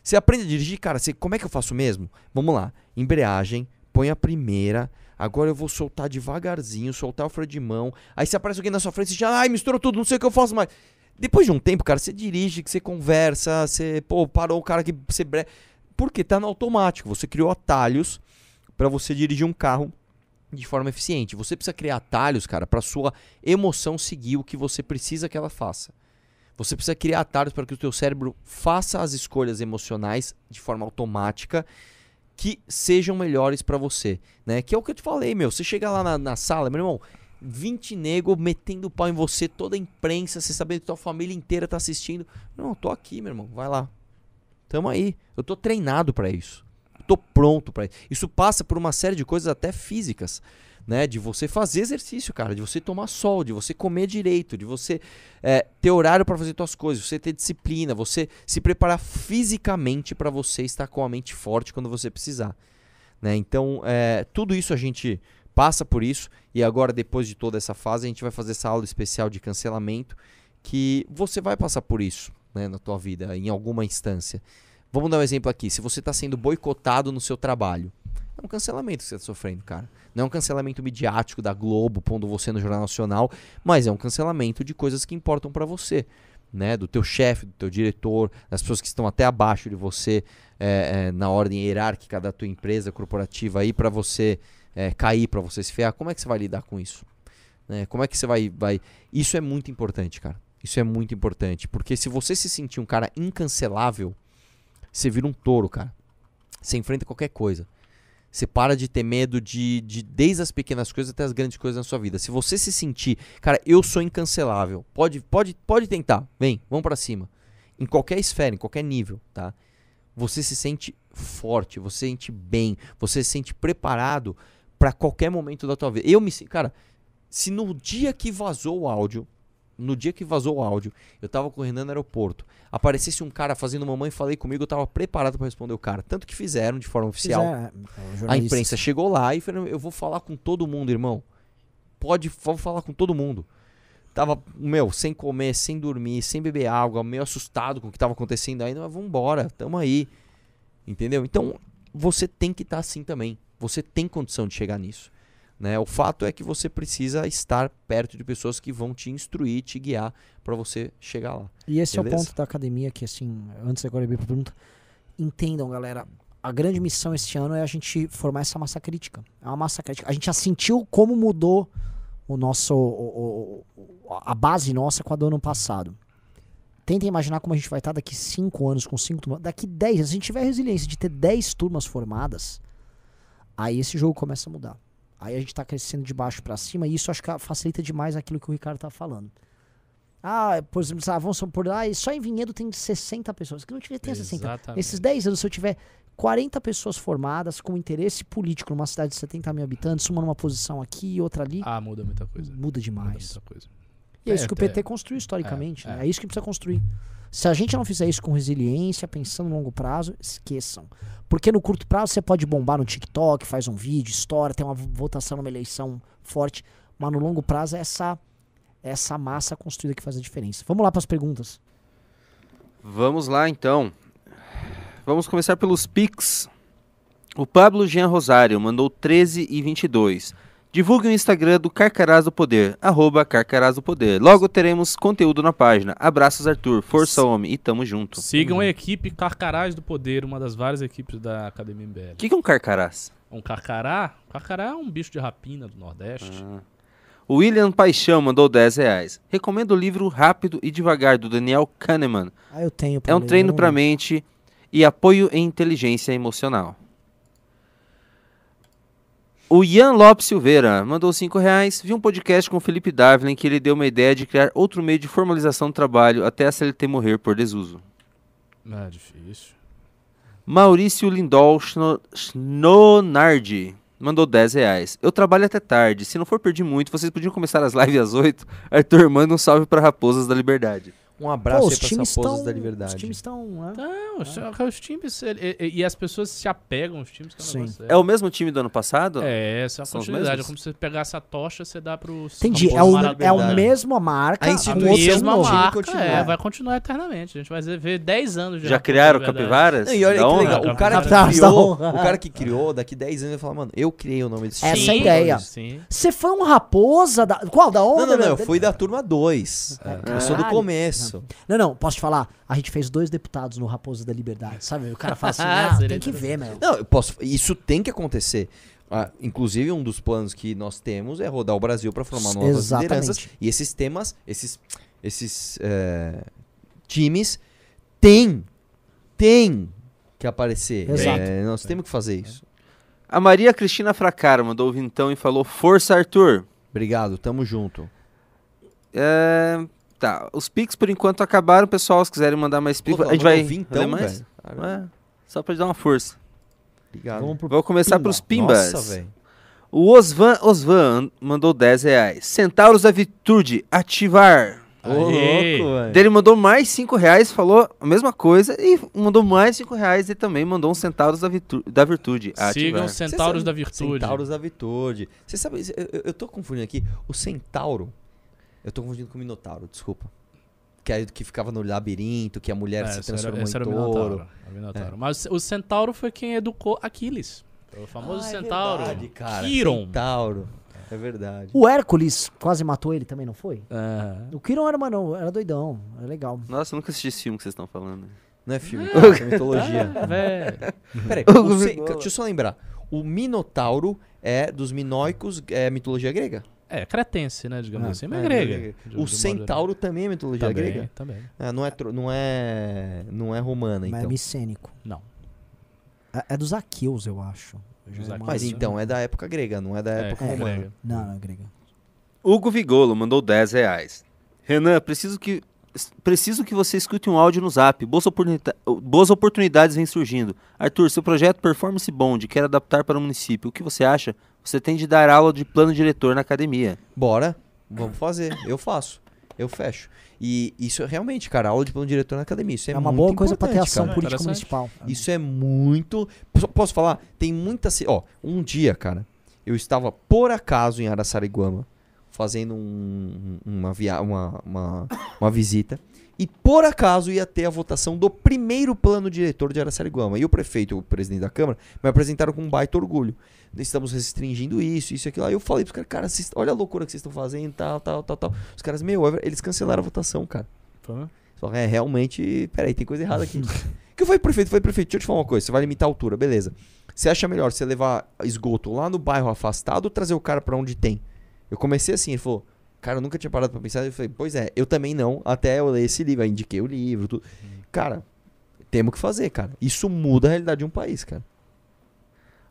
Você aprende a dirigir, cara, você, como é que eu faço mesmo? Vamos lá. Embreagem, põe a primeira. Agora eu vou soltar devagarzinho, soltar o freio de mão. Aí se aparece alguém na sua frente, você já, ai, misturou tudo, não sei o que eu faço mais. Depois de um tempo, cara, você dirige, que você conversa, você, pô, parou o cara que você bre... Porque tá no automático. Você criou atalhos pra você dirigir um carro de forma eficiente. Você precisa criar atalhos, cara, pra sua emoção seguir o que você precisa que ela faça. Você precisa criar atalhos para que o teu cérebro faça as escolhas emocionais de forma automática que sejam melhores pra você, né? Que é o que eu te falei, meu. Você chega lá na, na sala, meu irmão, 20 nego metendo pau em você, toda a imprensa, você sabendo que tua família inteira tá assistindo. Não, eu tô aqui, meu irmão, vai lá. Tamo aí. Eu tô treinado pra isso. Tô pronto pra isso. Isso passa por uma série de coisas até físicas, né? De você fazer exercício, cara, de você tomar sol, de você comer direito, de você é, ter horário pra fazer suas coisas, você ter disciplina, você se preparar fisicamente pra você estar com a mente forte quando você precisar, né? Então, é, tudo isso a gente passa por isso e agora depois de toda essa fase a gente vai fazer essa aula especial de cancelamento que você vai passar por isso, né, na tua vida em alguma instância. Vamos dar um exemplo aqui. Se você está sendo boicotado no seu trabalho, é um cancelamento que você está sofrendo, cara. Não é um cancelamento midiático da Globo pondo você no Jornal Nacional, mas é um cancelamento de coisas que importam para você, né? Do teu chefe, do teu diretor, das pessoas que estão até abaixo de você é, é, na ordem hierárquica da tua empresa corporativa aí para você é, cair, para você se ferrar. Como é que você vai lidar com isso? Né? Como é que você vai, vai? Isso é muito importante, cara. Isso é muito importante, porque se você se sentir um cara incancelável, você vira um touro, cara. Você enfrenta qualquer coisa. Você para de ter medo de, de desde as pequenas coisas até as grandes coisas na sua vida. Se você se sentir, cara, eu sou incancelável. Pode, pode, pode tentar. Vem, vamos pra cima. Em qualquer esfera, em qualquer nível, tá? Você se sente forte, você se sente bem, você se sente preparado pra qualquer momento da tua vida. Eu me, cara, se no dia que vazou o áudio, no dia que vazou o áudio, eu tava correndo no aeroporto, aparecesse um cara fazendo mamãe falei comigo, eu tava preparado pra responder o cara. Tanto que fizeram de forma oficial. Pois é, é, A imprensa chegou lá e falou: Eu vou falar com todo mundo, irmão. Pode, vou falar com todo mundo. Tava, meu, sem comer, sem dormir, sem beber água, meio assustado com o que tava acontecendo aí, mas vambora, tamo aí. Entendeu? Então, você tem que estar assim também. Você tem condição de chegar nisso. Né? O fato é que você precisa estar perto de pessoas que vão te instruir, te guiar para você chegar lá. E esse é o Beleza? ponto da academia que, assim, antes agora eu ir pra pergunta, entendam, galera, a grande missão esse ano é a gente formar essa massa crítica. É uma massa crítica. A gente já sentiu como mudou o nosso, o- o- a base nossa com a do ano passado. Tentem imaginar como a gente vai estar daqui 5 anos com 5 turmas. Daqui 10, se a gente tiver resiliência de ter 10 turmas formadas, aí esse jogo começa a mudar. Aí a gente tá crescendo de baixo para cima e isso acho que facilita demais aquilo que o Ricardo tá falando. Ah, por exemplo, ah, vamos supor, ah, só em Vinhedo tem 60 pessoas. Que não tiver tem 60. Exatamente. Nesses 10 anos, se eu tiver 40 pessoas formadas com interesse político numa cidade de 70 mil habitantes, uma numa posição aqui e outra ali, Ah, muda muita coisa. muda Muda demais. muita coisa. E é isso É, que o é. PT construiu historicamente. É, né? é. É isso que precisa construir. Se a gente não fizer isso com resiliência, pensando no longo prazo, esqueçam. Porque no curto prazo você pode bombar no TikTok, faz um vídeo, estoura, tem uma votação numa eleição forte. Mas no longo prazo é essa, essa massa construída que faz a diferença. Vamos lá para as perguntas. Vamos lá então. Vamos começar pelos Pix. O Pablo Jean Rosário mandou 13 e 22. Divulgue o Instagram do Carcarás do Poder, arroba Carcarás do Poder. Logo teremos conteúdo na página. Abraços, Arthur. Força, homem. E tamo junto. O Sigam a equipe Carcarás do Poder, uma das várias equipes da Academia MBL. que, que é um Carcarás? Um carcará? Carcará é um bicho de rapina do Nordeste. Ah. O William Paixão mandou 10 reais. Recomendo o livro Rápido e Devagar, do Daniel Kahneman. Ah, eu tenho. pra É um treino para li. mente e apoio em inteligência emocional. O Ian Lopes Silveira mandou 5 reais. Vi um podcast com o Felipe Dávila em que ele deu uma ideia de criar outro meio de formalização do trabalho até a CLT morrer por desuso. É difícil. Maurício Lindol Schno- Schnonardi mandou 10 reais. Eu trabalho até tarde. Se não for perder muito, vocês podiam começar as lives às 8. Arthur, manda um salve para Raposas da Liberdade. Um abraço Pô, aí os para times essas raposas estão. da Os liberdade. times estão. né? Não, os, os times. e, e as pessoas se apegam aos times que é um Sim. É o mesmo time do ano passado? É, essa é a continuidade. É como se você pegar essa tocha, você dá pro. Entendi. É o, é o Liberdade. mesmo a marca. A A instituição mesma nome. marca, continua. é, vai continuar eternamente. A gente vai ver 10 anos Já Raposa criaram capivaras? Não, e olha Da que legal, o cara que da criou, o cara que criou, daqui 10 anos vai falar, mano, eu criei o nome desse Essa time. é a ideia. Você foi um raposa da. Qual? Da onda? Não, não, não, eu meu? fui da turma 2. Eu sou do Caralho. Começo. Não, não, posso te falar? A gente fez dois deputados no Raposa da Liberdade, sabe? O cara fala assim, Ah, tem que ver, meu. Não, eu posso. Isso tem que acontecer. Ah, inclusive, um dos planos que nós temos é rodar o Brasil para formar novas Exatamente. lideranças. E esses temas, esses, esses é, times têm, têm que aparecer. Exato. É, nós temos que fazer isso. A Maria Cristina Fracara mandou vintão e falou: Força, Arthur. Obrigado, tamo junto. É, Tá, os Pix por enquanto acabaram, pessoal. Se quiserem mandar mais Pix, a gente vai vintão, ler mais. velho. Caramba. É, só pra dar uma força. Obrigado. Vamos pro Vou começar Pimba. pros Pimbas. Nossa, velho. o Osvan Osvan mandou 10 reais. Centauros da Virtude, ativar. Ô, louco, velho. Ele mandou mais 5 reais, falou a mesma coisa e mandou mais 5 reais e também mandou um Centauros da, Virtu da Virtude. Sigam ativar. os Centauros da Virtude. Centauros da Virtude. Você sabe, eu, eu- eu tô confundindo aqui. O Centauro. Eu tô confundindo com o Minotauro, desculpa. Que, aí, que ficava no labirinto, que a mulher É, se era- transformou era em o touro. Minotauro, é o Minotauro. Mas o Centauro foi quem educou Aquiles. O famoso Ah, é Centauro. verdade, cara. Kiron. Centauro. É verdade. O Hércules quase matou ele também, não foi? É. O Kiron era, mano, era doidão. Era legal. Nossa, eu nunca assisti esse filme que vocês estão falando. Não é filme, cara, é mitologia. Ah, velho. Peraí, O deixa eu só lembrar. O Minotauro é dos minóicos, é mitologia grega. É, cretense, né, digamos Ah, assim, mas É, grega. grega. de- de O modo centauro também é mitologia também, grega. também. Ah, não, é, tro- não, é, não é romana, Mas é então. micênico. Não. É, é dos aqueus, eu acho. Dos. Mas então é da época grega, não é da É, época é romana. grega. Não, não, é grega. Hugo Vigolo mandou 10 reais. Renan, preciso que, preciso que você escute um áudio no zap. Boas, oportunita- boas oportunidades vêm surgindo. Arthur, seu projeto Performance Bond quer adaptar para o município. O que você acha? Você tem de dar aula de plano diretor na academia. Bora, vamos fazer. Eu faço. Eu fecho. E isso é realmente, cara, aula de plano diretor na academia. Isso é, É, uma muito boa coisa pra ter ação cara. política municipal. Isso é muito. Posso- falar? Tem muita. Ó, um dia, cara, eu estava por acaso em Araçariguama fazendo um- uma, via... uma, uma, uma visita. E por acaso ia ter a votação do primeiro plano diretor de Araçariguama. E o prefeito, o presidente da Câmara, me apresentaram com um baita orgulho. Estamos restringindo isso, isso e aquilo. Aí eu falei pros caras, cara, vocês- olha a loucura que vocês estão fazendo, tal, tal, tal, tal. Os caras, meu, eles cancelaram a votação, cara. Foi? Só é realmente, peraí, tem coisa errada aqui. Que eu falei, prefeito, falei, prefeito, deixa eu te falar uma coisa, você vai limitar a altura, beleza. Você acha melhor você levar esgoto lá no bairro afastado ou trazer o cara pra onde tem? Eu comecei assim, ele falou, cara, eu nunca tinha parado pra pensar. Eu falei, pois é, eu também não, até eu ler esse livro, aí indiquei o livro, tudo. Cara, temos que fazer, cara. Isso muda a realidade de um país, cara.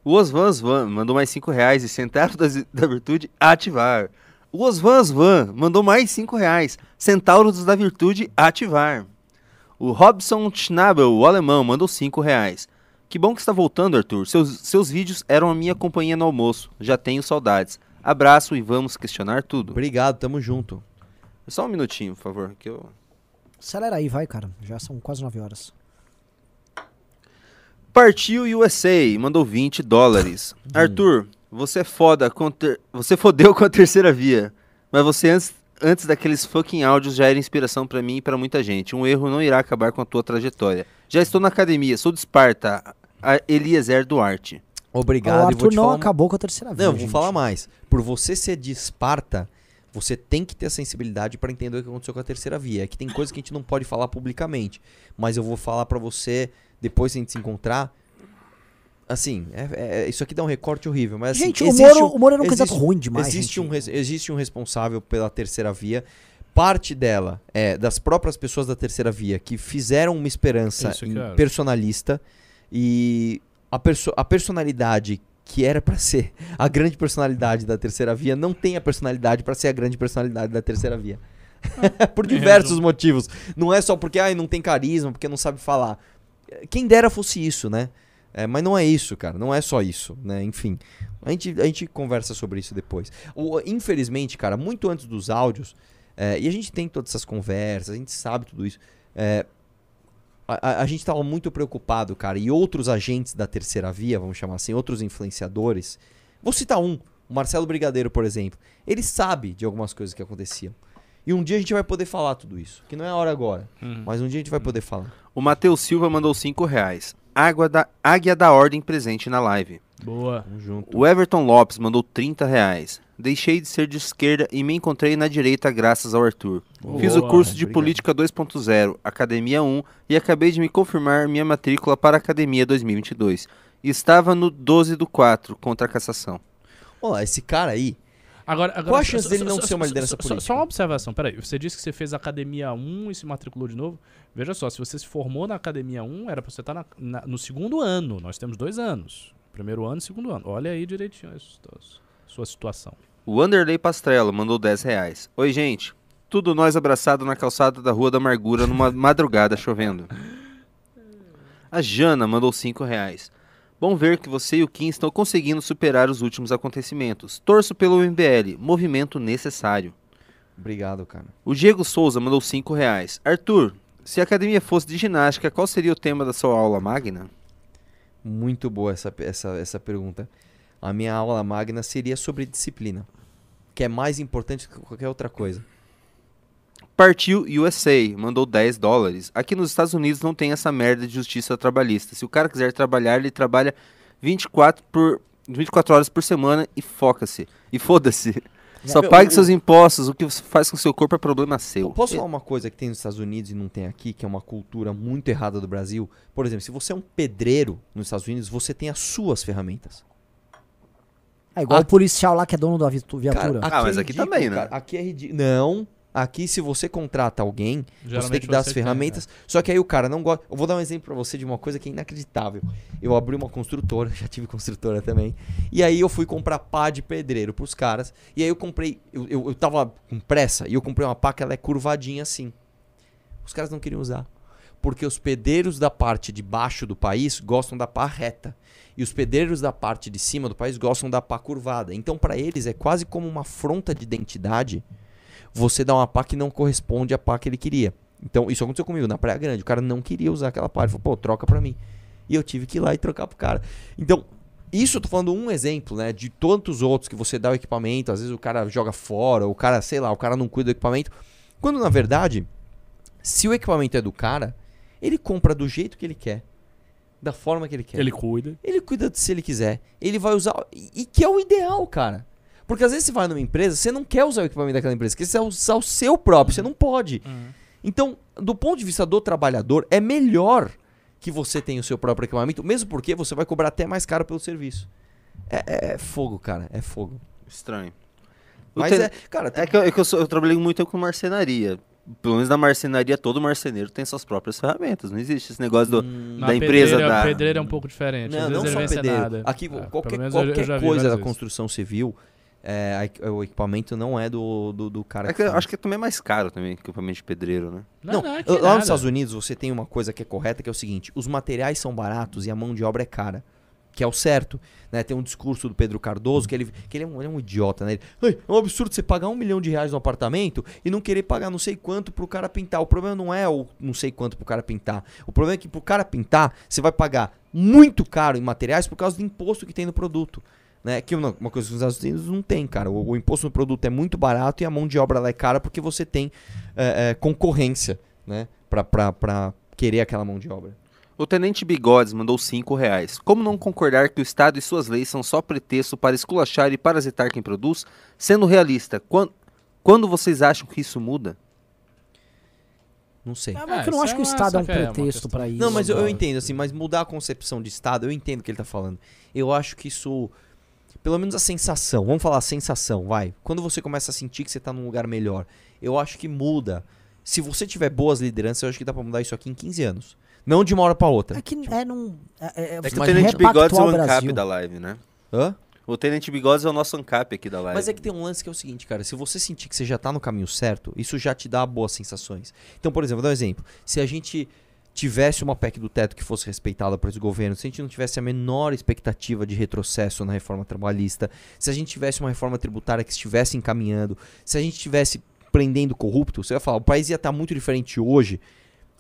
O Osvan Osvan mandou mais 5 reais e Centauro da, da Virtude ativar. O Osvan Osvan mandou mais 5 reais. Centauros da Virtude ativar. O Robson Schnabel, o alemão, mandou 5 reais. Que bom que está voltando, Arthur. Seus, seus vídeos eram a minha companhia no almoço. Já tenho saudades. Abraço e vamos questionar tudo. Obrigado, tamo junto. Só um minutinho, por favor. Que eu... Acelera aí, vai, cara. Já são quase 9 horas. Partiu USA, mandou 20 dólares. Arthur, você é foda, com ter- você fodeu com a terceira via. Mas você antes, antes daqueles fucking áudios já era inspiração pra mim e pra muita gente. Um erro não irá acabar com a tua trajetória. Já estou na academia, sou de Esparta. Eliezer Duarte. Obrigado o e vou Arthur te não falar. acabou com a terceira via. Não, vou gente. falar mais. Por você ser de Esparta, você tem que ter a sensibilidade pra entender o que aconteceu com a terceira via. É que tem coisas que a gente não pode falar publicamente, mas eu vou falar pra você depois que a gente se encontrar. Assim, é- é- isso aqui dá um recorte horrível, mas assim, Gente, o existe Moro, um- o Moro era um candidato existe- ruim demais. existe, gente. um, existe um responsável pela terceira via. Parte dela é das próprias pessoas da terceira via que fizeram uma esperança Isso personalista e a, perso a personalidade que era pra ser a grande personalidade da terceira via não tem a personalidade pra ser a grande personalidade da terceira via. Por Tem diversos motivos. Não é só porque ai, não tem carisma, porque não sabe falar. Quem dera fosse isso, né? É, mas não é isso, cara. Não é só isso, né? Enfim, a gente, a gente conversa sobre isso depois. O- infelizmente, cara, muito antes dos áudios, é, e a gente tem todas essas conversas, a gente sabe tudo isso. é, a, a- gente tava muito preocupado, cara, e outros agentes da terceira via, vamos chamar assim, outros influenciadores. Vou citar um, o Marcelo Brigadeiro, por exemplo. Ele sabe de algumas coisas que aconteciam. E um dia a gente vai poder falar tudo isso. Que não é a hora agora, Uhum. mas um dia a gente vai poder falar. O Matheus Silva mandou 5 reais. Água da, Águia da Ordem presente na live. Boa. Tamo junto. O Everton Lopes mandou 30 reais. Deixei de ser de esquerda e me encontrei na direita graças ao Arthur. Boa. Fiz o curso de Obrigado. Política 2.0, Academia 1, e acabei de me confirmar minha matrícula para a Academia 2022. E estava no 12 do 4, contra a cassação. Olha, esse cara aí, Agora, agora Qual a chance só- dele só- não só- ser uma liderança só- política? Só uma observação, peraí. Você disse que você fez Academia 1 e se matriculou de novo. Veja só, se você se formou na Academia 1, era pra você estar na- na- no segundo ano. Nós temos dois anos. Primeiro ano e segundo ano. Olha aí direitinho a sua- sua situação. O Wanderlei Pastrello mandou 10 reais. Oi, gente. Tudo nós abraçado na calçada da Rua da Amargura numa madrugada chovendo. A Jana mandou 5 reais. Bom ver que você e o Kim estão conseguindo superar os últimos acontecimentos. Torço pelo MBL, movimento necessário. obrigado, cara. O Diego Souza mandou 5 reais. Arthur, se a academia fosse de ginástica, qual seria o tema da sua aula magna? Muito boa essa, essa, essa pergunta. A minha aula magna seria sobre disciplina, que é mais importante que qualquer outra coisa. Partiu USA, mandou 10 dólares. Aqui nos Estados Unidos não tem essa merda de justiça trabalhista. Se o cara quiser trabalhar, ele trabalha 24, por, 24 horas por semana e foca-se. E foda-se. Só pague seus impostos. O que você faz com seu corpo é problema seu. Posso falar uma coisa que tem nos Estados Unidos e não tem aqui, que é uma cultura muito errada do Brasil? Por exemplo, se você é um pedreiro nos Estados Unidos, você tem as suas ferramentas. É igual Ah. o policial lá que é dono da viatu- viatura. Ah, mas aqui ridículo, também, né? cara. Aqui é ridículo. Não. Aqui, se você contrata alguém, você tem Geralmente que dar as você tem, ferramentas. Só que aí o cara não gosta. Eu vou dar um exemplo pra você de uma coisa que é inacreditável. Eu abri uma construtora, já tive construtora também. E aí eu fui comprar pá de pedreiro pros caras. E aí eu comprei. Eu, eu, eu tava com pressa e eu comprei uma pá que ela é curvadinha assim. Os caras não queriam usar. Porque os pedreiros da parte de baixo do país gostam da pá reta. E os pedreiros da parte de cima do país gostam da pá curvada. Então, pra eles, é quase como uma afronta de identidade você dar uma pá que não corresponde à pá que ele queria. Então, isso aconteceu comigo na Praia Grande. O cara não queria usar aquela pá. Ele falou, pô, troca pra mim. E eu tive que ir lá e trocar pro cara. Então, isso eu tô falando um exemplo, né? De tantos outros que você dá o equipamento, às vezes o cara joga fora, o cara, sei lá, o cara não cuida do equipamento. Quando na verdade, se o equipamento é do cara, ele compra do jeito que ele quer, da forma que ele quer. Ele cuida. Ele cuida se ele quiser. Ele vai usar. E que é o ideal, cara. Porque às vezes você vai numa empresa, você não quer usar o equipamento daquela empresa, você quer usar o seu próprio, você não pode. Então, do ponto de vista do trabalhador, é melhor que você tem o seu próprio equipamento, mesmo porque você vai cobrar até mais caro pelo serviço. É, é fogo, cara, é fogo. Estranho. Mas ten- é, cara, É que, eu, é que eu, sou- eu trabalhei muito tempo com marcenaria. Pelo menos na marcenaria, todo marceneiro tem suas próprias ferramentas. Não existe esse negócio do, Na da empresa pedreira, da. pedreiro é um pouco diferente. Não, não só pedreiro. nada. Aqui, É, qualquer, qualquer coisa da construção civil, é, o equipamento não é do, do, do cara É que que acho que também é mais caro também, equipamento de pedreiro, né? Não, não, é que lá nada. nos Estados Unidos você tem uma coisa que é correta, que é o seguinte: os materiais são baratos e a mão de obra é cara. Que é o certo. Né? Tem um discurso do Pedro Cardoso que ele, que ele, é, um, ele é um idiota, né? Ele, "Ai, é um absurdo você pagar um milhão de reais no apartamento e não querer pagar não sei quanto pro cara pintar. O problema não é o não sei quanto pro cara pintar. O problema é que pro cara pintar, você vai pagar muito caro em materiais por causa do imposto que tem no produto. Né? Que uma uma coisa que os Estados Unidos não tem, cara. O, o imposto no produto é muito barato e a mão de obra ela é cara porque você tem é, é, concorrência, né? Pra querer aquela mão de obra. O Tenente Bigodes mandou 5 reais. Como não concordar que o Estado e suas leis são só pretexto para esculachar e parasitar quem produz? Sendo realista, quan- quando vocês acham que isso muda? Não sei. É, mas É, que eu não acho é que o uma- Estado é um é pretexto pra isso. Não, mas eu, eu não. entendo, assim, mas mudar a concepção de Estado, eu entendo o que ele tá falando. Eu acho que isso. Pelo menos a sensação, vamos falar a sensação, vai. Quando você começa a sentir que você tá num lugar melhor, eu acho que muda. Se você tiver boas lideranças, eu acho que dá pra mudar isso aqui em 15 anos. Não de uma hora pra outra. É que é num. É, é, É que o Tenente Bigodes é o ANCAP da live, né? Hã? O Tenente Bigodes é o nosso ANCAP aqui da live. Mas é que tem um lance que é o seguinte, cara. Se você sentir que você já tá no caminho certo, isso já te dá boas sensações. Então, por exemplo, vou dar um exemplo. Se a gente tivesse uma PEC do teto que fosse respeitada por esse governo, se a gente não tivesse a menor expectativa de retrocesso na reforma trabalhista, se a gente tivesse uma reforma tributária que estivesse encaminhando, se a gente estivesse prendendo corrupto, você vai falar, o país ia estar muito diferente hoje.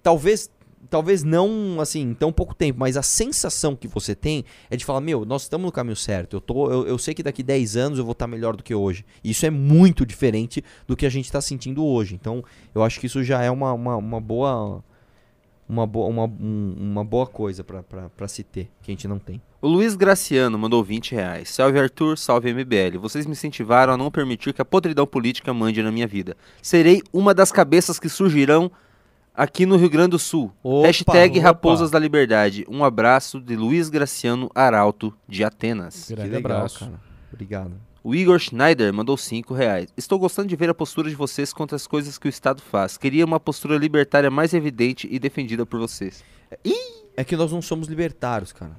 Talvez talvez não assim tão pouco tempo, mas a sensação que você tem é de falar, meu, nós estamos no caminho certo. Eu, tô, eu, eu sei que daqui 10 anos eu vou estar melhor do que hoje. Isso é muito diferente do que a gente está sentindo hoje. Então, eu acho que isso já é uma, uma, uma boa uma boa, uma, um- uma boa coisa para se ter, que a gente não tem. O Luiz Graciano mandou 20 reais. Salve Arthur, salve MBL. Vocês me incentivaram a não permitir que a podridão política mande na minha vida. Serei uma das cabeças que surgirão aqui no Rio Grande do Sul. Opa, Hashtag opa. Raposas da Liberdade. Um abraço de Luiz Graciano Arauto, de Atenas. Grande que legal, abraço. cara. Obrigado. O Igor Schneider mandou 5 reais. Estou gostando de ver a postura de vocês contra as coisas que o Estado faz. Queria uma postura libertária mais evidente e defendida por vocês. É que nós não somos libertários, cara.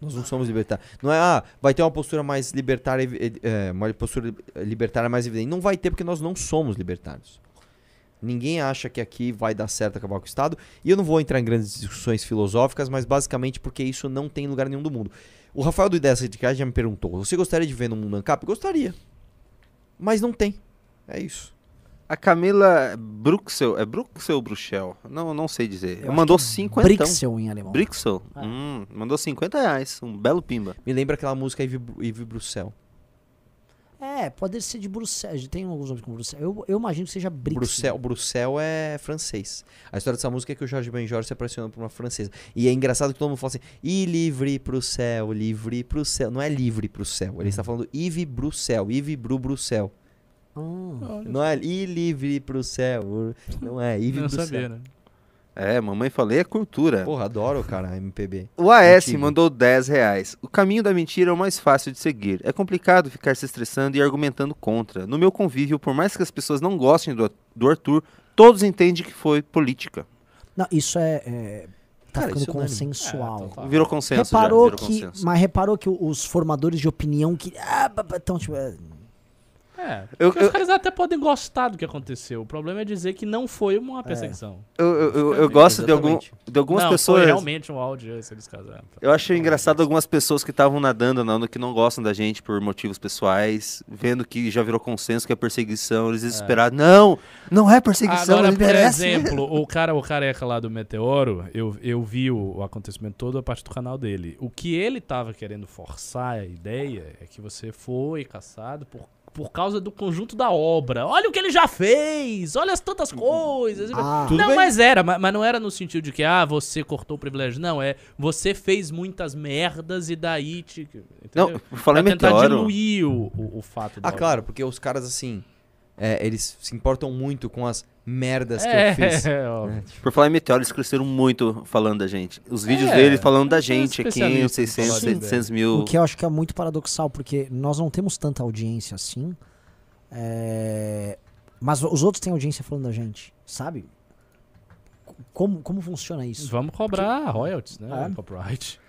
Nós não somos libertários. Não é, ah, vai ter uma postura mais libertária, é, uma postura li- libertária mais evidente. Não vai ter porque nós não somos libertários. Ninguém acha que aqui vai dar certo acabar com o Estado. E eu não vou entrar em grandes discussões filosóficas, mas basicamente porque isso não tem em lugar nenhum do mundo. O Rafael do Ideias Radicais já me perguntou: você gostaria de ver no mundo ANCAP? Gostaria. Mas não tem. É isso. A Camila Bruxel, é Bruxel ou Bruxel? Não, não sei dizer. Eu mandou que 50. Brixel em alemão. Brixel? Ah. Hum, mandou 50 reais. Um belo pimba. Me lembra aquela música Yves, Bru- Yves Bruxelles. É, pode ser de Bruxelas. Tem alguns nomes com Bruxelas. Eu, eu imagino que seja Brixel. Bruxelles, Bruxelles é francês. A história dessa música é que o Jorge Benjor se apaixonou por uma francesa. E é engraçado que todo mundo fala assim: e livre pro céu, livre pro céu. Não é livre pro céu. Ele está falando Yves Bruxelles, Yves Bru Bruxelles. Ah, Não é e livre pro céu. Não é Yves Não sabia, né? É, mamãe falei é cultura. Porra, adoro, cara, MPB. O AS Antigo. mandou 10 reais. O caminho da mentira é o mais fácil de seguir. É complicado ficar se estressando e argumentando contra. No meu convívio, por mais que as pessoas não gostem do, do Arthur, todos entendem que foi política. Não, isso é. é tá Cara, ficando é consensual. É, total. Virou consenso reparou já. Virou que, consenso. mas reparou que os formadores de opinião que ah, então tipo, é, É, Eu- porque os eu- caras até podem gostar do que aconteceu. O problema é dizer que não foi uma perseguição. Eu, eu, eu, eu gosto de, algum, de algumas não, pessoas. foi realmente um áudio esse eles casaram. Eu achei engraçado algumas pessoas que estavam nadando na onda que não gostam da gente por motivos pessoais, vendo que já virou consenso que é perseguição, eles desesperados. Não, não é perseguição, Agora, por merece. exemplo, o cara, o careca lá do Meteoro, eu, eu vi o, o acontecimento todo a partir do canal dele. O que ele tava querendo forçar a ideia é que você foi caçado por, por causa do conjunto da obra. Olha o que ele já fez! Olha as tantas coisas! Ah. Tudo não, bem. mas era, ma- mas não era no sentido de que, ah, você cortou o privilégio. Não, é, você fez muitas merdas e daí te... Não, entendeu? falar em pra tentar meteoro. diluir o, o, o fato Ah, obra. claro, porque os caras assim. É, eles se importam muito com as merdas que é, eu fiz. é, ó. É, Por falar em meteoro, eles cresceram muito falando da gente. Os vídeos É, deles falando da gente aqui, em 600, falar de 700 mil. O que eu acho que é muito paradoxal, porque nós não temos tanta audiência assim. é, Mas os outros têm audiência falando da gente, sabe? Como, como funciona isso? Vamos cobrar royalties, né? É. Copyright.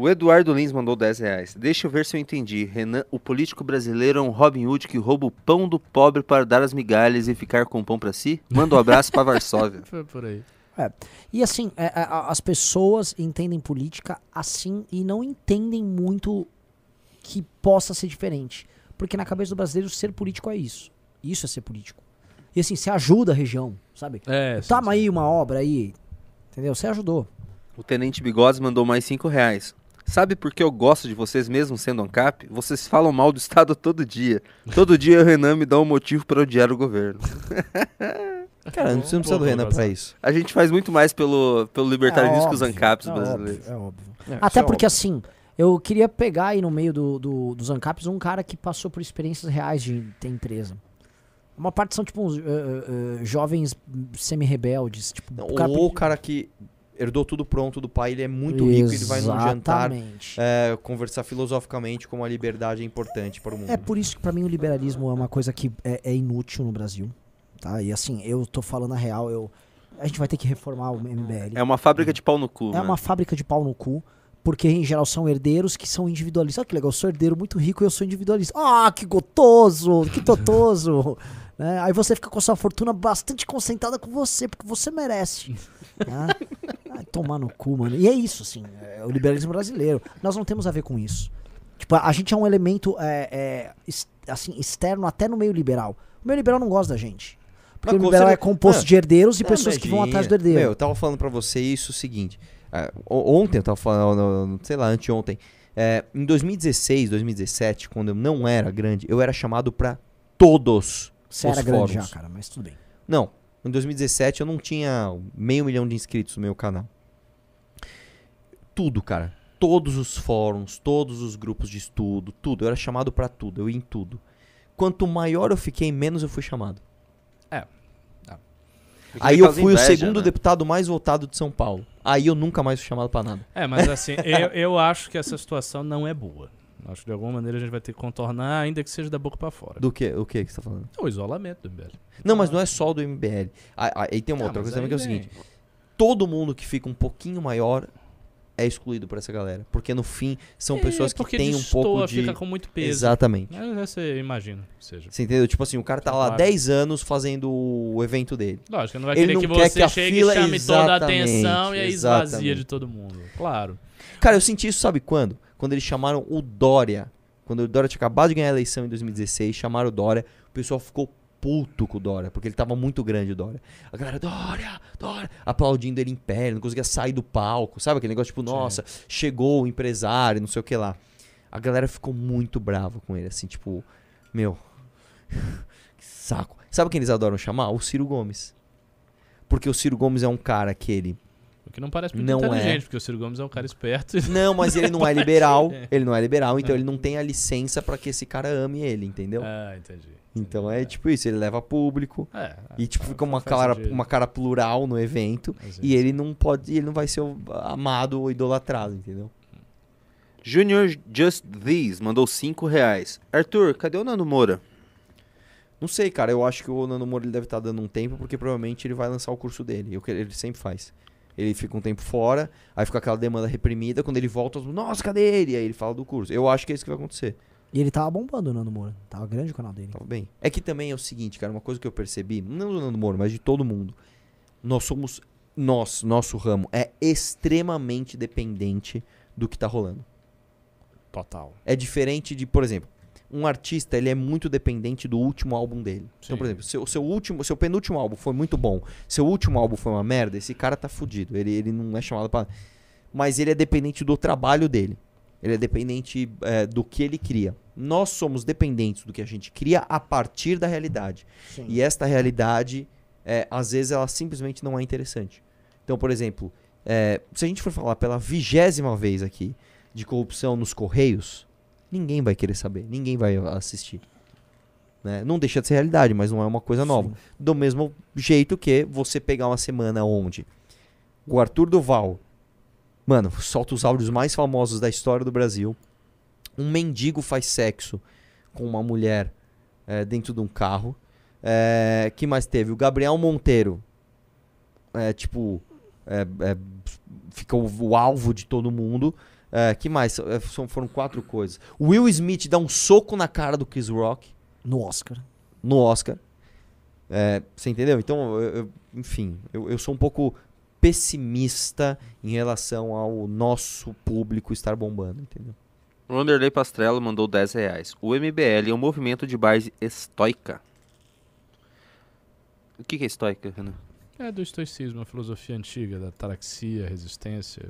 O Eduardo Lins mandou 10 reais. Deixa eu ver se eu entendi. Renan, o político brasileiro é um Robin Hood que rouba o pão do pobre para dar as migalhas e ficar com o pão para si? Manda um abraço para Varsóvia. Foi por aí. E assim, é, é, as pessoas entendem política assim e não entendem muito que possa ser diferente. Porque na cabeça do brasileiro, ser político é isso. Isso é ser político. E assim, você ajuda a região, sabe? É, sim, Toma sim. aí uma obra aí. Entendeu? Você ajudou. O Tenente Bigodes mandou mais 5 reais. Sabe por que eu gosto de vocês mesmo sendo ANCAP? Vocês falam mal do Estado todo dia. Todo dia o Renan me dá um motivo para odiar o governo. Cara, você não precisa do Renan pra isso. A gente faz muito mais pelo, pelo libertarianismo que os óbvio, ANCAPs é brasileiros. Óbvio, é óbvio. É, Até é porque assim, eu queria pegar aí no meio do, do- dos ANCAPs um cara que passou por experiências reais de ter empresa. Uma parte são tipo uns eh, eh, jovens semi-rebeldes. Tipo, Não, o cara ou o cara que herdou tudo pronto do pai, ele é muito rico, ele vai num jantar Exatamente. é, conversar filosoficamente como a liberdade é importante para o mundo. É por isso que pra mim o liberalismo é uma coisa que é, é inútil no Brasil, tá? E assim, eu tô falando a real, eu a gente vai ter que reformar o MBL. É uma fábrica de pau no cu. É né? uma fábrica de pau no cu, porque em geral são herdeiros que são individualistas. Olha que legal, eu sou herdeiro muito rico e eu sou individualista. Ah, que gostoso, que totoso. né? Aí você fica com a sua fortuna bastante concentrada com você, porque você merece. né? Ai, tomar no cu, mano. E é isso, assim, é o liberalismo brasileiro. Nós não temos a ver com isso. Tipo, a gente é um elemento é, é, assim, externo até no meio liberal. O meio liberal não gosta da gente. Porque Mas o liberal você- é composto Não, de herdeiros e Não, pessoas que vão atrás do herdeiro. Meu, eu tava falando pra você isso o seguinte. é, ontem eu tava falando, sei lá, anteontem. É, em 2016, 2017, quando eu não era grande, eu era chamado pra todos Você os era grande já, cara, mas tudo bem. Não, em 2017 eu não tinha meio milhão de inscritos no meu canal. Tudo, cara. Todos os fóruns, todos os grupos de estudo, tudo. Eu era chamado pra tudo, eu ia em tudo. Quanto maior eu fiquei, menos eu fui chamado. Porque Aí ele eu fui o inveja, segundo né? deputado mais votado de São Paulo. Aí eu nunca mais fui chamado pra nada. É, mas assim, eu, eu acho que essa situação não é boa. Acho que de alguma maneira a gente vai ter que contornar, ainda que seja da boca pra fora. Do que? O que que você tá falando? O isolamento do MBL. Não, mas não é só do MBL. Ah, ah, Aí tem uma Ah, outra coisa também que é o aí seguinte: todo mundo que fica um pouquinho maior é excluído por essa galera. Porque no fim são É, pessoas que têm um pouco de. fica com muito peso. Exatamente. É, você imagina, que seja. Você entendeu? Tipo assim, o cara tá lá Claro. 10 anos fazendo o evento dele. Lógico, ele não vai Ele querer não que quer você que a chegue fila- e chame toda a atenção e aí esvazia exatamente. de todo mundo. Claro. Cara, eu senti isso, sabe quando? Quando eles chamaram o Dória. Quando o Dória tinha acabado de ganhar a eleição em 2016, chamaram o Dória. O pessoal ficou puto com o Dória, porque ele tava muito grande, o Dória. A galera, Dória, Dória, aplaudindo ele em pé, ele não conseguia sair do palco, sabe? Aquele negócio tipo, nossa, chegou o empresário, não sei o que lá. A galera ficou muito brava com ele, assim, tipo, meu, que saco. Sabe quem eles adoram chamar? O Ciro Gomes. Porque o Ciro Gomes é um cara que ele O que não parece muito Não é. inteligente, porque o Ciro Gomes é um cara esperto. Não, mas ele não é liberal. É. Ele não é liberal, então ele não tem a licença pra que esse cara ame ele, entendeu? Ah, entendi. Então é tipo isso, ele leva público É, e tipo faz- fica uma cara, sentido. uma cara plural no evento e ele não pode, ele não vai ser amado ou idolatrado, entendeu? Junior Just These mandou 5 reais. Arthur, cadê o Nando Moura? Não sei, cara, eu acho que o Nando Moura ele deve estar dando um tempo porque provavelmente ele vai lançar o curso dele, o que ele sempre faz. Ele fica um tempo fora, aí fica aquela demanda reprimida, quando ele volta, nossa, cadê ele? Aí ele fala do curso. Eu acho que é isso que vai acontecer. E ele tava bombando o Nando Moura. Tava grande o canal dele. Tava bem. É que também é o seguinte, cara, uma coisa que eu percebi, não do Nando Moro, mas de todo mundo. Nós somos. Nós, nosso ramo, é extremamente dependente do que tá rolando. Total. É diferente de, por exemplo, um artista, ele é muito dependente do último álbum dele. Então, por Sim. exemplo, seu, seu último, seu penúltimo álbum foi muito bom, seu último álbum foi uma merda, esse cara tá fudido. Ele, ele não é chamado pra. Mas ele é dependente do trabalho dele. Ele é dependente é, do que ele cria. Nós somos dependentes do que a gente cria a partir da realidade. Sim. E esta realidade, é, às vezes, ela simplesmente não é interessante. Então, por exemplo, é, se a gente for falar pela vigésima vez aqui de corrupção nos Correios, ninguém vai querer saber, ninguém vai assistir. Né? Não deixa de ser realidade, mas não é uma coisa nova. Sim. Do mesmo jeito que você pegar uma semana onde o Arthur Duval, mano, solta os áudios mais famosos da história do Brasil. Um mendigo faz sexo com uma mulher eh, dentro de um carro. Eh, que mais teve? O Gabriel Monteiro, é, tipo, é, é, ficou o alvo de todo mundo. É, que mais? É, são- foram quatro coisas. O Will Smith dá um soco na cara do Chris Rock No Oscar. no Oscar. É, você entendeu? Então, eu- eu- enfim, eu, eu sou um pouco pessimista em relação ao nosso público estar bombando, entendeu? Wanderlei Pastrello mandou 10 reais. O MBL é um movimento de base estoica. O que, que é estoica, Renan? É do estoicismo, a filosofia antiga, da taraxia, resistência,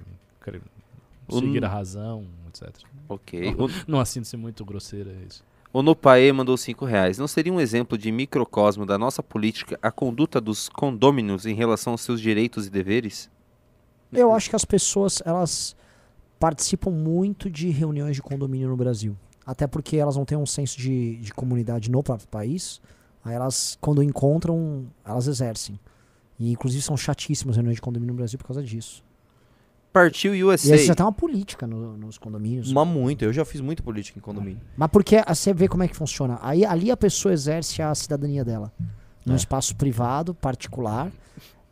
O seguir a razão, etc. Ok. O, Não assim de ser muito grosseira é isso. o Nopaê mandou 5 reais. Não seria um exemplo de microcosmo da nossa política a conduta dos condôminos em relação aos seus direitos e deveres? Eu acho que as pessoas, elas participam muito de reuniões de condomínio no Brasil. Até porque elas não têm um senso de, de comunidade no próprio país. Aí elas, quando encontram, elas exercem. E inclusive são chatíssimas as reuniões de condomínio no Brasil por causa disso. Partiu E USA. aí você já tem uma política no- nos condomínios. Mas muito, eu já fiz muito política em condomínio. Mas porque você vê como é que funciona. Aí ali a pessoa exerce a cidadania dela. Num É. espaço privado, particular.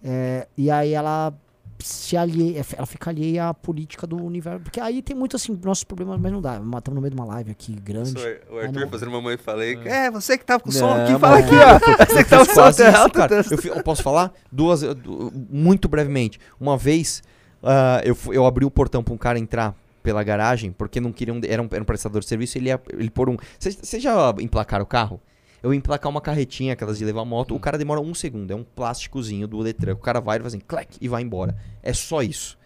é, e aí ela se alheia, ela fica alheia à política do universo. Porque aí tem muito assim, nossos problemas, mas não dá. Estamos no meio de uma live aqui grande. O Arthur não- fazendo mamãe falei. É, você que tava com Não, aqui, mas fala é, aqui, ó. Você que tava com quase som isso, alto. Eu, posso falar duas, du- muito brevemente. Uma vez ah, eu, eu abri o portão para um cara entrar pela garagem porque não queriam, era um, era um prestador de serviço. Ele ia, ele pôr um. Vocês já emplacaram o carro? Eu emplacar uma carretinha, aquelas de levar moto. O cara demora um segundo. É um plásticozinho do Detran. O cara vai e faz assim, clac, e vai embora. É só isso.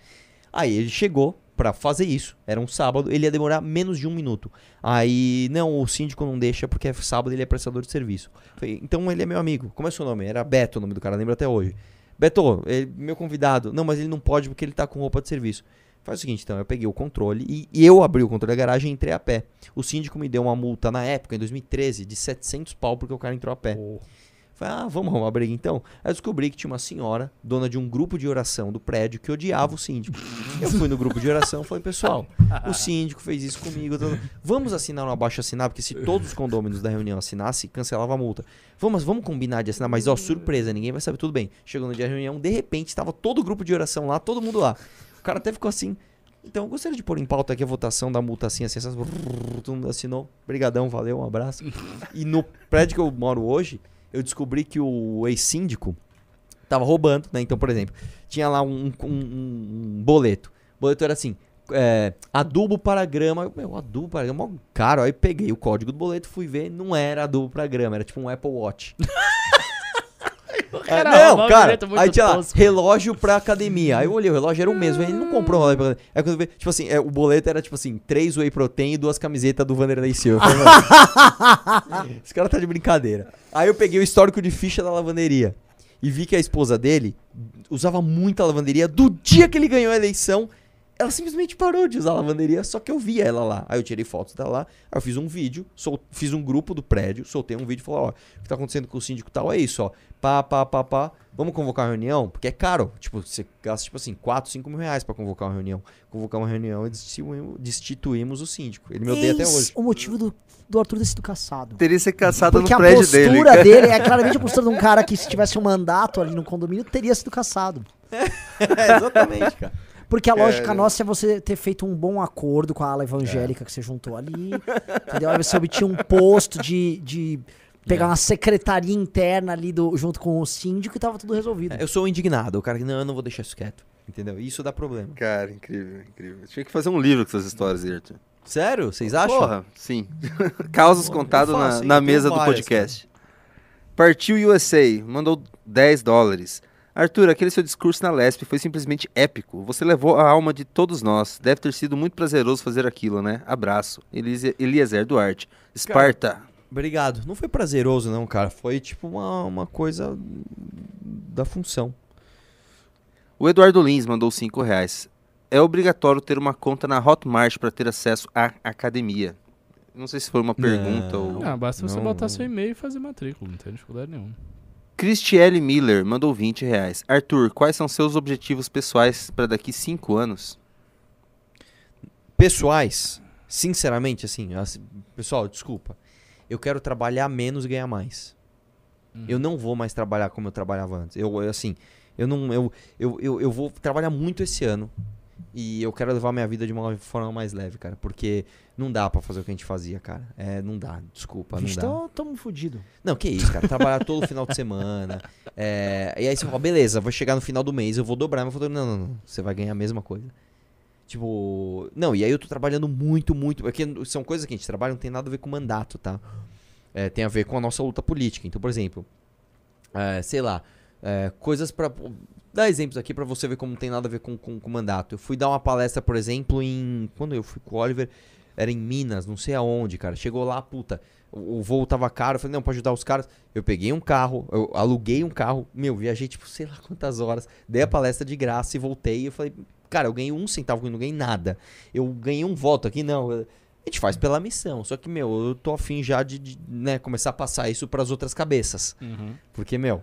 Aí ele chegou pra fazer isso. Era um sábado, ele ia demorar menos de um minuto. Aí, não, o síndico não deixa porque é sábado ele é prestador de serviço. Falei, então ele é meu amigo. Como é seu nome? Era Beto o nome do cara, lembro até hoje. Beto, ele- meu convidado. Não, mas ele não pode porque ele tá com roupa de serviço. Faz o seguinte, então, eu peguei o controle e, e eu abri o controle da garagem e entrei a pé. O síndico me deu uma multa na época, em 2013, de 700 pau porque o cara entrou a pé. Falei, ah, vamos arrumar uma briga então. Aí eu descobri que tinha uma senhora, dona de um grupo de oração do prédio, que odiava o síndico. Eu fui no grupo de oração e falei, pessoal, o síndico fez isso comigo. Vamos assinar um abaixo assinar, porque se todos os condôminos da reunião assinassem, cancelava a multa. Vamos, vamos combinar de assinar, mas ó, surpresa, ninguém vai saber, tudo bem. Chegou no dia da reunião, de repente, estava todo o grupo de oração lá, todo mundo lá. O cara até ficou assim. Então, eu gostaria de pôr em pauta aqui a votação da multa assim, assim, assim, todo mundo assinou. Brigadão, valeu, um abraço. E no prédio que eu moro hoje, eu descobri que o ex-síndico tava roubando, né? Então, por exemplo, tinha lá um, um- um- boleto. O boleto era assim, é, adubo para grama. Eu, Meu, adubo para grama, mó caro. Aí peguei o código do boleto, fui ver, não era adubo para grama, era tipo um Apple Watch. Cara, não, cara, muito aí tinha lá, relógio pra academia. Aí eu olhei, o relógio era o mesmo, ele não comprou um relógio pra academia. Aí quando eu vi, tipo assim, é, o boleto era tipo assim, três whey protein e duas camisetas do Vanderlei Silva. Eu falei, "Mano, Esse cara tá de brincadeira. Aí eu peguei o histórico de ficha da lavanderia e vi que a esposa dele usava muita lavanderia. Do dia que ele ganhou a eleição, ela simplesmente parou de usar a lavanderia, só que eu via ela lá. Aí eu tirei fotos dela lá, aí eu fiz um vídeo, sol- fiz um grupo do prédio, soltei um vídeo e falei, ó, o que tá acontecendo com o síndico tal é isso, ó. Pá, pá, pá, pá. Vamos convocar uma reunião? Porque é caro. Tipo, você gasta, tipo assim, 4, 5 mil reais pra convocar uma reunião. Convocar uma reunião e destituímos, destituímos o síndico. Ele me odeia até Eis hoje. o motivo do, do Arthur ter sido caçado. Teria ser caçado Porque no a prédio postura dele. dele. é claramente a postura de um cara que, se tivesse um mandato ali no condomínio, teria sido caçado. é, exatamente, cara. Porque a lógica Cara. nossa é você ter feito um bom acordo com a ala evangélica que você juntou ali. Entendeu? Aí você obtinha um posto de, de pegar É. uma secretaria interna ali do, junto com o síndico e tava tudo resolvido. Eu sou indignado. O cara que, não, eu não vou deixar isso quieto. Entendeu? Isso dá problema. Cara, incrível, incrível. Tinha que fazer um livro com essas histórias, Ayrton. Sério? Vocês acham? Porra, sim. Causas contadas na, na mesa do podcast. Partiu USA, mandou 10 dólares. Arthur, aquele seu discurso na Lesp foi simplesmente épico. Você levou a alma de todos nós. Deve ter sido muito prazeroso fazer aquilo, né? Abraço. Elise- Eliezer Duarte. Esparta. Obrigado. Não foi prazeroso, não, cara. Foi tipo uma, uma coisa da função. O Eduardo Lins mandou 5 reais. É obrigatório ter uma conta na Hotmart para ter acesso à academia. Não sei se foi uma pergunta Não. ou. Não, basta você Não. botar seu e-mail e fazer matrícula, não tem dificuldade nenhuma. Cristiele Miller mandou 20 reais. Arthur, quais são seus objetivos pessoais para daqui 5 anos? Pessoais, sinceramente, assim, assim, pessoal, desculpa. Eu quero trabalhar menos e ganhar mais. Uhum. Eu não vou mais trabalhar como eu trabalhava antes. Eu, eu, assim, eu não. Eu, eu, eu, eu vou trabalhar muito esse ano. E eu quero levar minha vida de uma forma mais leve, cara. Porque não dá pra fazer o que a gente fazia, cara. É, não dá, desculpa, não Vixe, dá. tamo, tamo fudido. Não, que isso, cara. Trabalhar todo final de semana. é, e aí você fala, beleza, vai chegar no final do mês, eu vou dobrar meu fator. Não, não, não. Você vai ganhar a mesma coisa. Tipo. Não, e aí eu tô trabalhando muito, muito. Porque são coisas que a gente trabalha, não tem nada a ver com mandato, tá? É, tem a ver com a nossa luta política. Então, por exemplo, é, sei lá, é, coisas pra. Dar exemplos aqui pra você ver como não tem nada a ver com, com, com mandato. Eu fui dar uma palestra, por exemplo, em. Quando eu fui com o Oliver, era em Minas, não sei aonde, cara. Chegou lá, puta, o, o voo tava caro. Eu falei, não, pra ajudar os caras. Eu peguei um carro, eu aluguei um carro, meu, viajei, tipo, sei lá quantas horas, dei a palestra de graça e voltei. Eu falei, cara, eu ganhei um centavo, eu não ganhei nada. Eu ganhei um voto aqui, não. A gente faz pela missão. Só que, meu, eu tô afim já de, de, né, começar a passar isso pras outras cabeças. Uhum. Porque, meu,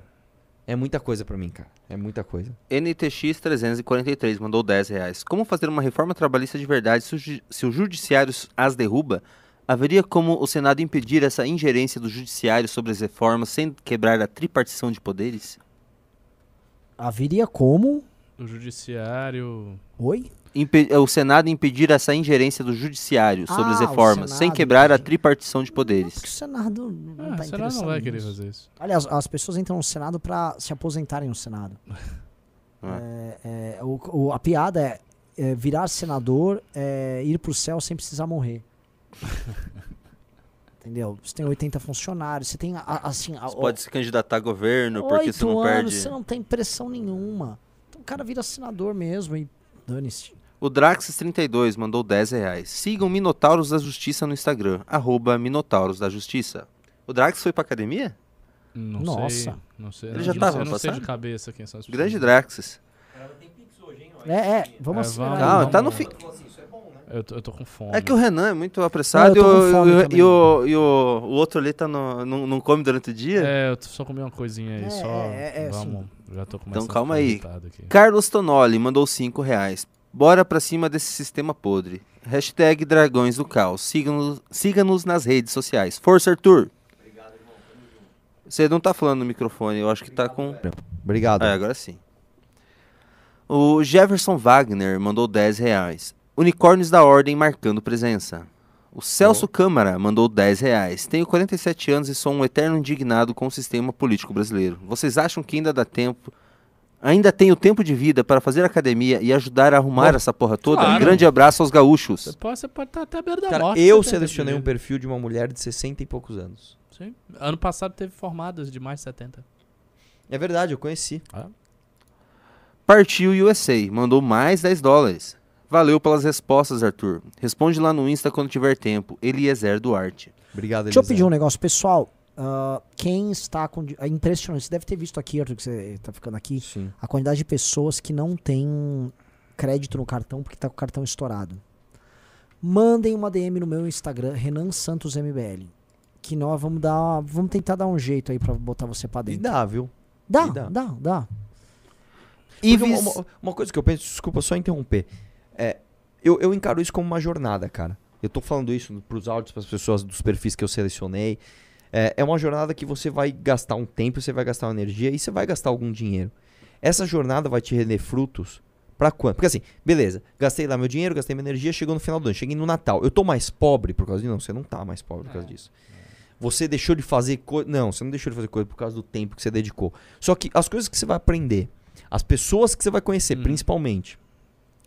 é muita coisa pra mim, cara. É muita coisa. NTX343 mandou 10 reais. Como fazer uma reforma trabalhista de verdade se o, ju- se o judiciário as derruba? Haveria como o Senado impedir essa ingerência do judiciário sobre as reformas sem quebrar a tripartição de poderes? Haveria como. O judiciário. Oi? Impe- o Senado impedir essa ingerência do judiciário sobre as Ah, reformas sem quebrar a tripartição de poderes? Porque o Senado não Ah, tá o Senado interessado não vai querer fazer isso. Aliás, as pessoas entram no Senado pra se aposentarem no Senado. Ah. É, é, o- o- a piada é, é virar senador, é ir pro céu sem precisar morrer. Entendeu? Você tem 80 funcionários, você tem a- a- assim. a- Você pode se candidatar a governo porque você oito não anos, perde. você não tem pressão nenhuma. Então o cara vira senador mesmo e dane-se. O Draxis32 mandou 10 reais. Sigam Minotauros da Justiça no Instagram, arroba Minotauros da Justiça. O Drax foi pra academia? Não Nossa. sei. Não sei. Ele não já sei, tava Eu não sei de cabeça quem são as pessoas. Grande Draxis. É, é, vamos É, acelerar. vamos- Não, vamos- tá no fim. Eu tô, eu tô com fome. É que o Renan é muito apressado Não, eu e, o, e o- e o, o- outro ali tá no, não, não come durante o dia. É, eu só comi uma coisinha aí, É, só. é, é, vamos. Já tô começando Então, calma aí. aqui. Carlos Tonoli mandou 5 reais. Bora pra cima desse sistema podre. Hashtag Dragões do Caos. Siga-nos siga-nos nas redes sociais. Força, Arthur! Você não tá falando no microfone, eu acho que tá com. Obrigado. É, agora sim. O Jefferson Wagner mandou 10 reais. Unicórnios da Ordem marcando presença. O Celso Câmara mandou 10 reais. Tenho 47 anos e sou um eterno indignado com o sistema político brasileiro. Vocês acham que ainda dá tempo? Ainda tenho tempo de vida para fazer academia e ajudar a arrumar Bom, essa porra toda? claro. Um grande abraço aos gaúchos. Você pode, você pode estar até à beira da Cara, morte. eu selecionei um perfil de uma mulher de 60 e poucos anos. Sim. Ano passado teve formadas de mais de 70. É verdade, eu conheci. Partiu USA, mandou mais 10 dólares. Valeu pelas respostas, Arthur. Responde lá no Insta quando tiver tempo. Eliezer Duarte. Obrigado, Deixa eu pedir um negócio, pessoal. ah, quem está com. É impressionante. Você deve ter visto aqui, Arthur, que você tá ficando aqui. Sim. A quantidade de pessoas que não tem crédito no cartão porque tá com o cartão estourado. Mandem uma DM no meu Instagram, Renan Santos MBL. Que nós vamos dar. Vamos tentar dar um jeito aí pra botar você pra E dentro. dá, viu? Dá, e dá. dá, dá. Ives... uma- uma coisa que eu penso, desculpa só interromper. É, eu, eu encaro isso como uma jornada, cara. Eu tô falando isso pros áudios, pras pessoas dos perfis que eu selecionei. É, é uma jornada que você vai gastar um tempo, você vai gastar uma energia e você vai gastar algum dinheiro. Essa jornada vai te render frutos pra quando? Porque assim, beleza, gastei lá meu dinheiro, gastei minha energia, chegou no final do ano, cheguei no Natal. Eu tô mais pobre por causa disso? Não, você não tá mais pobre por causa disso. Você deixou de fazer coisa. Não, você não deixou de fazer coisa por causa do tempo que você dedicou. Só que as coisas que você vai aprender, as pessoas que você vai conhecer, Uhum. principalmente,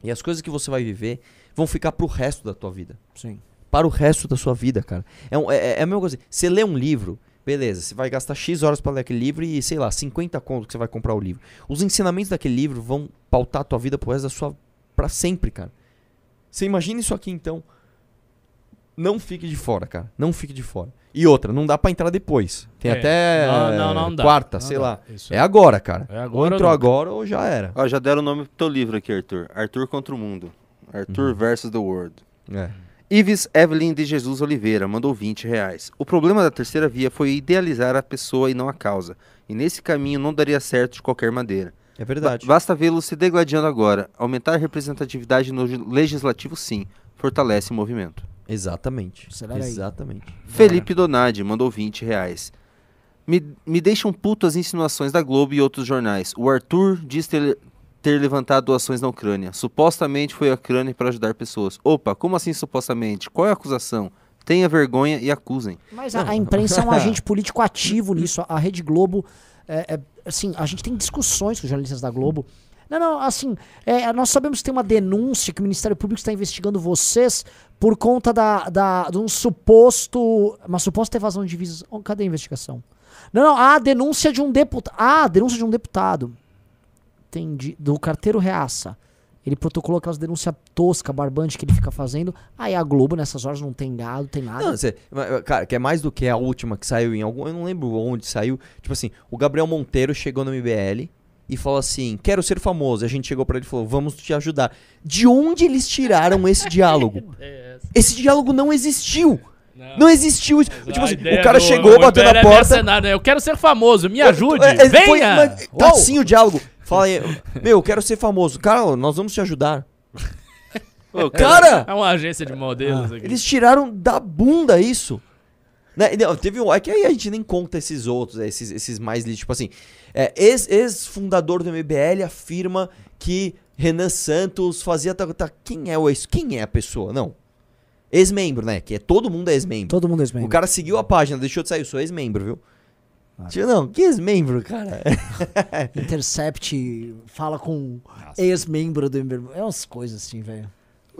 e as coisas que você vai viver, vão ficar pro resto da tua vida. Sim. Para o resto da sua vida, cara. É, um- é, é a mesma coisa. Você lê um livro, beleza, você vai gastar X horas pra ler aquele livro e, sei lá, 50 conto que você vai comprar o livro. Os ensinamentos daquele livro vão pautar a tua vida pro resto da sua. pra sempre, cara. Você imagina isso aqui então. Não fique de fora, cara. Não fique de fora. E outra, não dá pra entrar depois. Tem É. até Não, não, não dá. quarta, Não sei dá. lá. Isso É agora, cara. É ou agora ou entrou nunca. agora ou já era. Ó, já deram o nome pro teu livro aqui, Arthur. Arthur contra o mundo. Arthur Uhum. versus the world. É. Ives Evelyn de Jesus Oliveira mandou 20 reais. O problema da terceira via foi idealizar a pessoa e não a causa. E nesse caminho não daria certo de qualquer maneira. É verdade. Ba- Basta vê-lo se degladiando agora. Aumentar a representatividade no legislativo, sim. Fortalece o movimento. Exatamente. Acelera aí. Exatamente. Felipe Donadi mandou 20 reais. Me, me deixam puto as insinuações da Globo e outros jornais. O Arthur diz ter, ter levantado doações na Ucrânia. Supostamente foi a Ucrânia para ajudar pessoas. Opa, como assim supostamente? Qual é a acusação? Tenha vergonha e acusem. Mas a, a imprensa é um agente político ativo nisso. A Rede Globo, é, é, assim, a gente tem discussões com os jornalistas da Globo. Não, não, assim, é, nós sabemos que tem uma denúncia que o Ministério Público está investigando vocês por conta da, da, de um suposto, uma suposta evasão de divisas. Oh, cadê a investigação? Não, não, a denúncia de um deputado. Ah, a denúncia de um deputado. Entendi. Do carteiro reaça. Ele protocolou aquelas denúncias tosca, barbante que ele fica fazendo. Aí a Globo, nessas horas, não tem gado, tem nada. Não, cê- mas, cara, que é mais do que a última que saiu em algum. Eu não lembro onde saiu. Tipo assim, o Gabriel Monteiro chegou no MBL e falou assim: Quero ser famoso. E a gente chegou pra ele e falou: Vamos te ajudar. De onde eles tiraram esse diálogo? Esse diálogo não existiu. Não existiu isso. Tipo assim, o cara chegou, bateu na porta. né? Eu quero ser famoso, me ajude, É, é, foi- venha! mas tá assim o diálogo. Fala aí, meu, eu quero ser famoso. Cara, nós vamos te ajudar. Ô, Cara, É uma agência de modelos aqui. Eles tiraram da bunda isso. Né? Não, teve um. É que aí a gente nem conta esses outros, né, esses, esses mais li- Tipo assim, é, ex- ex-fundador do MBL afirma que Renan Santos fazia. Tá, tá- quem é o ex? Quem é a pessoa? Não. Ex-membro, né? Que é todo mundo é ex-membro. Todo mundo é O cara seguiu a página, deixou de sair. Eu sou ex-membro, viu? Tipo, não, que ex-membro, cara? Intercept fala com ex-membro do MBL. É umas coisas assim, velho.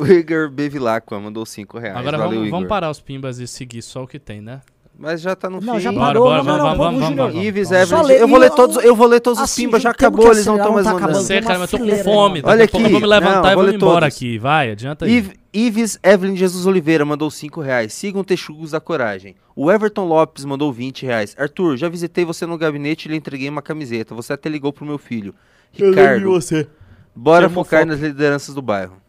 O Igor Bevilacqua mandou 5 reais. Agora Valeu, vamos, Igor. vamos parar os pimbas e seguir só o que tem, né? Mas já tá no Não, fim. já Bora, parou. bora, não, vamos, não, vamos, vamos, vamos. Ives Everett. lê- Eu vou e ler eu- todos, eu vou ler todos os Assim, pimbas, já acabou, eles não estão mais tá mandando. tem cara, mas eu tô com fome. Olha a pouco eu aqui. vou me levantar Não, e vou embora todos. aqui. Vai, adianta aí. Iv- Ives Evelyn Jesus Oliveira mandou 5 reais. Sigam Texugos da Coragem. O Everton Lopes mandou 20 reais. Arthur, já visitei você no gabinete e lhe entreguei uma camiseta. Você até ligou pro meu filho. Ricardo, você. bora uma focar nas lideranças do bairro.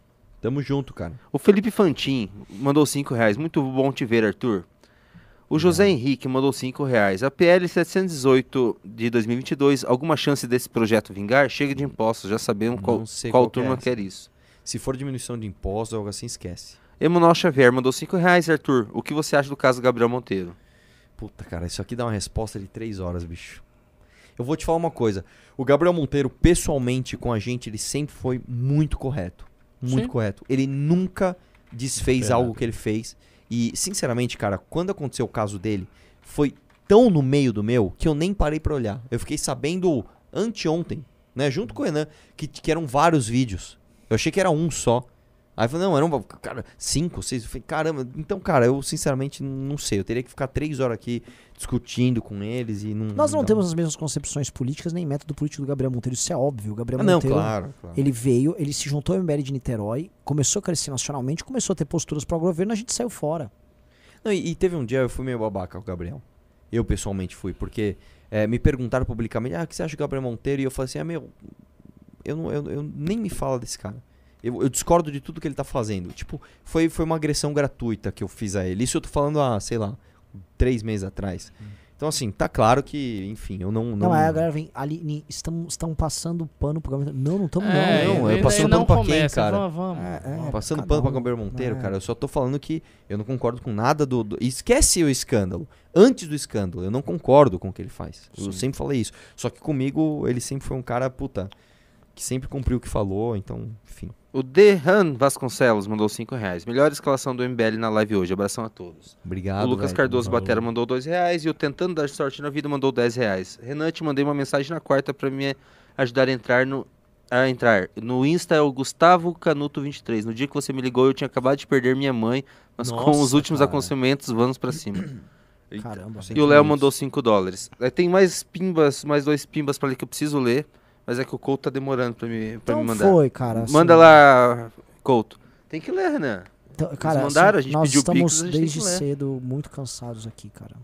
Tamo junto, cara. O Felipe Fantin mandou 5 reais. Muito bom te ver, Arthur. O José Henrique mandou 5 reais. A PL 718 de 2022, alguma chance desse projeto vingar? Chega de impostos, já sabemos qual, Não qual qual é turma essa. quer isso. Se for diminuição de impostos ou algo assim, esquece. Emanuel Xavier mandou 5 reais, Arthur. O que você acha do caso Gabriel Monteiro? Puta, cara, isso aqui dá uma resposta de três horas, bicho. Eu vou te falar uma coisa. O Gabriel Monteiro, pessoalmente, com a gente, ele sempre foi muito correto. Muito Sim. correto. Ele nunca desfez algo que ele fez. E, sinceramente, cara, quando aconteceu o caso dele, foi tão no meio do meu que eu nem parei pra olhar. Eu fiquei sabendo anteontem, né, junto com o Renan, que, que eram vários vídeos. Eu achei que era um só. Aí eu falei, não, eram cara, cinco, seis. Eu falei, caramba, então, cara, eu sinceramente não sei. Eu teria que ficar três horas aqui discutindo com eles e não. Nós não temos as mesmas concepções políticas nem método político do Gabriel Monteiro. Isso é óbvio. O Gabriel Ah, não, Monteiro, claro, claro. ele veio, ele se juntou ao MBL de Niterói, começou a crescer nacionalmente, começou a ter posturas para o governo, a gente saiu fora. Não, e, e teve um dia eu fui meio babaca com o Gabriel. Eu pessoalmente fui, porque eh, me perguntaram publicamente, ah, o que você acha do Gabriel Monteiro? E eu falei assim, ah, meu, eu, não, eu, eu nem me fala desse cara. Eu, eu discordo de tudo que ele tá fazendo. Tipo, foi, foi uma agressão gratuita que eu fiz a ele. Isso eu tô falando há, sei lá, três meses atrás. Então, assim, tá claro que, enfim, eu não. Não, Não, aí a galera vem, ali, estão, estão passando pano pro Gabriel Não, não estamos É, não, não. eu passando pano pra quem, cara? Vamos, vamos. É, é, Passando pano pra um. Gabriel Monteiro, É. cara, eu só tô falando que eu não concordo com nada do, do- Esquece o escândalo. Antes do escândalo, eu não concordo com o que ele faz. Eu Sim. sempre falei isso. Só que comigo, ele sempre foi um cara, puta, que sempre cumpriu o que falou, então, enfim. O Dehan Vasconcelos mandou 5 reais. Melhor escalação do MBL na live hoje. Abração a todos. Obrigado. o Lucas velho. Cardoso Valeu. Batera mandou 2 reais. E o Tentando Dar Sorte na Vida mandou 10 reais. Renan, te mandei uma mensagem na quarta pra me ajudar a entrar no. A entrar. No Insta é o Gustavo Canuto23. No dia que você me ligou, eu tinha acabado de perder minha mãe. Mas com os Nossa, últimos cara. acontecimentos, vamos pra cima. Caramba. E o Léo mandou 5 dólares. Aí Tem mais pimbas, mais dois pimbas pra ler que eu preciso ler. Mas é que o Couto tá demorando pra me, pra Então me mandar. foi, cara. assim, Manda lá, Couto. Tem que ler, Renan. então, cara, mandaram, a assim, gente nós pediu estamos a tem desde cedo muito cansados aqui, cara.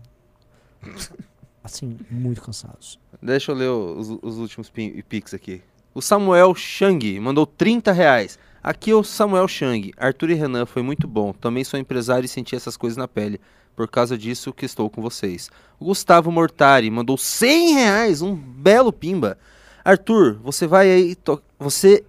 Assim, muito cansados. Deixa eu ler os, os últimos pi- pix aqui. O Samuel Chang mandou 30 reais. Aqui é o Samuel Chang. Arthur e Renan foi muito bom. Também sou empresário e senti essas coisas na pele. Por causa disso que estou com vocês. O Gustavo Mortari mandou 100 reais, um belo pimba. Arthur, você vai aí. Você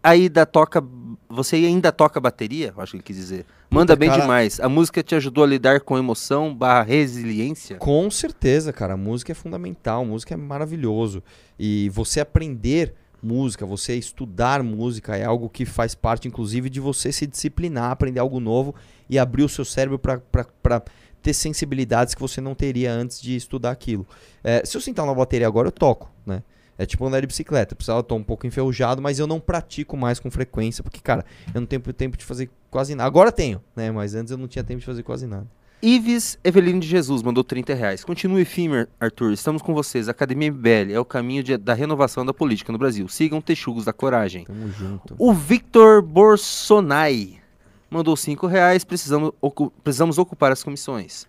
ainda toca. Você ainda toca bateria? Acho que ele quis dizer. Manda bem cara. demais. A música te ajudou a lidar com emoção barra resiliência? Com certeza, cara. A música é fundamental, música é maravilhoso. E você aprender música, você estudar música é algo que faz parte, inclusive, de você se disciplinar, aprender algo novo e abrir o seu cérebro para ter sensibilidades que você não teria antes de estudar aquilo. É, se eu sentar na bateria agora, eu toco, né? É tipo andar de bicicleta. Precisava estar um pouco enferrujado, mas eu não pratico mais com frequência, porque, cara, eu não tenho tempo de fazer quase nada. Agora tenho, né? Mas antes eu não tinha tempo de fazer quase nada. Ives Evelino de Jesus mandou 30 reais. Continue firme, Arthur. Estamos com vocês. Academia MBL é o caminho de- da renovação da política no Brasil. Sigam Texugos da Coragem. Tamo junto. O Victor Borsonai mandou 5 reais. Precisamos, ocu- precisamos ocupar as comissões.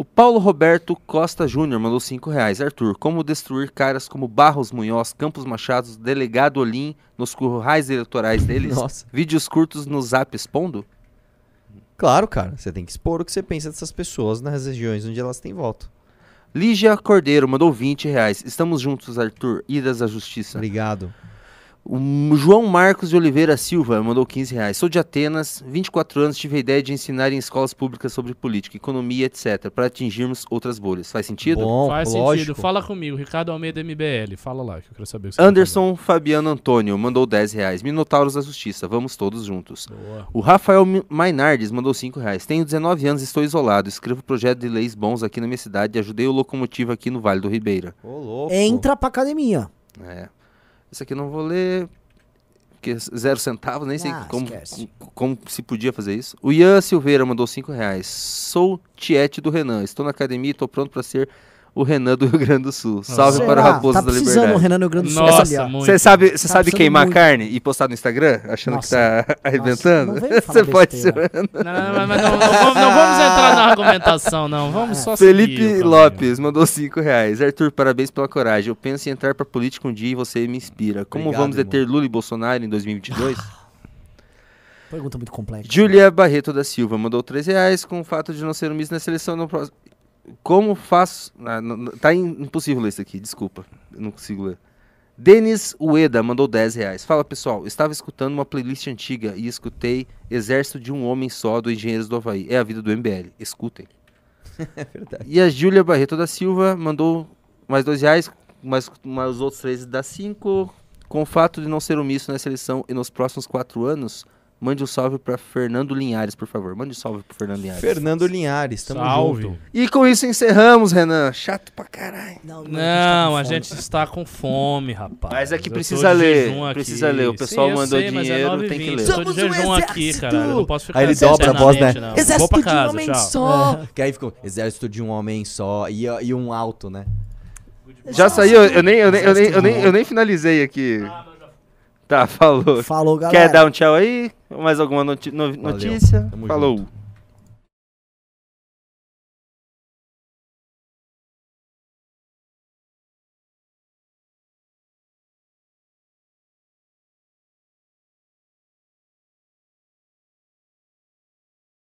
O Paulo Roberto Costa Júnior mandou 5 reais. Arthur, como destruir caras como Barros Munhoz, Campos Machado, Delegado Olim nos currais eleitorais deles? Nossa. Vídeos curtos no Zap expondo? Claro, cara. Você tem que expor o que você pensa dessas pessoas nas regiões onde elas têm voto. Lígia Cordeiro mandou 20 reais. Estamos juntos, Arthur. Idas à Justiça. Obrigado. O João Marcos de Oliveira Silva mandou 15 reais. Sou de Atenas, 24 anos, tive a ideia de ensinar em escolas públicas sobre política, economia, etc., para atingirmos outras bolhas. Faz sentido? Bom, Faz lógico. sentido. Fala comigo, Ricardo Almeida MBL. Fala lá, que eu quero saber o que você Anderson Fabiano Antônio mandou 10 reais. Minotauros da Justiça, vamos todos juntos. tá. Boa. O Rafael Mainardes mandou 5 reais. Tenho 19 anos estou isolado. Escrevo projeto de leis bons aqui na minha cidade e ajudei o locomotivo aqui no Vale do Ribeira. Ô, louco. Entra pra academia. É. Esse aqui eu não vou ler. Porque zero centavos, nem sei Ah, como, esquece. co- como se podia fazer isso. O Ian Silveira mandou 5 reais. Sou tiete do Renan. Estou na academia e estou pronto para ser o Renan do Rio Grande do Sul. Salve para o Será? Raposo tá da precisando o Liberdade. Renan no Rio Grande do Sul. Nossa, muito. Você sabe, você Tá sabe queimar muito. carne e postar no Instagram, achando Nossa. que tá arrebentando? não Você pode ser. Não, não, não, mas não, não vamos, não vamos entrar na argumentação, não. Vamos só seguir o Felipe caminho. Lopes mandou 5 reais. Arthur, parabéns pela coragem. Eu penso em entrar pra política um dia e você me inspira. Como Obrigado, vamos irmão. deter Lula e Bolsonaro em 2022? Pergunta muito complexa. Júlia Barreto da Silva mandou 3 reais com o fato de não ser um miss na seleção no próximo. Como faço. Ah, não- tá im- impossível ler isso aqui, desculpa. Eu não consigo ler. Denis Ueda mandou 10 reais. Fala pessoal, estava escutando uma playlist antiga e escutei Exército de um Homem Só do Engenheiros do Havaí. É a vida do MBL. Escutem. É verdade. E a Júlia Barreto da Silva mandou mais 2 reais, mais, mais os outros três dá 5. Com o fato de não ser omisso na seleção e nos próximos 4 anos, mande um salve para Fernando Linhares, por favor. Mande um salve pro Fernando Linhares. Fernando Linhares, tamo Salve. junto. E com isso encerramos, Renan. Chato pra caralho. Não, Não, a tá com gente fome. está com fome, rapaz. Mas é que Eu precisa ler, jejum precisa ler. O pessoal Sim, eu mandou sei, é dinheiro, 9h20, tem que ler. Eu tô de Somos um jejum aqui. Eu não posso ficar Aí ele dobra a voz, né? não. Vou Exército de um casa, homem tchau. só. Que aí ficou, exército de um homem só e, e um alto, né? Já saiu, eu nem, eu nem, eu nem, eu nem, eu nem finalizei aqui. Tá, falou. Falou, galera. Quer dar um tchau aí? Mais alguma noti- no- notícia? Falou. junto.